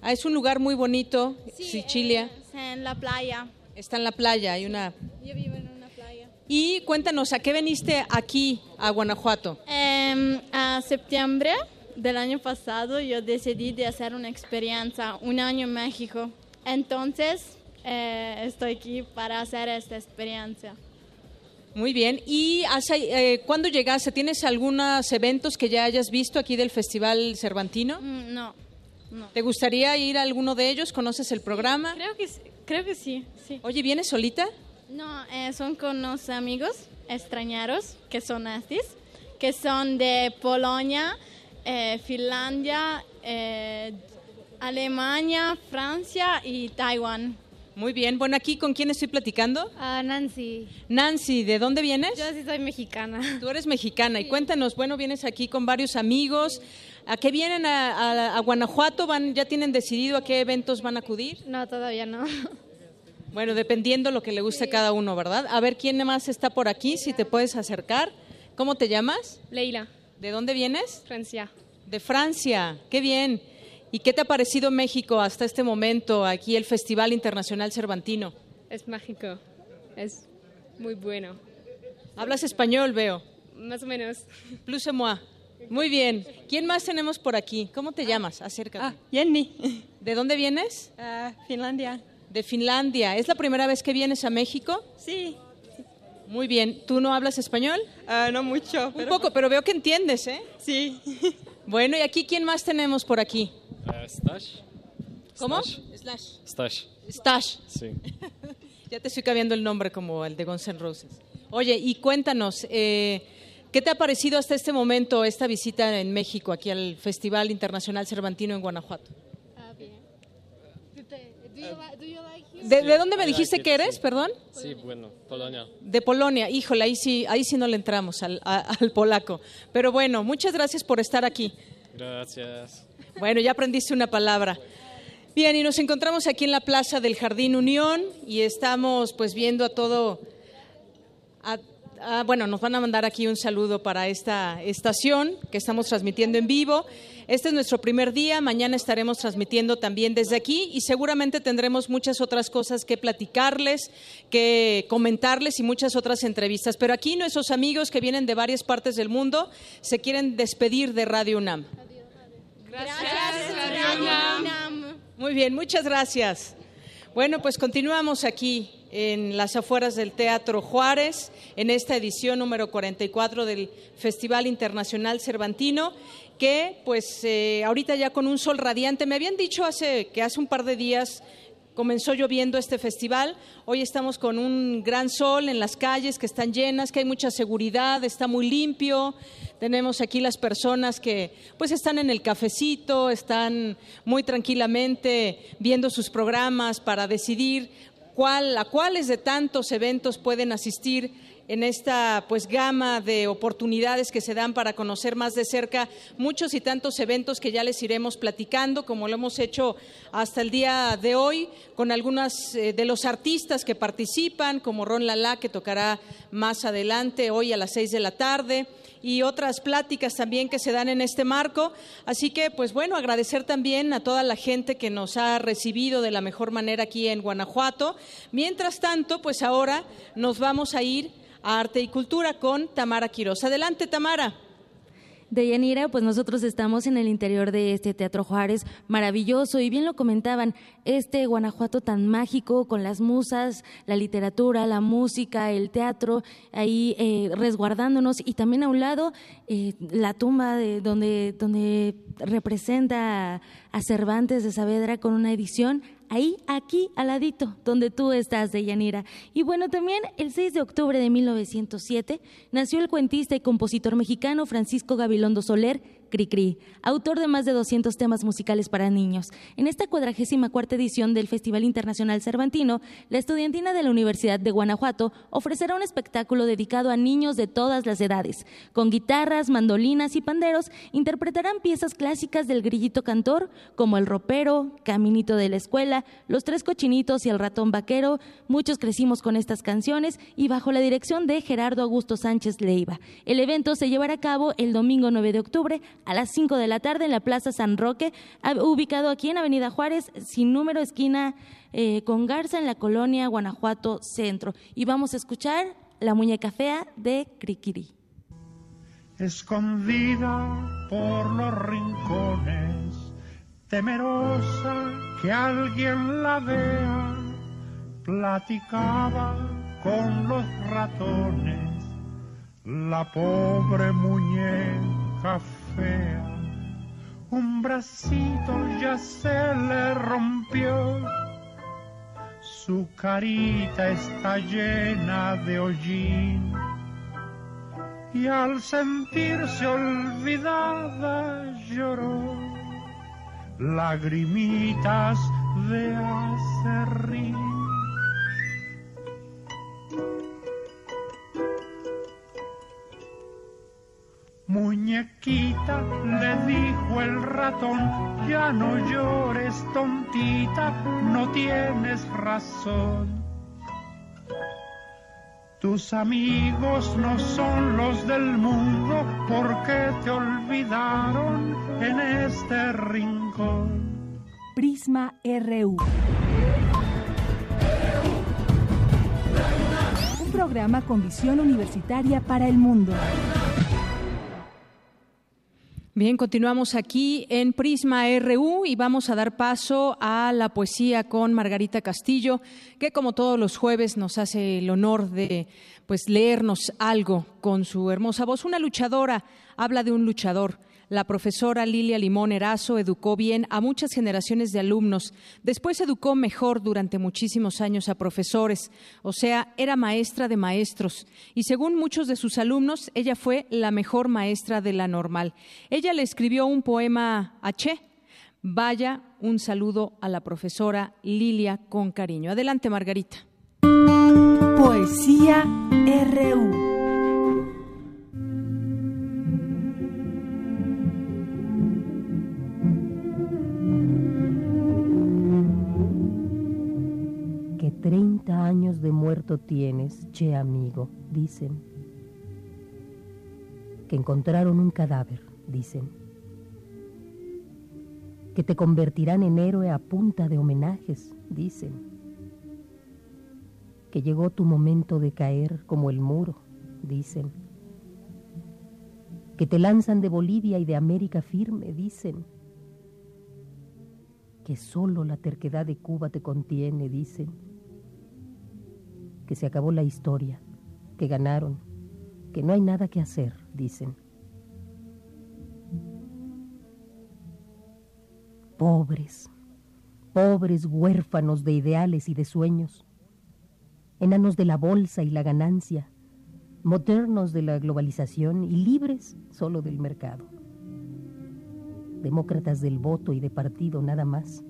Speaker 3: Ah, es un lugar muy bonito, Sicilia.
Speaker 55: en la playa.
Speaker 3: Está en la playa, hay una...
Speaker 55: Yo vivo en.
Speaker 3: Y cuéntanos, ¿a qué veniste aquí, a Guanajuato?
Speaker 55: Em, a septiembre del año pasado yo decidí de hacer una experiencia, un año en México. Entonces, eh, estoy aquí para hacer esta experiencia.
Speaker 3: Muy bien. ¿Y hace, eh, cuándo llegaste? ¿Tienes algunos eventos que ya hayas visto aquí del Festival Cervantino?
Speaker 55: Mm, no,
Speaker 3: ¿Te gustaría ir a alguno de ellos? ¿Conoces el programa?
Speaker 55: Creo que, creo que sí, sí.
Speaker 3: Oye, ¿vienes solita?
Speaker 55: No, eh, son con unos amigos extranjeros que son así, que son de Polonia, eh, Finlandia, Alemania, Francia y Taiwán.
Speaker 3: Muy bien. Bueno, aquí con quién estoy platicando?
Speaker 55: Ah, Nancy.
Speaker 3: Nancy, ¿de dónde vienes?
Speaker 55: Yo sí soy mexicana.
Speaker 3: Tú eres mexicana. Y cuéntanos, bueno, vienes aquí con varios amigos. ¿A qué vienen a, Guanajuato? ¿Van, ¿Ya tienen decidido a qué eventos van a acudir?
Speaker 55: No, todavía no.
Speaker 3: Bueno, dependiendo lo que le guste a cada uno, ¿verdad? A ver, ¿quién más está por aquí? Si te puedes acercar. ¿Cómo te llamas?
Speaker 55: Leila.
Speaker 3: ¿De dónde vienes?
Speaker 55: Francia.
Speaker 3: De Francia. Qué bien. ¿Y qué te ha parecido México hasta este momento, aquí el Festival Internacional Cervantino?
Speaker 55: Es mágico, es muy bueno.
Speaker 3: ¿Hablas español, veo?
Speaker 55: Más o menos.
Speaker 3: Plus moi. Muy bien. ¿Quién más tenemos por aquí? ¿Cómo te llamas? Acércate.
Speaker 55: Ah, Jenny.
Speaker 3: ¿De dónde vienes?
Speaker 56: Ah, Finlandia.
Speaker 3: De Finlandia. ¿Es la primera vez que vienes a México?
Speaker 56: Sí.
Speaker 3: Muy bien. ¿Tú no hablas español?
Speaker 56: Ah, no mucho.
Speaker 3: Un poco, pero veo que entiendes, ¿eh?
Speaker 56: Sí.
Speaker 3: Bueno, ¿y aquí quién más tenemos por aquí?
Speaker 57: Uh, Stash.
Speaker 3: ¿Cómo?
Speaker 57: Slash. Stash.
Speaker 3: Stash.
Speaker 57: Sí.
Speaker 3: ya te estoy cambiando el nombre como el de Guns N' Roses. Oye, y cuéntanos, eh, ¿qué te ha parecido hasta este momento esta visita en México, aquí al Festival Internacional Cervantino en Guanajuato?
Speaker 56: Bien.
Speaker 3: ¿De, de dónde me dijiste que eres, perdón?
Speaker 57: Sí, bueno, Polonia.
Speaker 3: De Polonia, híjole, ahí sí, ahí sí no le entramos al, a- al polaco. Pero bueno, muchas gracias por estar aquí.
Speaker 57: Gracias.
Speaker 3: Bueno, ya aprendiste una palabra. Bien, y nos encontramos aquí en la plaza del Jardín Unión y estamos pues viendo a todo, a- a- bueno, nos van a mandar aquí un saludo para esta estación que estamos transmitiendo en vivo. Este es nuestro primer día, mañana estaremos transmitiendo también desde aquí y seguramente tendremos muchas otras cosas que platicarles, que comentarles y muchas otras entrevistas. Pero aquí nuestros amigos que vienen de varias partes del mundo se quieren despedir de Radio UNAM. Muy bien, muchas gracias. Bueno, pues continuamos aquí en las afueras del Teatro Juárez, en esta edición número 44 del Festival Internacional Cervantino, que pues eh, ahorita ya con un sol radiante, me habían dicho hace que hace un par de días comenzó lloviendo este festival. Hoy estamos con un gran sol en las calles que están llenas, que hay mucha seguridad, está muy limpio. Tenemos aquí las personas que pues están en el cafecito, están muy tranquilamente viendo sus programas para decidir cuál, a cuáles de tantos eventos pueden asistir en esta pues gama de oportunidades que se dan para conocer más de cerca muchos y tantos eventos que ya les iremos platicando, como lo hemos hecho hasta el día de hoy, con algunos de los artistas que participan, como Ron Lala, que tocará más adelante, hoy a las seis de la tarde y otras pláticas también que se dan en este marco. Así que, pues bueno, agradecer también a toda la gente que nos ha recibido de la mejor manera aquí en Guanajuato. Mientras tanto, pues ahora nos vamos a ir Arte y Cultura con Tamara Quiroz. Adelante, Tamara.
Speaker 29: Deyanira, pues nosotros estamos en el interior de este Teatro Juárez, maravilloso, y bien lo comentaban, este Guanajuato tan mágico, con las musas, la literatura, la música, el teatro, ahí eh, resguardándonos, y también a un lado eh, la tumba de donde, donde representa a, Cervantes de Saavedra con una edición ahí, aquí, al ladito, donde tú estás, Deyanira. Y bueno, también el 6 de octubre de 1907 nació el cuentista y compositor mexicano Francisco Gabilondo Soler, Cricri, autor de más de 200 temas musicales para niños. En esta cuadragésima cuarta edición del Festival Internacional Cervantino, la estudiantina de la Universidad de Guanajuato ofrecerá un espectáculo dedicado a niños de todas las edades. Con guitarras, mandolinas y panderos, interpretarán piezas clásicas del grillito cantor, como El ropero, Caminito de la escuela, Los tres cochinitos y El ratón vaquero. Muchos crecimos con estas canciones y bajo la dirección de Gerardo Augusto Sánchez Leiva. El evento se llevará a cabo el domingo 9 de octubre a las 5 de la tarde en la Plaza San Roque, ubicado aquí en Avenida Juárez, sin número, esquina eh, con Garza, en la colonia Guanajuato Centro. Y vamos a escuchar La Muñeca Fea de Criquiri.
Speaker 58: escondida por los rincones, temerosa que alguien la vea, platicaba con los ratones, la pobre muñeca Un bracito ya se le rompió, su carita está llena de hollín. Y al sentirse olvidada lloró. Lagrimitas de acerrín. Muñequita, le dijo el ratón, ya no llores tontita, no tienes razón. Tus amigos no son los del mundo porque te olvidaron en este rincón.
Speaker 8: Prisma RU. Un programa con visión universitaria para el mundo.
Speaker 3: Bien, continuamos aquí en Prisma RU y vamos a dar paso a la poesía con Margarita Castillo, que como todos los jueves nos hace el honor de pues leernos algo con su hermosa voz. Una luchadora habla de un luchador. La profesora Lilia Limón Erazo educó bien a muchas generaciones de alumnos. Después educó mejor durante muchísimos años a profesores, o sea, era maestra de maestros. Y según muchos de sus alumnos, ella fue la mejor maestra de la normal. Ella le escribió un poema a Che. Vaya un saludo a la profesora Lilia con cariño. Adelante, Margarita.
Speaker 8: Poesía RU.
Speaker 59: De muerto tienes, che amigo, dicen. Que encontraron un cadáver, dicen. Que te convertirán en héroe a punta de homenajes, dicen. Que llegó tu momento de caer como el muro, dicen. Que te lanzan de Bolivia y de América firme, dicen. Que solo la terquedad de Cuba te contiene, dicen. Que se acabó la historia, que ganaron, que no hay nada que hacer, dicen. Pobres, pobres huérfanos de ideales y de sueños, enanos de la bolsa y la ganancia, modernos de la globalización y libres solo del mercado. Demócratas del voto y de partido nada más,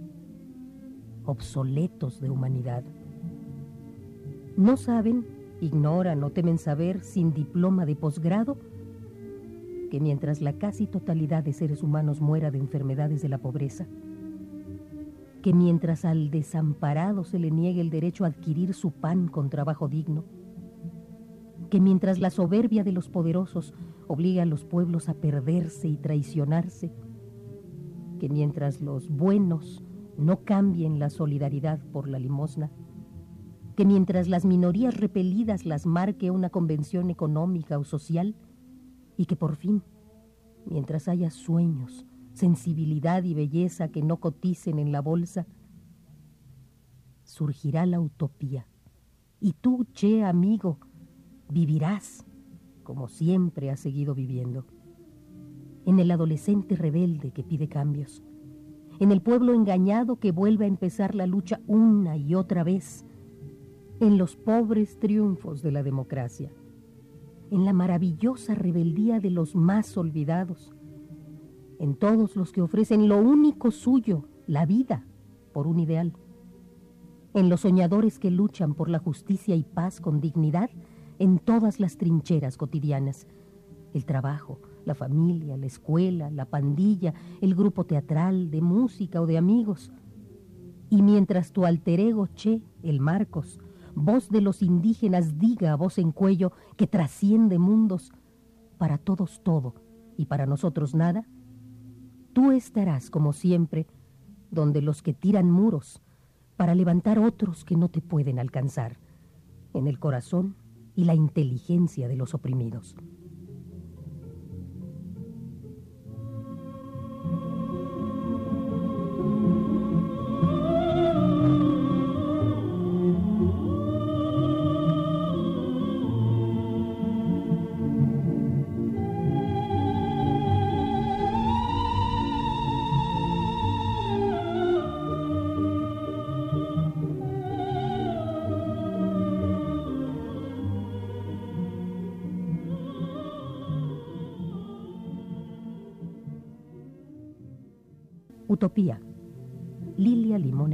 Speaker 59: obsoletos de humanidad. No saben, ignoran o temen saber sin diploma de posgrado que mientras la casi totalidad de seres humanos muera de enfermedades de la pobreza, que mientras al desamparado se le niegue el derecho a adquirir su pan con trabajo digno, que mientras la soberbia de los poderosos obliga a los pueblos a perderse y traicionarse, que mientras los buenos no cambien la solidaridad por la limosna, que mientras las minorías repelidas las marque una convención económica o social, y que por fin, mientras haya sueños, sensibilidad y belleza que no coticen en la bolsa, surgirá la utopía. Y tú, che amigo, vivirás como siempre has seguido viviendo. En el adolescente rebelde que pide cambios. En el pueblo engañado que vuelve a empezar la lucha una y otra vez. En los pobres triunfos de la democracia. En la maravillosa rebeldía de los más olvidados. En todos los que ofrecen lo único suyo, la vida, por un ideal. En los soñadores que luchan por la justicia y paz con dignidad en todas las trincheras cotidianas. El trabajo, la familia, la escuela, la pandilla, el grupo teatral, de música o de amigos. Y mientras tu alter ego Che, el Marcos, voz de los indígenas, diga a voz en cuello que trasciende mundos, para todos todo y para nosotros nada, tú estarás como siempre donde los que tiran muros para levantar otros que no te pueden alcanzar, en el corazón y la inteligencia de los oprimidos. Utopía. Lilia Limón.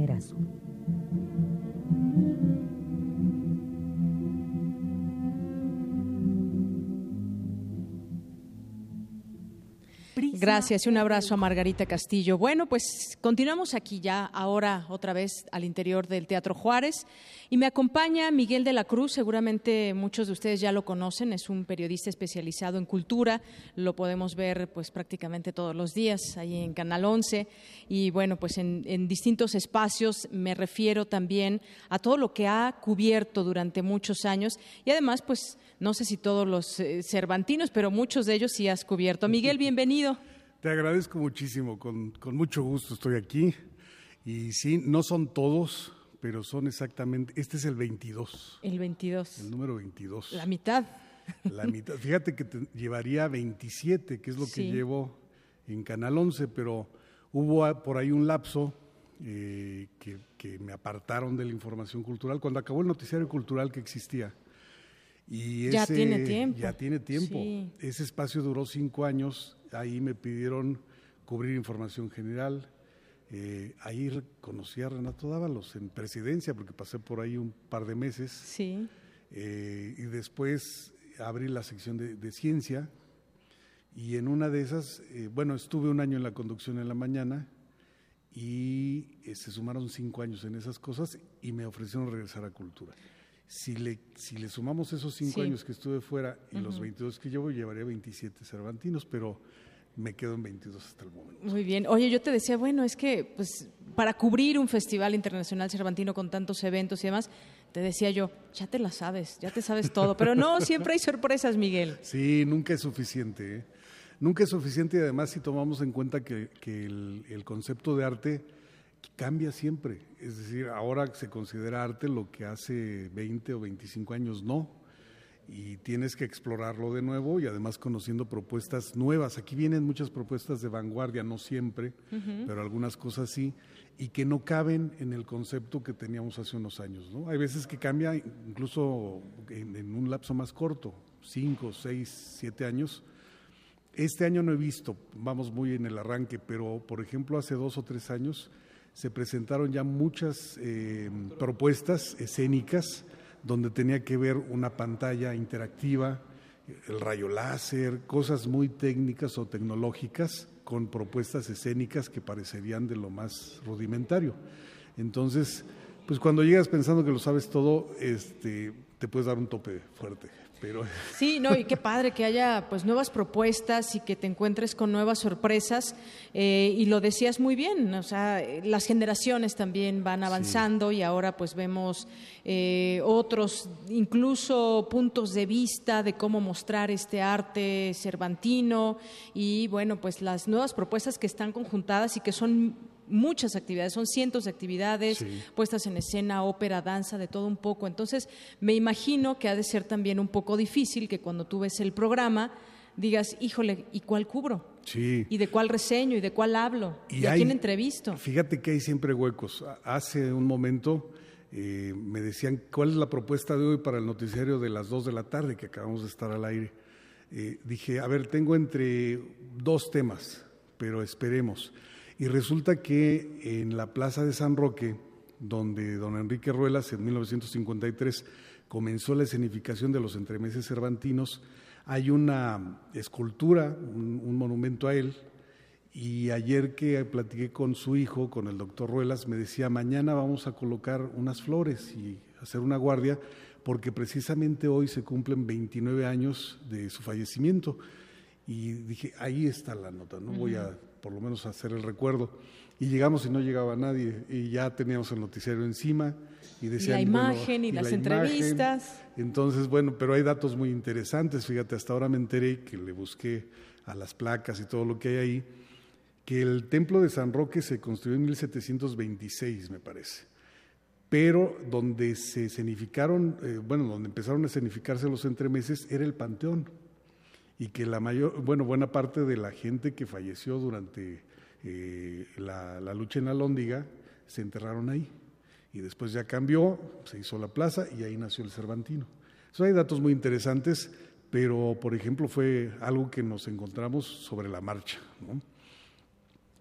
Speaker 3: Gracias y un abrazo a Margarita Castillo. Bueno, pues continuamos aquí ya, ahora otra vez al interior del Teatro Juárez. Y me acompaña Miguel de la Cruz, seguramente muchos de ustedes ya lo conocen, es un periodista especializado en cultura, lo podemos ver pues prácticamente todos los días ahí en Canal 11. Y bueno, pues en, en distintos espacios me refiero también a todo lo que ha cubierto durante muchos años y además pues no sé si todos los eh, cervantinos, pero muchos de ellos sí has cubierto. Miguel, bienvenido.
Speaker 30: Te agradezco muchísimo, con, con mucho gusto estoy aquí. Y sí, no son todos, pero son exactamente, este es el 22,
Speaker 3: El 22.
Speaker 30: el número 22.
Speaker 3: La mitad.
Speaker 30: La mitad. Fíjate que te llevaría 27, que es lo que llevo en Canal 11, pero hubo a- por ahí un lapso eh, que, que me apartaron de la información cultural cuando acabó el noticiario cultural que existía. Y
Speaker 3: Ya
Speaker 30: ese-
Speaker 3: tiene tiempo.
Speaker 30: Ya tiene tiempo.
Speaker 3: Sí.
Speaker 30: Ese espacio duró cinco años. Ahí me pidieron cubrir información general. Eh, ahí conocí a Renato Dávalos en presidencia, porque pasé por ahí un par de meses.
Speaker 3: Sí.
Speaker 30: Eh, y después abrí la sección de, de ciencia. Y en una de esas, eh, bueno, estuve un año en la conducción en la mañana y eh, se sumaron cinco años en esas cosas y me ofrecieron regresar a cultura. Si le, si le sumamos esos cinco
Speaker 3: Sí.
Speaker 30: años que estuve fuera y los
Speaker 3: Ujú.
Speaker 30: 22 que llevo, llevaría 27 Cervantinos, pero me quedo en 22 hasta el momento.
Speaker 3: Muy bien. Oye, yo te decía, bueno, es que pues para cubrir un festival internacional cervantino con tantos eventos y demás, te decía yo, ya te la sabes, ya te sabes todo, pero no, siempre hay sorpresas, Miguel.
Speaker 30: Sí, nunca es suficiente. ¿eh? Nunca es suficiente y además si tomamos en cuenta que, que el, el concepto de arte cambia siempre. Es decir, ahora se considera arte lo que hace 20 o 25 años no. Y tienes que explorarlo de nuevo y además conociendo propuestas nuevas. Aquí vienen muchas propuestas de vanguardia, no siempre,
Speaker 60: Ujú.
Speaker 30: pero algunas cosas sí, y que no caben en el concepto que teníamos hace unos años. ¿no? Hay veces que cambia incluso en, en un lapso más corto, cinco, seis, siete años. Este año no he visto, vamos muy en el arranque, pero por ejemplo hace dos o tres años se presentaron ya muchas eh, propuestas escénicas donde tenía que ver una pantalla interactiva, el rayo láser, cosas muy técnicas o tecnológicas con propuestas escénicas que parecerían de lo más rudimentario. Entonces, pues cuando llegas pensando que lo sabes todo, este, te puedes dar un tope fuerte, pero
Speaker 3: Sí, no, y qué padre que haya pues nuevas propuestas y que te encuentres con nuevas sorpresas. eh, y lo decías muy bien, o sea, las generaciones también van avanzando y ahora pues vemos eh, otros, incluso puntos de vista de cómo mostrar este arte cervantino y bueno, pues las nuevas propuestas que están conjuntadas y que son muchas actividades, son cientos de actividades,
Speaker 60: Sí.
Speaker 3: puestas en escena, ópera, danza, de todo un poco. Entonces, me imagino que ha de ser también un poco difícil que cuando tú ves el programa digas, híjole, ¿y cuál cubro?
Speaker 30: sí.
Speaker 3: ¿Y de cuál reseño? ¿Y de cuál hablo? ¿Y,
Speaker 30: Y
Speaker 3: a quién entrevisto?
Speaker 30: Fíjate que hay siempre huecos. Hace un momento eh, me decían, ¿cuál es la propuesta de hoy para el noticiario de las 2 de la tarde que acabamos de estar al aire? Eh, dije, a ver, tengo entre dos temas, pero esperemos. Y resulta que en la Plaza de San Roque, donde don Enrique Ruelas en 1953 comenzó la escenificación de los entremeses cervantinos, hay una escultura, un- monumento a él, y ayer que platiqué con su hijo, con el doctor Ruelas, me decía, mañana vamos a colocar unas flores y hacer una guardia, porque precisamente hoy se cumplen 29 años de su fallecimiento. Y dije, ahí está la nota, no voy a. por lo menos hacer el recuerdo. Y llegamos y no llegaba nadie, y ya teníamos el noticiario encima, y decían... bueno,
Speaker 3: imagen y las
Speaker 30: la imagen.
Speaker 3: entrevistas.
Speaker 30: Entonces, bueno, pero hay datos muy interesantes. Fíjate, hasta ahora me enteré que le busqué a las placas y todo lo que hay ahí, que el templo de San Roque se construyó en 1726, me parece. Pero donde se escenificaron, eh, bueno, donde empezaron a escenificarse los entremeses era el Panteón. Y que la mayor, bueno, buena parte de la gente que falleció durante eh, la, la lucha en la Lóndiga se enterraron ahí. Y después ya cambió, se hizo la plaza y ahí nació el Cervantino. Eso hay datos muy interesantes, pero por ejemplo fue algo que nos encontramos sobre la marcha. ¿no?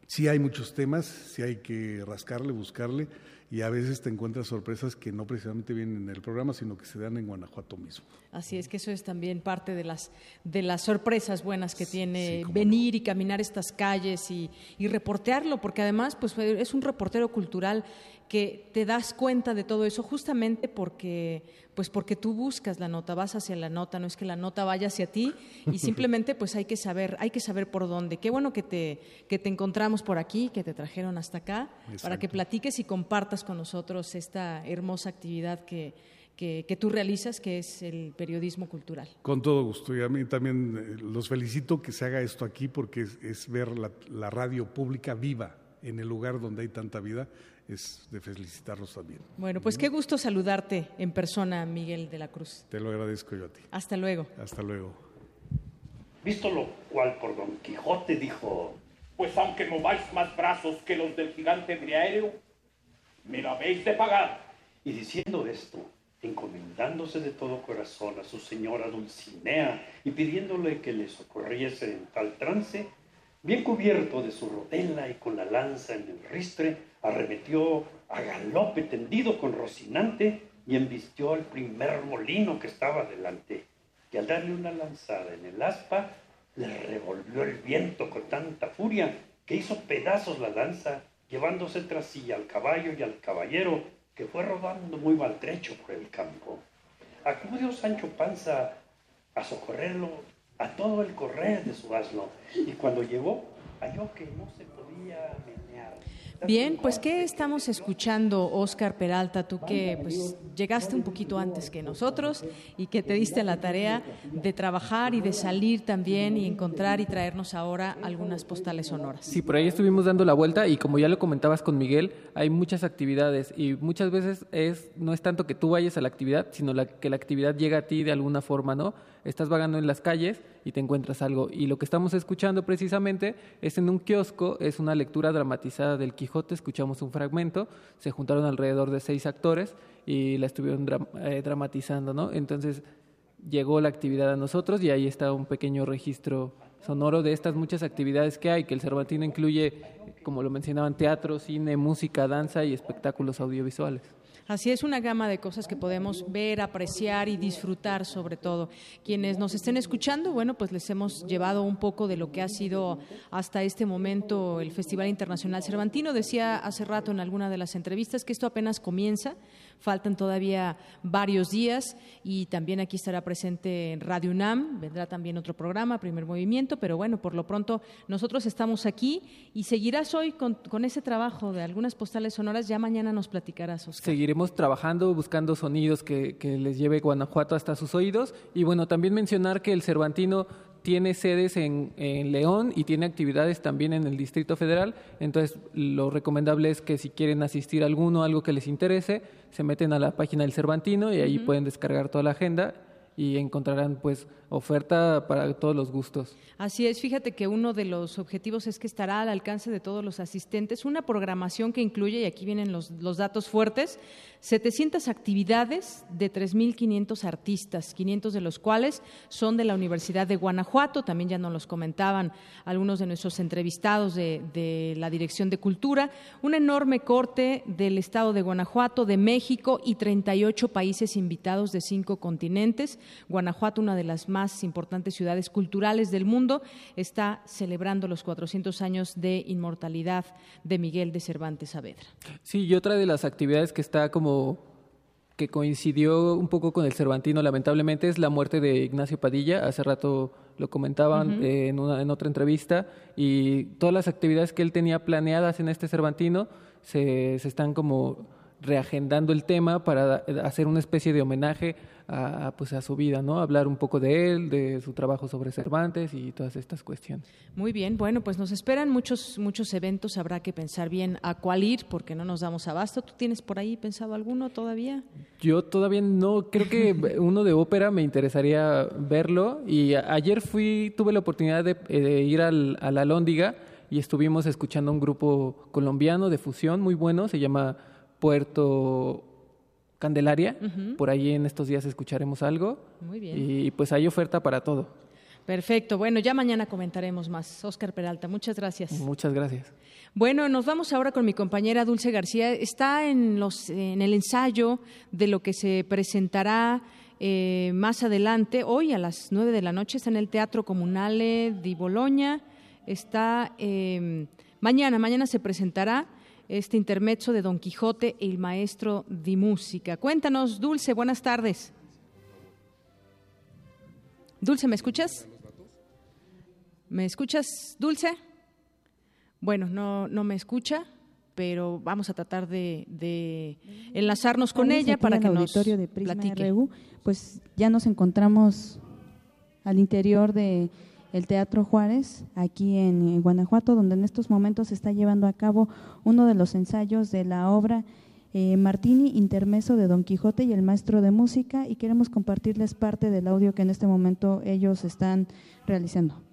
Speaker 30: Sí hay muchos temas, sí hay que rascarle, buscarle, y a veces te encuentras sorpresas que no precisamente vienen en el programa, sino que se dan en Guanajuato mismo.
Speaker 3: Así es que eso es también parte de las de las sorpresas buenas que tiene venir y caminar estas calles y, y reportearlo, porque además pues es un reportero cultural que te das cuenta de todo eso justamente porque pues porque tú buscas la nota, vas hacia la nota, no es que la nota vaya hacia ti y simplemente pues hay que saber, hay que saber por dónde. Qué bueno que te que te encontramos por aquí, que te trajeron hasta acá para que platiques y compartas con nosotros esta hermosa actividad que que, que tú realizas, que es el periodismo cultural.
Speaker 61: Con todo gusto. Y a mí también eh, los felicito que se haga esto aquí porque es, es ver la, la radio pública viva en el lugar donde hay tanta vida. Es de felicitarlos también.
Speaker 3: Bueno, pues qué gusto saludarte en persona, Miguel de la Cruz.
Speaker 61: Te lo agradezco yo a ti.
Speaker 3: Hasta luego.
Speaker 61: Hasta luego.
Speaker 62: Visto lo cual por Don Quijote dijo, pues aunque mováis más brazos que los del gigante Briaéreo, me lo habéis de pagar. Y diciendo esto, encomendándose de todo corazón a su señora Dulcinea y pidiéndole que le socorriese en tal trance, bien cubierto de su rodela y con la lanza en el ristre, arremetió a galope tendido con Rocinante y embistió al primer molino que estaba delante y al darle una lanzada en el aspa, le revolvió el viento con tanta furia que hizo pedazos la lanza, llevándose tras sí al caballo y al caballero, que fue rodando muy maltrecho por el campo. Acudió Sancho Panza a socorrerlo a todo el correr de su asno, y cuando llegó, halló que no se podía menear.
Speaker 3: Bien, pues ¿qué estamos escuchando, Oscar Peralta? Tú que pues llegaste un poquito antes que nosotros y que te diste la tarea de trabajar y de salir también y encontrar y traernos ahora algunas postales sonoras.
Speaker 4: Sí, por ahí estuvimos dando la vuelta y como ya lo comentabas con Miguel, hay muchas actividades y muchas veces es no es tanto que tú vayas a la actividad, sino la, que la actividad llega a ti de alguna forma, ¿no? Estás vagando en las calles y te encuentras algo. Y lo que estamos escuchando precisamente es en un kiosco, es una lectura dramatizada del Quijote, escuchamos un fragmento, se juntaron alrededor de seis actores y la estuvieron eh, dramatizando, ¿no? Entonces llegó la actividad a nosotros y ahí está un pequeño registro sonoro de estas muchas actividades que hay, que el Cervantino incluye, como lo mencionaban, teatro, cine, música, danza y espectáculos audiovisuales.
Speaker 3: Así es una gama de cosas que podemos ver, apreciar y disfrutar sobre todo. Quienes nos estén escuchando, bueno, pues les hemos llevado un poco de lo que ha sido hasta este momento el Festival Internacional Cervantino. Decía hace rato en alguna de las entrevistas que esto apenas comienza, faltan todavía varios días y también aquí estará presente en Radio UNAM, vendrá también otro programa, Primer Movimiento, pero bueno, por lo pronto nosotros estamos aquí y seguirás hoy con, ese trabajo de algunas postales sonoras, ya mañana nos platicarás.
Speaker 4: Seguiremos trabajando, buscando sonidos que, que les lleve Guanajuato hasta sus oídos. Y bueno, también mencionar que el Cervantino tiene sedes en, en León y tiene actividades también en el Distrito Federal. Entonces, lo recomendable es que si quieren asistir a alguno, algo que les interese, se meten a la página del Cervantino y ahí pueden descargar toda la agenda y encontrarán pues oferta para todos los gustos.
Speaker 3: Así es, fíjate que uno de los objetivos es que estará al alcance de todos los asistentes una programación que incluye, y aquí vienen los, los datos fuertes, 700 actividades de 3.500 artistas, 500 de los cuales son de la Universidad de Guanajuato, también ya nos los comentaban algunos de nuestros entrevistados de, de la Dirección de Cultura, un enorme corte del estado de Guanajuato, de México y 38 países invitados de cinco continentes. Guanajuato, una de las más importantes ciudades culturales del mundo, está celebrando los 400 años de inmortalidad de Miguel de Cervantes Saavedra.
Speaker 4: Sí, y otra de las actividades que está como que coincidió un poco con el Cervantino, lamentablemente, es la muerte de Ignacio Padilla. Hace rato lo comentaban eh, en, una, en otra entrevista. Y todas las actividades que él tenía planeadas en este Cervantino se, se están como reagendando el tema para hacer una especie de homenaje a, pues a su vida, ¿no? Hablar un poco de él, de su trabajo sobre Cervantes y todas estas cuestiones.
Speaker 3: Muy bien, bueno, pues nos esperan muchos muchos eventos, habrá que pensar bien a cuál ir porque no nos damos abasto. ¿Tú tienes por ahí pensado alguno todavía?
Speaker 4: Yo todavía no, creo que uno de ópera me interesaría verlo y ayer fui, tuve la oportunidad de, eh, de ir al, a la Lóndiga y estuvimos escuchando un grupo colombiano de fusión muy bueno, se llama Puerto Candelaria, por ahí en estos días escucharemos algo
Speaker 3: Muy bien.
Speaker 4: y pues hay oferta para todo.
Speaker 3: Perfecto, bueno, ya mañana comentaremos más. Oscar Peralta, muchas gracias.
Speaker 4: Muchas gracias.
Speaker 3: Bueno, nos vamos ahora con mi compañera Dulce García. Está en, los, en el ensayo de lo que se presentará eh, más adelante. Hoy a las nueve de la noche está en el Teatro Comunale di Bologna. Está eh, mañana, mañana se presentará este intermezzo de Don Quijote e el maestro di música. Cuéntanos, Dulce, buenas tardes. Dulce, ¿me escuchas? ¿Me escuchas, Dulce? Bueno, no, no me escucha. pero vamos a tratar de, de enlazarnos con ella para
Speaker 63: en
Speaker 3: que
Speaker 63: el
Speaker 3: nos
Speaker 63: auditorio de Prisma
Speaker 3: platique.
Speaker 63: RU, pues ya nos encontramos al interior de el Teatro Juárez, aquí en Guanajuato, donde en estos momentos se está llevando a cabo uno de los ensayos de la obra eh, Martini, Intermeso de Don Quijote y el Maestro de Música, y queremos compartirles parte del audio que en este momento ellos están realizando.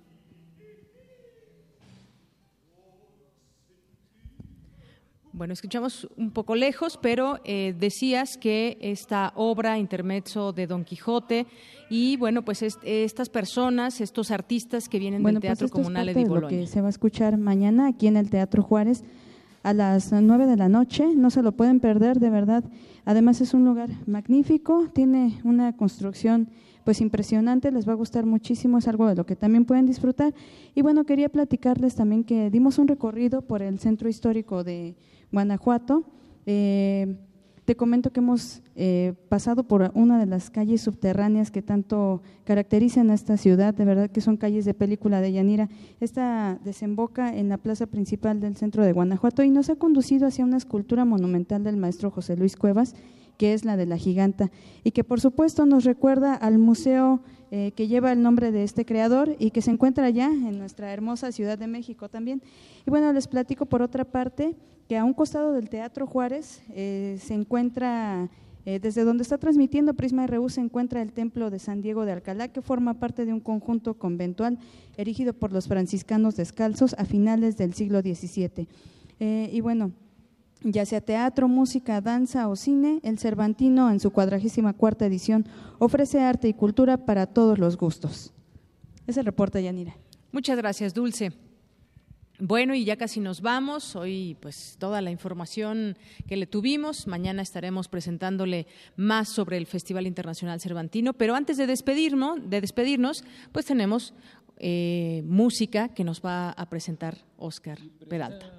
Speaker 3: Bueno, escuchamos un poco lejos, pero eh, decías que esta obra intermezzo de Don Quijote y bueno, pues est- estas personas, estos artistas que vienen
Speaker 63: Bueno,
Speaker 3: del
Speaker 63: pues
Speaker 3: Teatro
Speaker 63: esto es
Speaker 3: Comunal Edi
Speaker 63: de lo
Speaker 3: Boloña.
Speaker 63: que se va a escuchar mañana aquí en el Teatro Juárez a las nueve de la noche. No se lo pueden perder, de verdad. Además es un lugar magnífico, tiene una construcción pues impresionante, les va a gustar muchísimo, es algo de lo que también pueden disfrutar. Y bueno, quería platicarles también que dimos un recorrido por el centro histórico de Guanajuato. Eh, te comento que hemos eh, pasado por una de las calles subterráneas que tanto caracterizan a esta ciudad, de verdad que son calles de película de Yanira. Esta desemboca en la plaza principal del centro de Guanajuato y nos ha conducido hacia una escultura monumental del maestro José Luis Cuevas, que es la de la giganta, y que por supuesto nos recuerda al museo eh, que lleva el nombre de este creador y que se encuentra allá en nuestra hermosa Ciudad de México también. Y bueno, les platico por otra parte que a un costado del Teatro Juárez eh, se encuentra, eh, desde donde está transmitiendo Prisma RU, se encuentra el Templo de San Diego de Alcalá, que forma parte de un conjunto conventual erigido por los franciscanos descalzos a finales del siglo XVII. Y bueno, ya sea teatro, música, danza o cine, el Cervantino en su cuadragésima cuarta edición ofrece arte y cultura para todos los gustos. Es el reporte, Yanira.
Speaker 3: Muchas gracias, Dulce. Bueno, y ya casi nos vamos. Hoy, pues, toda la información que le tuvimos. Mañana estaremos presentándole más sobre el Festival Internacional Cervantino. Pero antes de despedirnos, de despedirnos pues tenemos eh, música que nos va a presentar Oscar Peralta.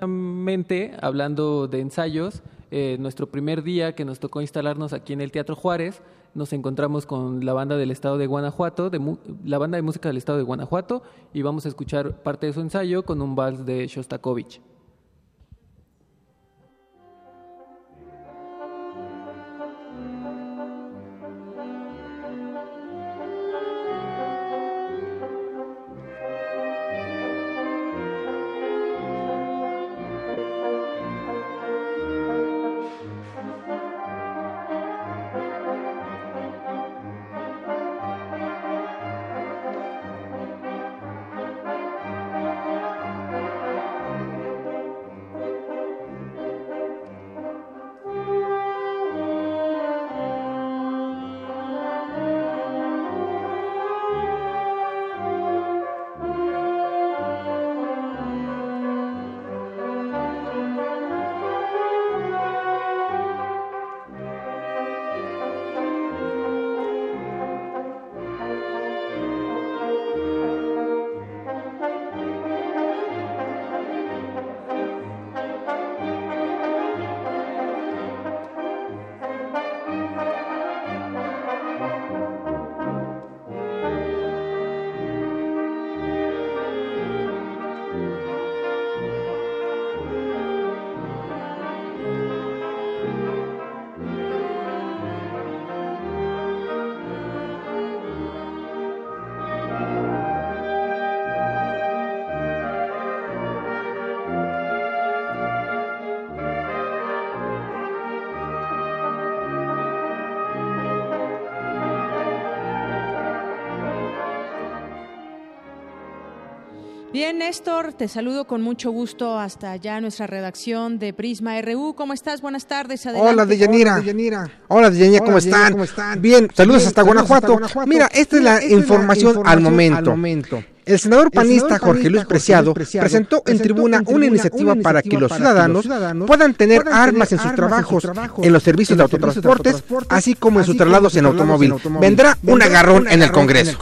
Speaker 4: Precisamente, hablando de ensayos, eh, nuestro primer día que nos tocó instalarnos aquí en el Teatro Juárez, nos encontramos con la banda del estado de Guanajuato, de la banda de música del estado de Guanajuato, y vamos a escuchar parte de su ensayo con un vals de Shostakovich.
Speaker 3: Bien, Néstor, te saludo con mucho gusto hasta allá nuestra redacción de Prisma RU. ¿Cómo estás? Buenas tardes. Adelante.
Speaker 33: Hola, Deyanira. Hola, Deyanira, ¿cómo, están? Bien, saludos hasta Guanajuato. Mira, esta es la información al momento. El senador panista Jorge Luis Preciado presentó en tribuna una iniciativa para que los ciudadanos puedan tener armas en sus trabajos, en los servicios de autotransportes, así como en sus traslados en automóvil. Vendrá un agarrón en el Congreso.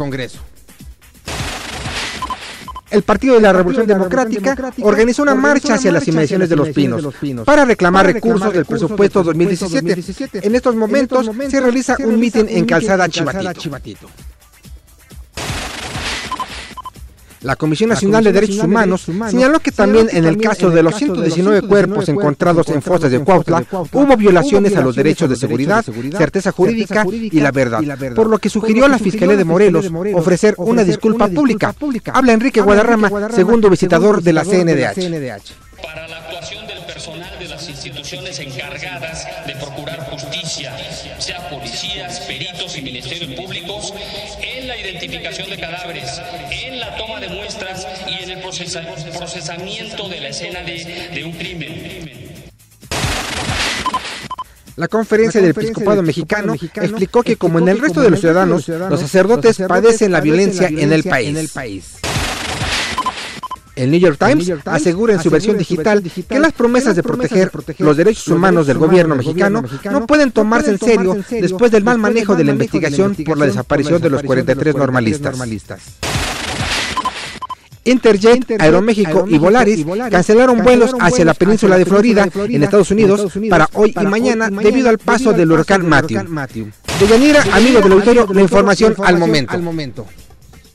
Speaker 33: El Partido de la Revolución Democrática organizó una marcha hacia las inmediaciones de Los Pinos para reclamar recursos del presupuesto 2017. En estos momentos se realiza un mitin en Calzada Chivatito. La Comisión Nacional de Derechos Humanos señaló que también en el caso de los 119 cuerpos encontrados en fosas de Cuautla hubo violaciones a los derechos de seguridad, certeza jurídica y la verdad, por lo que sugirió a la Fiscalía de Morelos ofrecer una disculpa pública. Habla Enrique Guadarrama, segundo visitador de la CNDH.
Speaker 64: Para la actuación del personal de las instituciones encargadas de procurar justicia, sea policías, peritos y ministerios públicos, identificación de cadáveres, en la toma de muestras y en el procesa procesamiento de la escena de, de un crimen.
Speaker 33: La conferencia del Episcopado Mexicano explicó que como en el resto de los ciudadanos, los sacerdotes padecen la violencia en el país. El New York Times asegura en su versión digital que las promesas de proteger los derechos humanos del gobierno mexicano no pueden tomarse en serio después del mal manejo de la investigación por la desaparición de los 43 normalistas. Interjet, Aeroméxico y Volaris cancelaron vuelos hacia la península de Florida en Estados Unidos para hoy y mañana debido al paso del huracán Matthew. De Yanira, amigo del auditorio, la información al momento.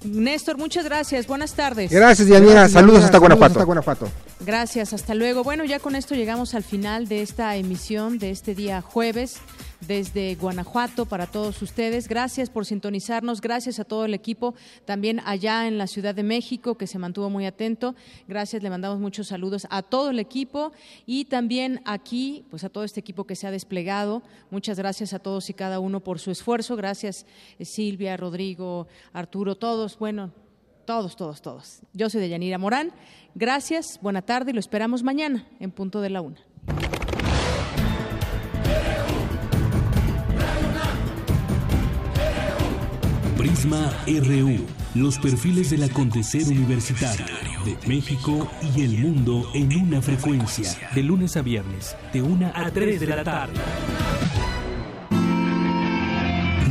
Speaker 3: Néstor, muchas gracias. Buenas tardes.
Speaker 33: Gracias, Yanira. Saludos hasta Guanajuato.
Speaker 3: Gracias, hasta luego. Bueno, ya con esto llegamos al final de esta emisión de este día jueves desde Guanajuato para todos ustedes. Gracias por sintonizarnos, gracias a todo el equipo, también allá en la Ciudad de México que se mantuvo muy atento. Gracias, le mandamos muchos saludos a todo el equipo y también aquí, pues a todo este equipo que se ha desplegado. Muchas gracias a todos y cada uno por su esfuerzo. Gracias eh, Silvia, Rodrigo, Arturo, todos, bueno, todos, todos, todos. Yo soy Deyanira Morán. Gracias, buena tarde y lo esperamos mañana en punto de la una.
Speaker 65: Prisma RU, los perfiles del acontecer universitario de México y el mundo en una frecuencia. De lunes a viernes, de 1 a 3 de la tarde.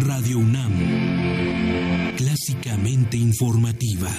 Speaker 65: Radio UNAM, clásicamente informativa.